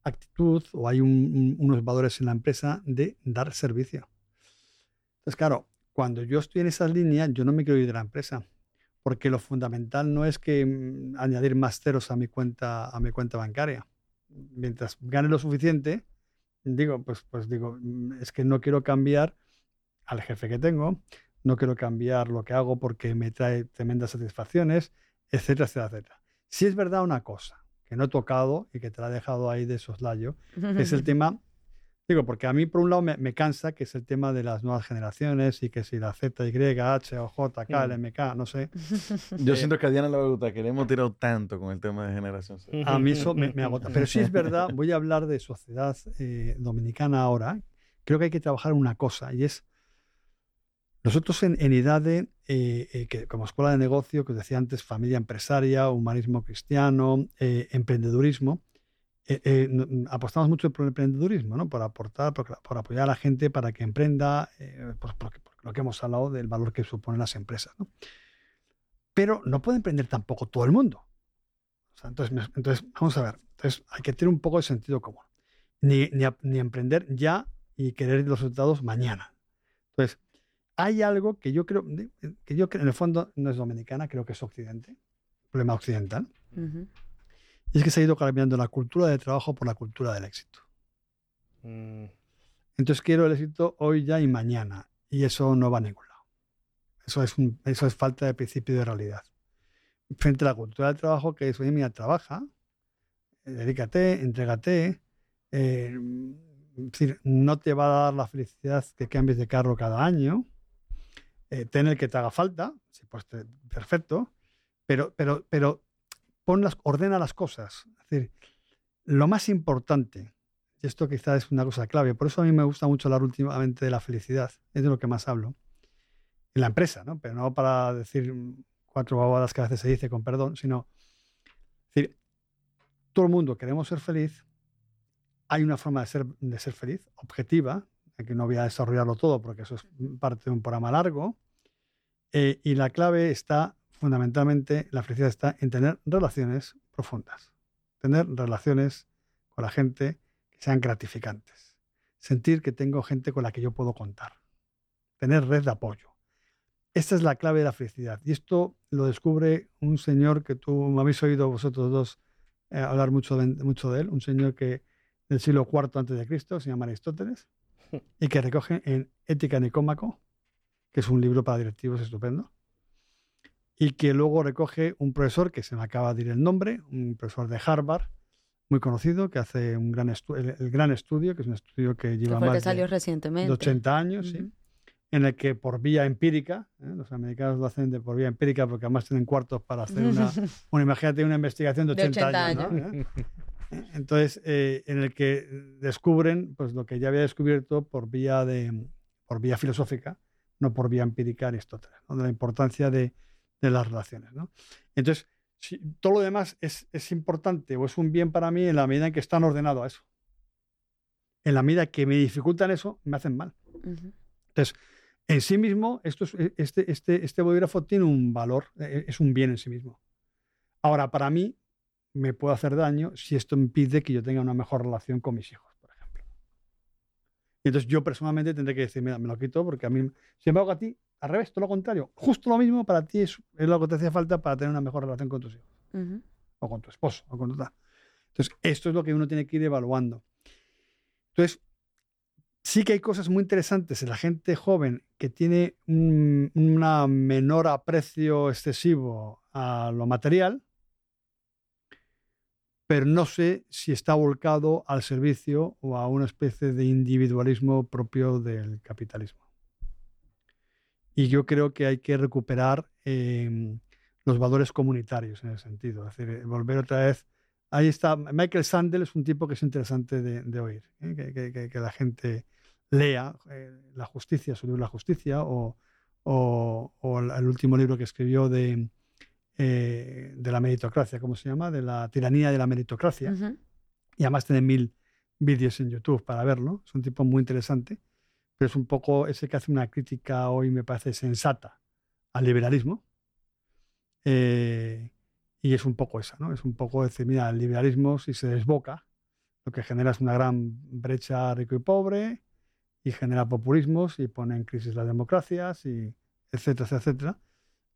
Speaker 5: actitud o hay unos valores en la empresa de dar servicio. Entonces, claro, cuando yo estoy en esa línea, yo no me quiero ir de la empresa, porque lo fundamental no es que mm, añadir más ceros a mi cuenta, a mi cuenta bancaria. Mientras gane lo suficiente, digo, pues, pues digo, mm, es que no quiero cambiar al jefe que tengo, no quiero cambiar lo que hago porque me trae tremendas satisfacciones, etcétera, etcétera, etcétera. Si es verdad una cosa que no he tocado y que te la he dejado ahí de soslayo, es el tema, digo, porque a mí por un lado me, cansa, que es el tema de las nuevas generaciones y que si la Z, Y, H o J, K, L, M, K, no sé.
Speaker 1: Yo eh, siento que a Diana le gusta, que le hemos tirado tanto con el tema de generación.
Speaker 5: A mí eso me, agota. Pero si es verdad, voy a hablar de sociedad eh, dominicana ahora. Creo que hay que trabajar una cosa y es nosotros en, en IDADE, eh, eh, que como escuela de negocio, que os decía antes, familia empresaria, humanismo cristiano, eh, emprendedurismo, apostamos mucho por el emprendedurismo, ¿no? por aportar, por, apoyar a la gente para que emprenda, pues por, lo que hemos hablado del valor que suponen las empresas. ¿no? Pero no puede emprender tampoco todo el mundo. entonces, entonces, vamos a ver, entonces hay que tener un poco de sentido común. Ni, ni, ni emprender ya y querer los resultados mañana. Entonces, hay algo que yo creo, eh, que yo en el fondo no es dominicana, creo que es occidente, problema occidental. Y es que se ha ido cambiando la cultura de trabajo por la cultura del éxito. Mm. Entonces quiero el éxito hoy, ya y mañana. Y eso no va a ningún lado. Eso es, eso es falta de principio de realidad. Frente a la cultura del trabajo que es, oye, mira, trabaja, eh, dedícate, entrégate. Eh, es decir, no te va a dar la felicidad que cambies de carro cada año eh, ten el que te haga falta, pues perfecto, pero, pero, pero pon las, ordena las cosas. Decir, lo más importante, y esto quizás es una cosa clave, por eso a mí me gusta mucho hablar últimamente de la felicidad, es de lo que más hablo, en la empresa, ¿no? pero no para decir cuatro babadas que a veces se dice con perdón, sino, decir, todo el mundo queremos ser feliz, hay una forma de ser, de ser feliz, objetiva, que no voy a desarrollarlo todo porque eso es parte de un programa largo, eh, y la clave está, fundamentalmente, la felicidad está en tener relaciones profundas. Tener relaciones con la gente que sean gratificantes. Sentir que tengo gente con la que yo puedo contar. Tener red de apoyo. Esta es la clave de la felicidad. Y esto lo descubre un señor que tú me habéis oído vosotros dos eh, hablar mucho de, mucho de él, un señor que del siglo IV antes de Cristo, se llama Aristóteles, y que recoge en Ética Nicómaco, que es un libro para directivos estupendo, y que luego recoge un profesor que se me acaba de ir el nombre, un profesor de Harvard, muy conocido, que hace un gran el, gran estudio, que es un estudio que lleva más
Speaker 4: salió recientemente.
Speaker 5: de 80 años, ¿sí? en el que por vía empírica, ¿eh? los americanos lo hacen de por vía empírica porque además tienen cuartos para hacer una, una imagínate una investigación de 80, años. ¿Eh? Entonces, eh, en el que descubren pues, lo que ya había descubierto por vía, de, por vía filosófica, no por vía empírica Aristóteles, de la importancia de, las relaciones. Entonces, si, todo lo demás es, importante o es un bien para mí en la medida en que están ordenados a eso. En la medida que me dificultan eso, me hacen mal. Entonces, en sí mismo, esto este, este, este bolígrafo tiene un valor, e, es un bien en sí mismo. Ahora, para mí, me puede hacer daño si esto impide que yo tenga una mejor relación con mis hijos. Y entonces yo personalmente tendré que decir, mira, me lo quito porque a mí, sin embargo, a ti, al revés, todo lo contrario. Justo lo mismo para ti es, lo que te hacía falta para tener una mejor relación con tus hijos. O con tu esposo, o con tu tal. Entonces, esto es lo que uno tiene que ir evaluando. Entonces, sí que hay cosas muy interesantes en la gente joven que tiene un una menor aprecio excesivo a lo material, pero no sé si está volcado al servicio o a una especie de individualismo propio del capitalismo. Y yo creo que hay que recuperar em, los valores comunitarios en ese sentido, es decir, volver otra vez. Ahí está, Michael Sandel es un tipo que es interesante de, oír, ¿eh? que, la gente lea eh, La justicia, su libro La justicia, o, o el último libro que escribió de eh, de la meritocracia, ¿cómo se llama? De la tiranía de la meritocracia. Y además tiene mil vídeos en YouTube para verlo. Es un tipo muy interesante, pero es un poco ese que hace una crítica hoy, me parece, sensata al liberalismo. Eh, y es un poco esa, ¿no? Es un poco decir, mira, el liberalismo si se desboca, lo que genera es una gran brecha rico y pobre y genera populismos y pone en crisis las democracias y etcétera, etcétera.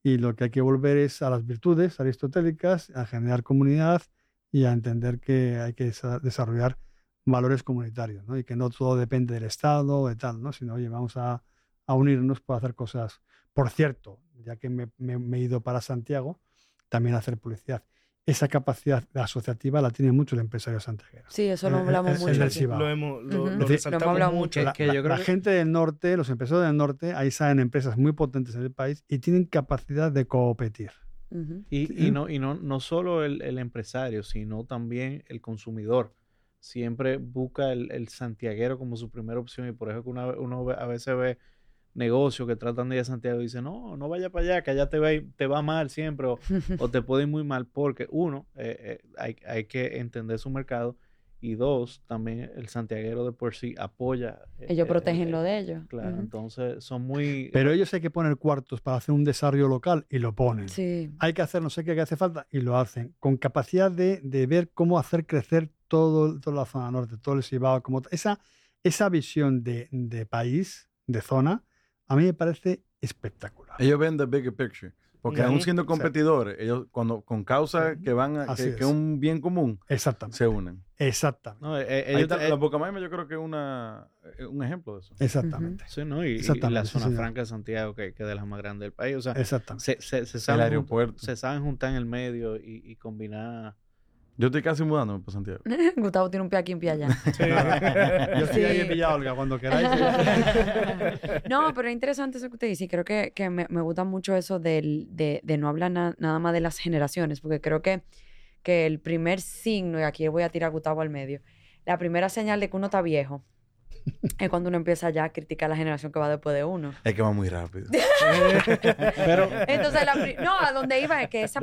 Speaker 5: Y lo que hay que volver es a las virtudes aristotélicas, a generar comunidad y a entender que hay que desarrollar valores comunitarios, ¿no? Y que no todo depende del Estado o de tal, ¿no? Sino, oye, vamos a, a unirnos para hacer cosas. Por cierto, ya que me, me, he ido para Santiago, también hacer publicidad esa capacidad asociativa la tiene mucho el empresario santiaguero.
Speaker 4: Sí, eso lo hablamos mucho.
Speaker 3: Lo hemos, lo, mucho.
Speaker 5: La, yo creo la gente del norte, los empresarios del norte, ahí salen empresas muy potentes en el país y tienen capacidad de competir.
Speaker 2: y, y, no, y no, no solo el, el, empresario, sino también el consumidor. Siempre busca el, el santiaguero como su primera opción y por eso que uno a veces ve negocios que tratan de ir a Santiago y dicen, no, no vaya para allá, que allá te va, te va mal siempre o, te puede ir muy mal porque uno, eh, eh, hay, hay, que entender su mercado y dos, también el santiaguero de por sí apoya.
Speaker 4: Eh, ellos protegen lo de ellos.
Speaker 2: Claro, entonces son muy...
Speaker 5: Pero ellos hay que poner cuartos para hacer un desarrollo local y lo ponen.
Speaker 4: Sí.
Speaker 5: Hay que hacer no sé qué que hace falta y lo hacen, con capacidad de, de ver cómo hacer crecer todo, toda la zona norte, todo el Cibao, como esa, esa visión de, de país, de zona, a mí me parece espectacular.
Speaker 1: Ellos ven the bigger picture. Porque aún siendo competidores, ellos cuando con causa que van a, que, es un bien común,
Speaker 5: Exactamente.
Speaker 1: se unen.
Speaker 5: Exactamente.
Speaker 1: No, eh, ellos, la Bocamaima yo creo que es una, eh, un ejemplo de eso.
Speaker 5: Exactamente.
Speaker 2: Sí, ¿no? Y, la zona franca de Santiago, que, que, es de las más grandes del país. O sea,
Speaker 5: Exactamente.
Speaker 2: Se, se, saben el aeropuerto. se saben juntar en el medio y, y combinar
Speaker 1: yo estoy casi mudándome para Santiago.
Speaker 4: Gustavo tiene un pie aquí y un pie allá.
Speaker 5: Yo estoy ahí en Villa Olga cuando queráis.
Speaker 4: no, pero es interesante eso que usted dice. Creo que, que me, me, gusta mucho eso del, de, de, no hablar nada más de las generaciones, porque creo que, que el primer signo, y aquí voy a tirar a Gustavo al medio, la primera señal de que uno está viejo es cuando uno empieza ya a criticar a la generación que va después de uno.
Speaker 1: Es que va muy rápido.
Speaker 4: Pero, Entonces, no, a donde iba es que esa,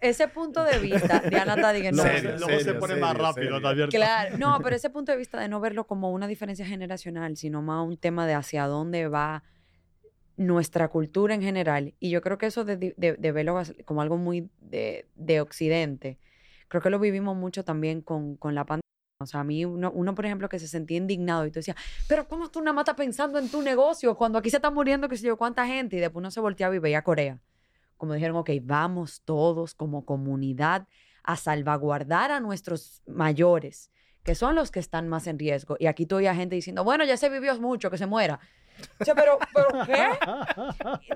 Speaker 4: ese, punto de vista, Diana está diciendo,
Speaker 5: no, luego se pone más rápido,
Speaker 4: Claro, no, pero ese punto de vista de no verlo como una diferencia generacional, sino más un tema de hacia dónde va nuestra cultura en general. Y yo creo que eso de, de, de verlo como algo muy de, de, Occidente, creo que lo vivimos mucho también con, con la pandemia o sea, a mí, uno, uno, por ejemplo, que se sentía indignado y tú decías, pero ¿cómo tú nada más estás pensando en tu negocio cuando aquí se está muriendo qué sé yo cuánta gente? Y después uno se volteaba y veía a Corea. Como dijeron, ok, vamos todos como comunidad a salvaguardar a nuestros mayores, que son los que están más en riesgo. Y aquí todavía gente diciendo, bueno, ya se vivió mucho, que se muera. O sea, pero, pero ¿qué?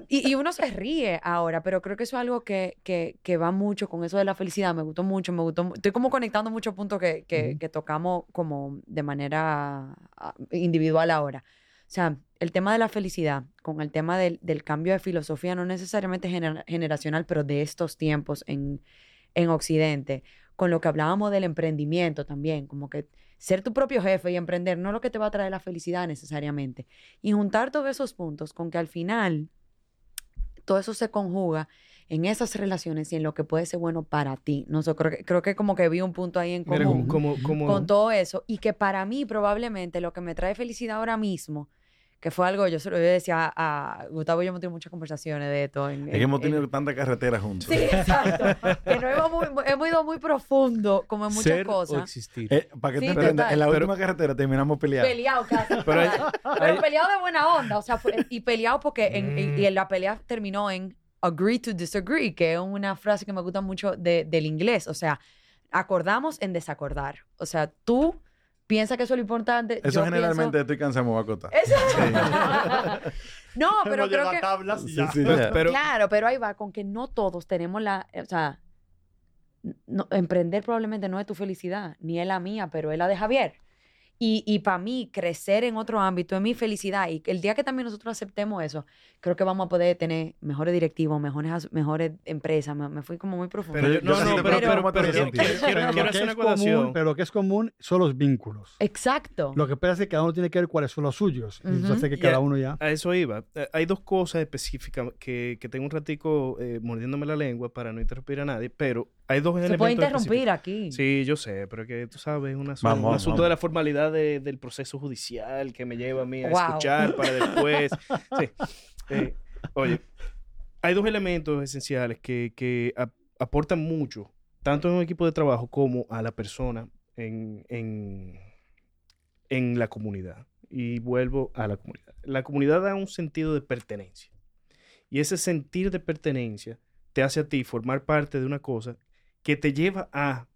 Speaker 4: Y, y, uno se ríe ahora, pero creo que eso es algo que, que, que, va mucho con eso de la felicidad. Me gustó mucho, me gustó. Estoy como conectando muchos puntos que, que, que tocamos como de manera individual ahora. O sea, el tema de la felicidad con el tema del, del cambio de filosofía, no necesariamente generacional, pero de estos tiempos en, en Occidente, con lo que hablábamos del emprendimiento también, como que ser tu propio jefe y emprender no es lo que te va a traer la felicidad necesariamente. Y juntar todos esos puntos con que al final todo eso se conjuga en esas relaciones y en lo que puede ser bueno para ti. No sé, creo que, creo que como que vi un punto ahí en común con todo eso y que para mí probablemente lo que me trae felicidad ahora mismo que fue algo, yo se lo decía a, Gustavo y yo hemos tenido muchas conversaciones de esto.
Speaker 1: es que hemos tenido tanta carretera juntos.
Speaker 4: Sí, exacto. que no hemos, muy, profundo, como en muchas
Speaker 2: Ser
Speaker 4: cosas.
Speaker 2: O existir.
Speaker 1: Eh, para que te entiendas, en la última carretera terminamos peleados.
Speaker 4: Peleados casi. pero, pero peleados de buena onda, o sea, y peleados porque en, y, en la pelea terminó en agree to disagree, que es una frase que me gusta mucho de, del inglés, o sea, acordamos en desacordar. O sea, tú piensa que eso es lo importante.
Speaker 1: Eso generalmente estoy cansado, me va a acotar.
Speaker 4: no, pero creo que...
Speaker 5: tablas y ya.
Speaker 4: Claro, pero ahí va con que no todos tenemos la... O sea, emprender probablemente no es tu felicidad, ni es la mía, pero es la de Javier. Y, y para mí, crecer en otro ámbito es mi felicidad. Y el día que también nosotros aceptemos eso, creo que vamos a poder tener mejores directivos, mejores, mejores empresas. Me, fui como muy profundo.
Speaker 5: Pero, no, no, pero, pero, quiero, hacer una común, Pero lo que es común son los vínculos.
Speaker 4: Exacto.
Speaker 5: Lo que pasa es que cada uno tiene que ver cuáles son los suyos. Entonces, que cada uno ya...
Speaker 3: A eso iba. Eh, hay dos cosas específicas que, que tengo un ratico eh, mordiéndome la lengua para no interrumpir a nadie, pero hay dos
Speaker 4: Se puede interrumpir aquí.
Speaker 3: Sí, yo sé, pero que tú sabes, es un asunto de la formalidad del proceso judicial que me lleva a mí a escuchar para después. sí. Eh, oye, hay dos elementos esenciales que, aportan mucho, tanto en un equipo de trabajo como a la persona en, en la comunidad. Y vuelvo a la comunidad. La comunidad da un sentido de pertenencia. Y ese sentir de pertenencia te hace a ti formar parte de una cosa que te lleva a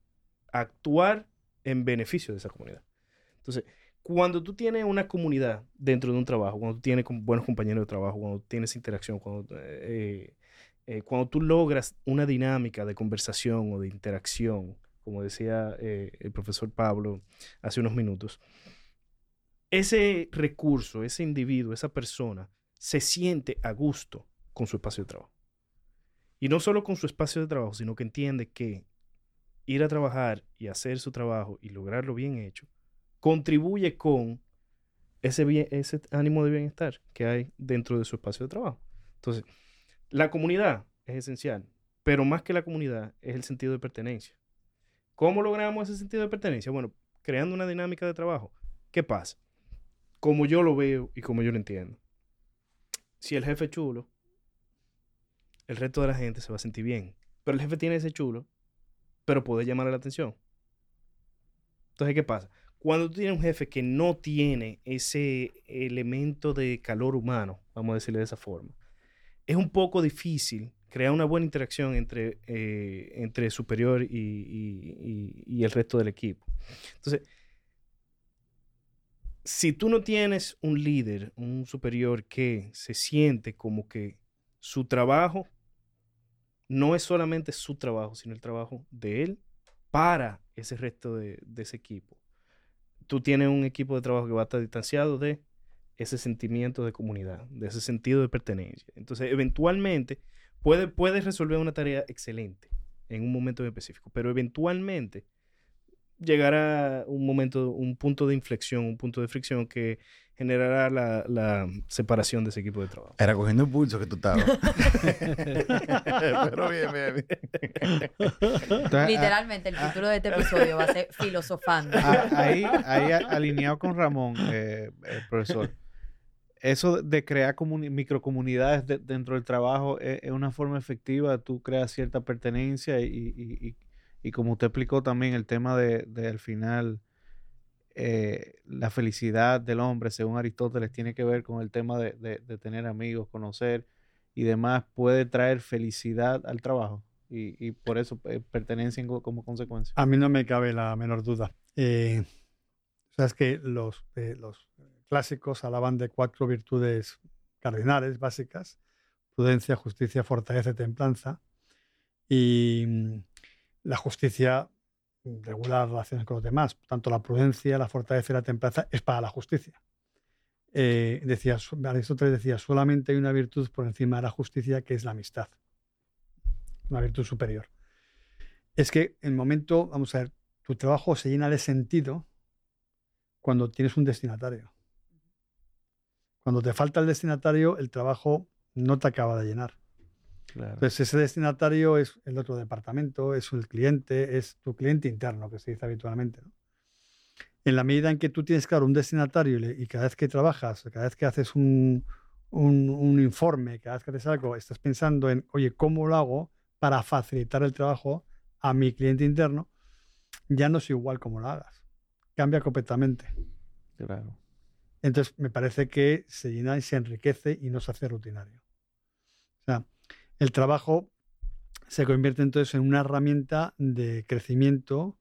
Speaker 3: actuar en beneficio de esa comunidad. Entonces, cuando tú tienes una comunidad dentro de un trabajo, cuando tú tienes buenos compañeros de trabajo, cuando tienes interacción, cuando, eh, eh, cuando tú logras una dinámica de conversación o de interacción, como decía eh, el profesor Pablo hace unos minutos, ese recurso, ese individuo, esa persona, se siente a gusto con su espacio de trabajo. Y no solo con su espacio de trabajo, sino que entiende que ir a trabajar y hacer su trabajo y lograrlo bien hecho contribuye con ese, ánimo de bienestar que hay dentro de su espacio de trabajo. Entonces, la comunidad es esencial, pero más que la comunidad es el sentido de pertenencia. ¿Cómo logramos ese sentido de pertenencia? Bueno, creando una dinámica de trabajo. ¿Qué pasa? Como yo lo veo y como yo lo entiendo. Si el jefe chulo, el resto de la gente se va a sentir bien. Pero el jefe tiene ese chulo, pero puede llamar la atención. Entonces, ¿qué pasa? Cuando tú tienes un jefe que no tiene ese elemento de calor humano, vamos a decirle de esa forma, es un poco difícil crear una buena interacción entre, eh, entre superior y, y, el resto del equipo. Entonces, si tú no tienes un líder, un superior que se siente como que su trabajo no es solamente su trabajo, sino el trabajo de él para ese resto de, ese equipo. Tú tienes un equipo de trabajo que va a estar distanciado de ese sentimiento de comunidad, de ese sentido de pertenencia. Entonces, eventualmente, puede, puedes resolver una tarea excelente en un momento específico, pero eventualmente llegará un momento, un punto de inflexión, un punto de fricción que generará la, separación de ese equipo de trabajo.
Speaker 1: Era cogiendo impulso que tú estabas. Pero bien, bien,
Speaker 4: ah, Literalmente, el título de este episodio va a ser Filosofando.
Speaker 2: Ah, ahí, ahí alineado con Ramón, eh, el profesor. Eso de crear microcomunidades dentro del trabajo es, una forma efectiva. Tú creas cierta pertenencia y, como usted explicó también el tema de, de al final eh, la felicidad del hombre, según Aristóteles, tiene que ver con el tema de, tener amigos, conocer y demás, puede traer felicidad al trabajo y, por eso eh, pertenencia como consecuencia.
Speaker 5: A mí no me cabe la menor duda. Eh, sabes que los, los clásicos hablaban de cuatro virtudes cardinales básicas, prudencia, justicia, fortaleza y templanza. Y mm, la justicia regular relaciones con los demás. Tanto la prudencia, la fortaleza y la templanza es para la justicia. Eh, decía, Aristóteles decía, solamente hay una virtud por encima de la justicia que es la amistad. Una virtud superior. Es que en el momento, vamos a ver, tu trabajo se llena de sentido cuando tienes un destinatario. Cuando te falta el destinatario, el trabajo no te acaba de llenar. Entonces, ese destinatario es el otro departamento, es el cliente, es tu cliente interno, que se dice habitualmente. En la medida en que tú tienes, claro, un destinatario y, cada vez que trabajas, cada vez que haces un, un, informe, cada vez que haces algo, estás pensando en, oye, ¿cómo lo hago para facilitar el trabajo a mi cliente interno? Ya no es igual como lo hagas. Cambia completamente.
Speaker 2: Claro.
Speaker 5: Entonces, me parece que se llena y se enriquece y no se hace rutinario. O sea, el trabajo se convierte entonces en una herramienta de crecimiento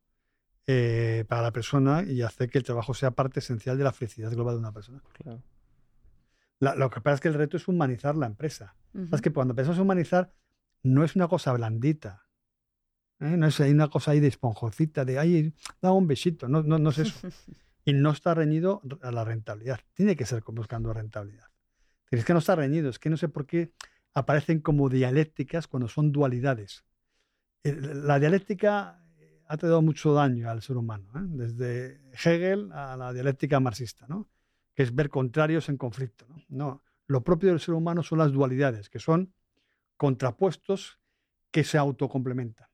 Speaker 5: eh, para la persona y hace que el trabajo sea parte esencial de la felicidad global de una persona.
Speaker 2: Claro.
Speaker 5: lo que pasa es que el reto es humanizar la empresa. Es que cuando pensamos en humanizar, no es una cosa blandita. ¿eh? No es una cosa ahí de esponjocita, de ay, da un besito. No, no, no es eso. y no está reñido a la rentabilidad. Tiene que ser buscando rentabilidad. Es que no está reñido, es que no sé por qué aparecen como dialécticas cuando son dualidades. La dialéctica eh, ha traído mucho daño al ser humano, ¿eh? desde Hegel a la dialéctica marxista, ¿no? que es ver contrarios en conflicto. ¿no? lo propio del ser humano son las dualidades, que son contrapuestos que se autocomplementan.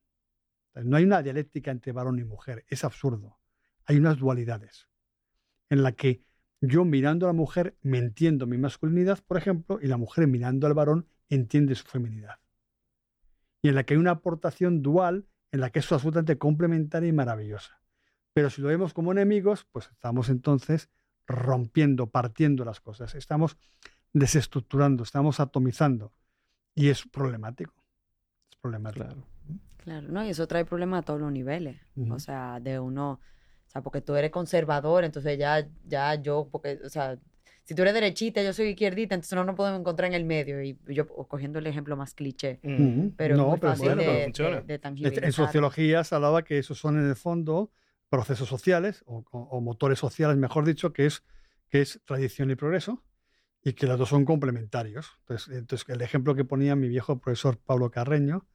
Speaker 5: No hay una dialéctica entre varón y mujer, es absurdo. Hay unas dualidades en la que yo mirando a la mujer me entiendo mi masculinidad, por ejemplo, y la mujer mirando al varón entiende su feminidad. Y en la que hay una aportación dual en la que es absolutamente complementaria y maravillosa. Pero si lo vemos como enemigos, pues estamos entonces rompiendo, partiendo las cosas. Estamos desestructurando, estamos atomizando. Y es problemático. Es problemático.
Speaker 4: Claro. Claro, no, y eso trae problemas a todos los niveles. O sea, de uno, o sea, porque tú eres conservador, entonces ya, ya yo, porque, o sea, si tú eres derechita, yo soy izquierdita, entonces no nos podemos encontrar en el medio. Y yo cogiendo el ejemplo más cliché, pero no, pero fácil de,
Speaker 5: En sociología se hablaba que esos son en el fondo procesos sociales o, motores sociales, mejor dicho, que es, que es tradición y progreso y que los dos son complementarios. Entonces, entonces el ejemplo que ponía mi viejo profesor Pablo Carreño,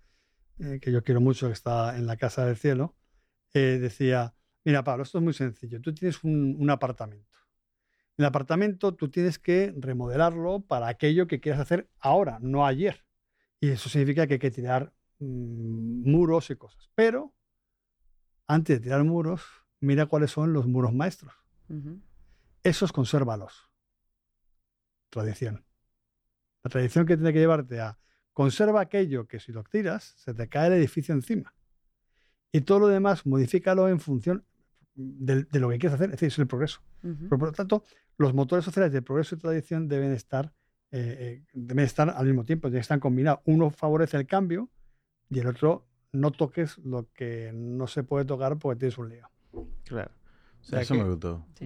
Speaker 5: eh, que yo quiero mucho, que está en la Casa del Cielo, eh, decía, mira Pablo, esto es muy sencillo, tú tienes un, apartamento. El apartamento tú tienes que remodelarlo para aquello que quieras hacer ahora, no ayer. Y eso significa que hay que tirar mm, muros y cosas. Pero antes de tirar muros, mira cuáles son los muros maestros. Esos consérvalos. Tradición. La tradición que tiene que llevarte a Conserva aquello que si lo tiras, se te cae el edificio encima. Y todo lo demás, modifícalo en función de, lo que quieres hacer. Es decir, es el progreso. por lo tanto, los motores sociales de progreso y tradición deben estar, eh, eh, deben estar al mismo tiempo, deben estar combinados. Uno favorece el cambio y el otro no toques lo que no se puede tocar porque tienes un lío.
Speaker 2: Claro.
Speaker 1: Eso me gustó.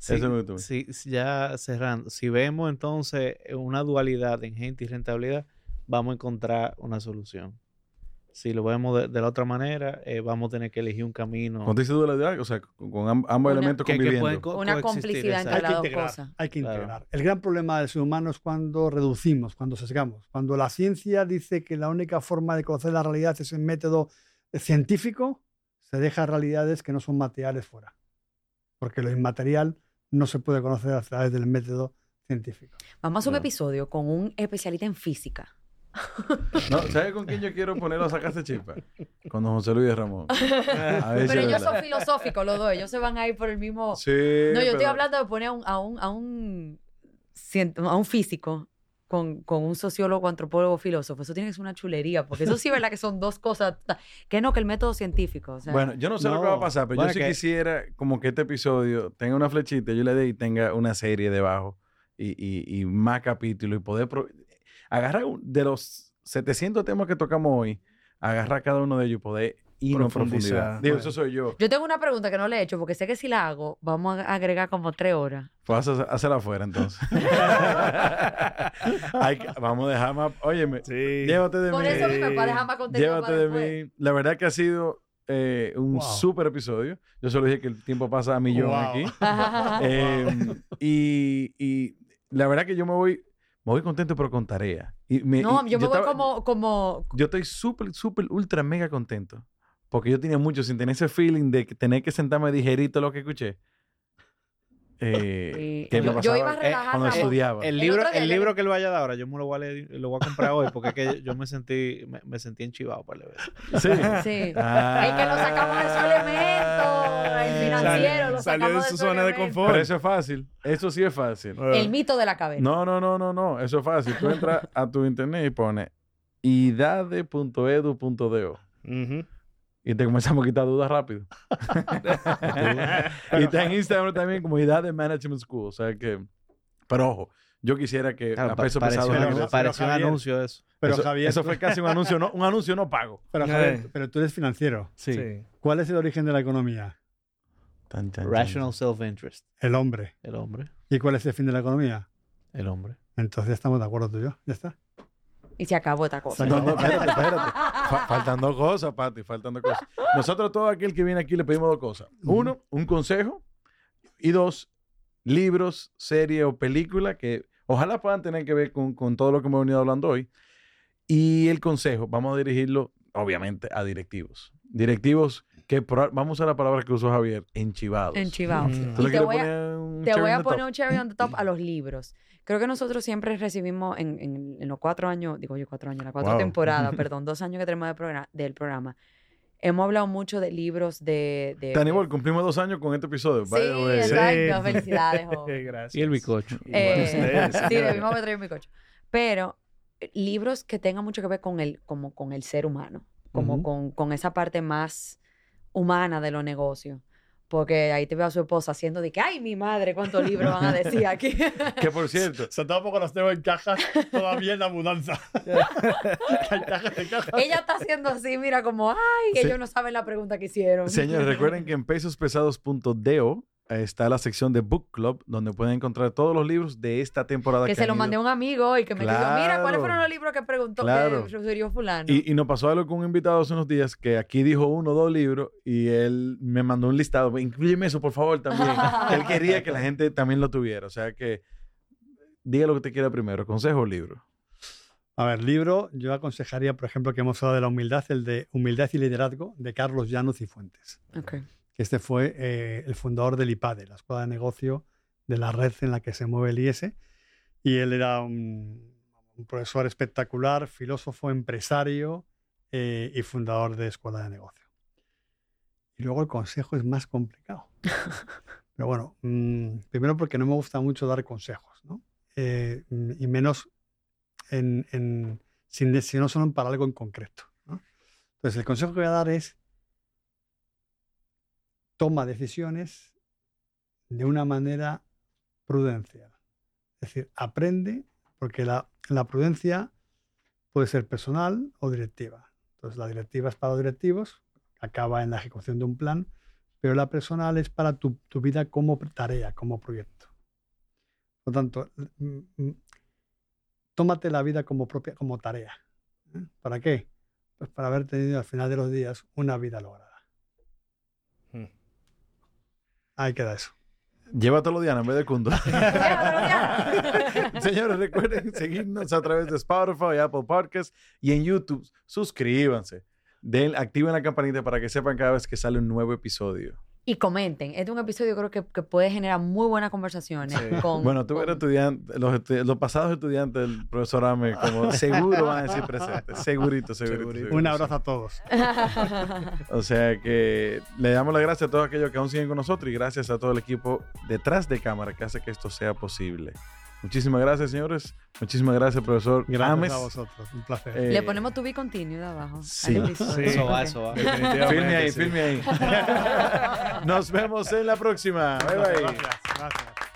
Speaker 1: Eso me gustó.
Speaker 2: Sí, ya cerrando, si vemos entonces una dualidad en gente y rentabilidad, vamos a encontrar una solución. Si lo vemos de, la otra manera, eh, vamos a tener que elegir un camino.
Speaker 1: Cuando dice dualidad, o sea, con ambos elementos conviviendo.
Speaker 4: una complicidad entre las dos
Speaker 5: cosas. Hay que integrar. El gran problema del ser humano es cuando reducimos, cuando sesgamos. Cuando la ciencia dice que la única forma de conocer la realidad es el método científico, se deja realidades que no son materiales fuera. Porque lo inmaterial no se puede conocer a través del método científico.
Speaker 4: Vamos a un episodio con un especialista en física.
Speaker 1: No, ¿sabes con quién yo quiero ponerlo a sacarse chispa? Con don José Luis Ramón.
Speaker 4: Pero ellos son filosóficos los dos, ellos se van a ir por el mismo...
Speaker 1: Sí,
Speaker 4: no, yo estoy hablando de poner a un, a un, a un, a un físico con, con, un sociólogo, antropólogo, filósofo. Eso tiene que ser una chulería, porque eso sí, ¿verdad? Que son dos cosas. Que no, que el método científico.
Speaker 1: bueno, yo no sé lo que va a pasar, pero yo sí quisiera como que este episodio tenga una flechita, yo le dé y tenga una serie debajo y, y, y más capítulos y poder agarrar de los 700 temas que tocamos hoy, agarrar cada uno de ellos y poder y no profundidad. Digo, eso soy yo.
Speaker 4: Yo tengo una pregunta que no le he hecho porque sé que si la hago, vamos a agregar como tres horas.
Speaker 1: Pues hacerla afuera entonces. vamos a dejar más. Óyeme, llévate de
Speaker 4: mí.
Speaker 1: Por
Speaker 4: eso mismo, para dejar más contenido.
Speaker 1: Llévate de mí. La verdad que ha sido eh, un súper episodio. Yo solo dije que el tiempo pasa a millón aquí. Em, y, y la verdad que yo me voy me voy contento, pero con tarea. Y
Speaker 4: no, yo me voy como, como...
Speaker 1: Yo estoy súper, súper, ultra, mega contento. Porque yo tenía mucho sin tener ese feeling de tener que sentarme a digerir todo lo que escuché. Eh, que
Speaker 4: yo, yo, iba a relajar
Speaker 1: cuando estudiaba.
Speaker 2: El, libro, el, libro que él vaya a dar ahora, yo me lo voy a leer, lo voy a comprar hoy porque es que yo me sentí, me, me sentí enchivado para leer.
Speaker 1: Sí.
Speaker 4: sí. Ah. Es que lo sacamos de su elemento, el financiero, lo
Speaker 3: salió de su, zona de confort.
Speaker 1: Pero eso es fácil. Eso sí es fácil.
Speaker 4: El mito de la cabeza.
Speaker 1: No, no, no, no, no. Eso es fácil. Tú entras a tu internet y pones idade.edu.do. Uh y te comenzamos a quitar dudas rápido. y está en Instagram también como Idea de Management School. O sea que, pero ojo, yo quisiera que
Speaker 2: a peso pesado
Speaker 1: pareció un anuncio de eso. Pero eso, Javier, eso fue casi un anuncio no, un anuncio no pago.
Speaker 5: Pero, Javier, pero tú eres financiero.
Speaker 1: Sí.
Speaker 5: ¿Cuál es el origen de la economía?
Speaker 2: Rational self-interest.
Speaker 5: El hombre.
Speaker 2: El hombre.
Speaker 5: ¿Y cuál es el fin de la economía?
Speaker 2: El hombre.
Speaker 5: Entonces estamos de acuerdo tú y yo. Ya está.
Speaker 4: Y se acabó esta cosa.
Speaker 1: No, no, espérate, espérate. Faltando cosas, Pati, faltando cosas. Nosotros, todo aquel que viene aquí, le pedimos dos cosas. Uno, un consejo. Y dos, libros, serie o película que ojalá puedan tener que ver con, con todo lo que hemos venido hablando hoy. Y el consejo, vamos a dirigirlo, obviamente, a directivos. Directivos que vamos a usar la palabra que usó Javier, enchivados.
Speaker 4: Enchivados.
Speaker 1: Mm. te voy
Speaker 4: a, poner un cherry on the top a los libros. Creo que nosotros siempre recibimos en, en, los cuatro años, digo yo cuatro años, la cuatro temporadas, perdón, dos años que tenemos de programa, del programa, Hemos hablado mucho de libros de... de
Speaker 1: Tanibol, cumplimos dos años con este episodio.
Speaker 4: Sí, exacto. Felicidades, joven.
Speaker 3: Gracias.
Speaker 2: Y el bicocho.
Speaker 4: Eh, sí, debimos haber traído un bicocho. Pero eh, libros que tengan mucho que ver con el, como con el ser humano, como con, con esa parte más humana de los negocios. Porque ahí te veo a su esposa haciendo de que, ay, mi madre, cuántos libros van a decir aquí.
Speaker 1: que por cierto.
Speaker 5: Se tampoco los tengo en cajas todavía en la mudanza.
Speaker 4: Ella está haciendo así, mira, como, ay, ellos no saben la pregunta que hicieron.
Speaker 1: Señores, recuerden que en pesospesados.deo está la sección de Book Club, donde pueden encontrar todos los libros de esta temporada.
Speaker 4: Que, se lo mandé a un amigo y que me dijo, mira, ¿cuáles fueron los libros que preguntó claro. que sugirió fulano?
Speaker 1: Y, y, nos pasó algo con un invitado hace unos días que aquí dijo uno o dos libros y él me mandó un listado. Incluyeme eso, por favor, también. él quería que la gente también lo tuviera. O sea que diga lo que te quiera primero, consejo o libro.
Speaker 5: A ver, libro, yo aconsejaría, por ejemplo, que hemos hablado de la humildad, el de Humildad y Liderazgo, de Carlos Llanos y Fuentes.
Speaker 4: Okay.
Speaker 5: Este fue eh, el fundador del IPADE, la escuela de negocio de la red en la que se mueve el IS. Y él era un, profesor espectacular, filósofo, empresario eh, y fundador de escuela de negocio. Y luego el consejo es más complicado. Pero bueno, mm, primero porque no me gusta mucho dar consejos, ¿no? Eh, y menos en, en, si, no son para algo en concreto. Entonces, el consejo que voy a dar es toma decisiones de una manera prudencial. Es decir, aprende, porque la, prudencia puede ser personal o directiva. Entonces, la directiva es para los directivos, acaba en la ejecución de un plan, pero la personal es para tu, vida como tarea, como proyecto. Por lo tanto, mm, mm, tómate la vida como propia, como tarea. ¿eh? ¿Para qué? Pues para haber tenido al final de los días una vida lograda. Ahí queda eso.
Speaker 1: Llévatelo, Diana, en vez de Kundo. Señores, recuerden seguirnos a través de Spotify, Apple Podcasts y en YouTube. Suscríbanse. Den, activen la campanita para que sepan cada vez que sale un nuevo episodio
Speaker 4: y comenten. Este es un episodio creo que, que puede generar muy buenas conversaciones. Con,
Speaker 1: bueno, tú eres estudiante, los, los, pasados estudiantes del profesor Ame, como seguro van a decir presentes. Segurito, segurito,
Speaker 5: Un abrazo a todos.
Speaker 1: o sea que le damos las gracias a todos aquellos que aún siguen con nosotros y gracias a todo el equipo detrás de cámara que hace que esto sea posible. Muchísimas gracias, señores. Muchísimas gracias, profesor.
Speaker 5: Gracias a vosotros. Un placer.
Speaker 4: Eh, Le ponemos tu be continuo de abajo.
Speaker 1: Sí.
Speaker 2: sí. Eso va, eso va.
Speaker 1: Filme ahí, filme ahí. Nos vemos en la próxima. Bye, bye.
Speaker 5: Gracias. gracias.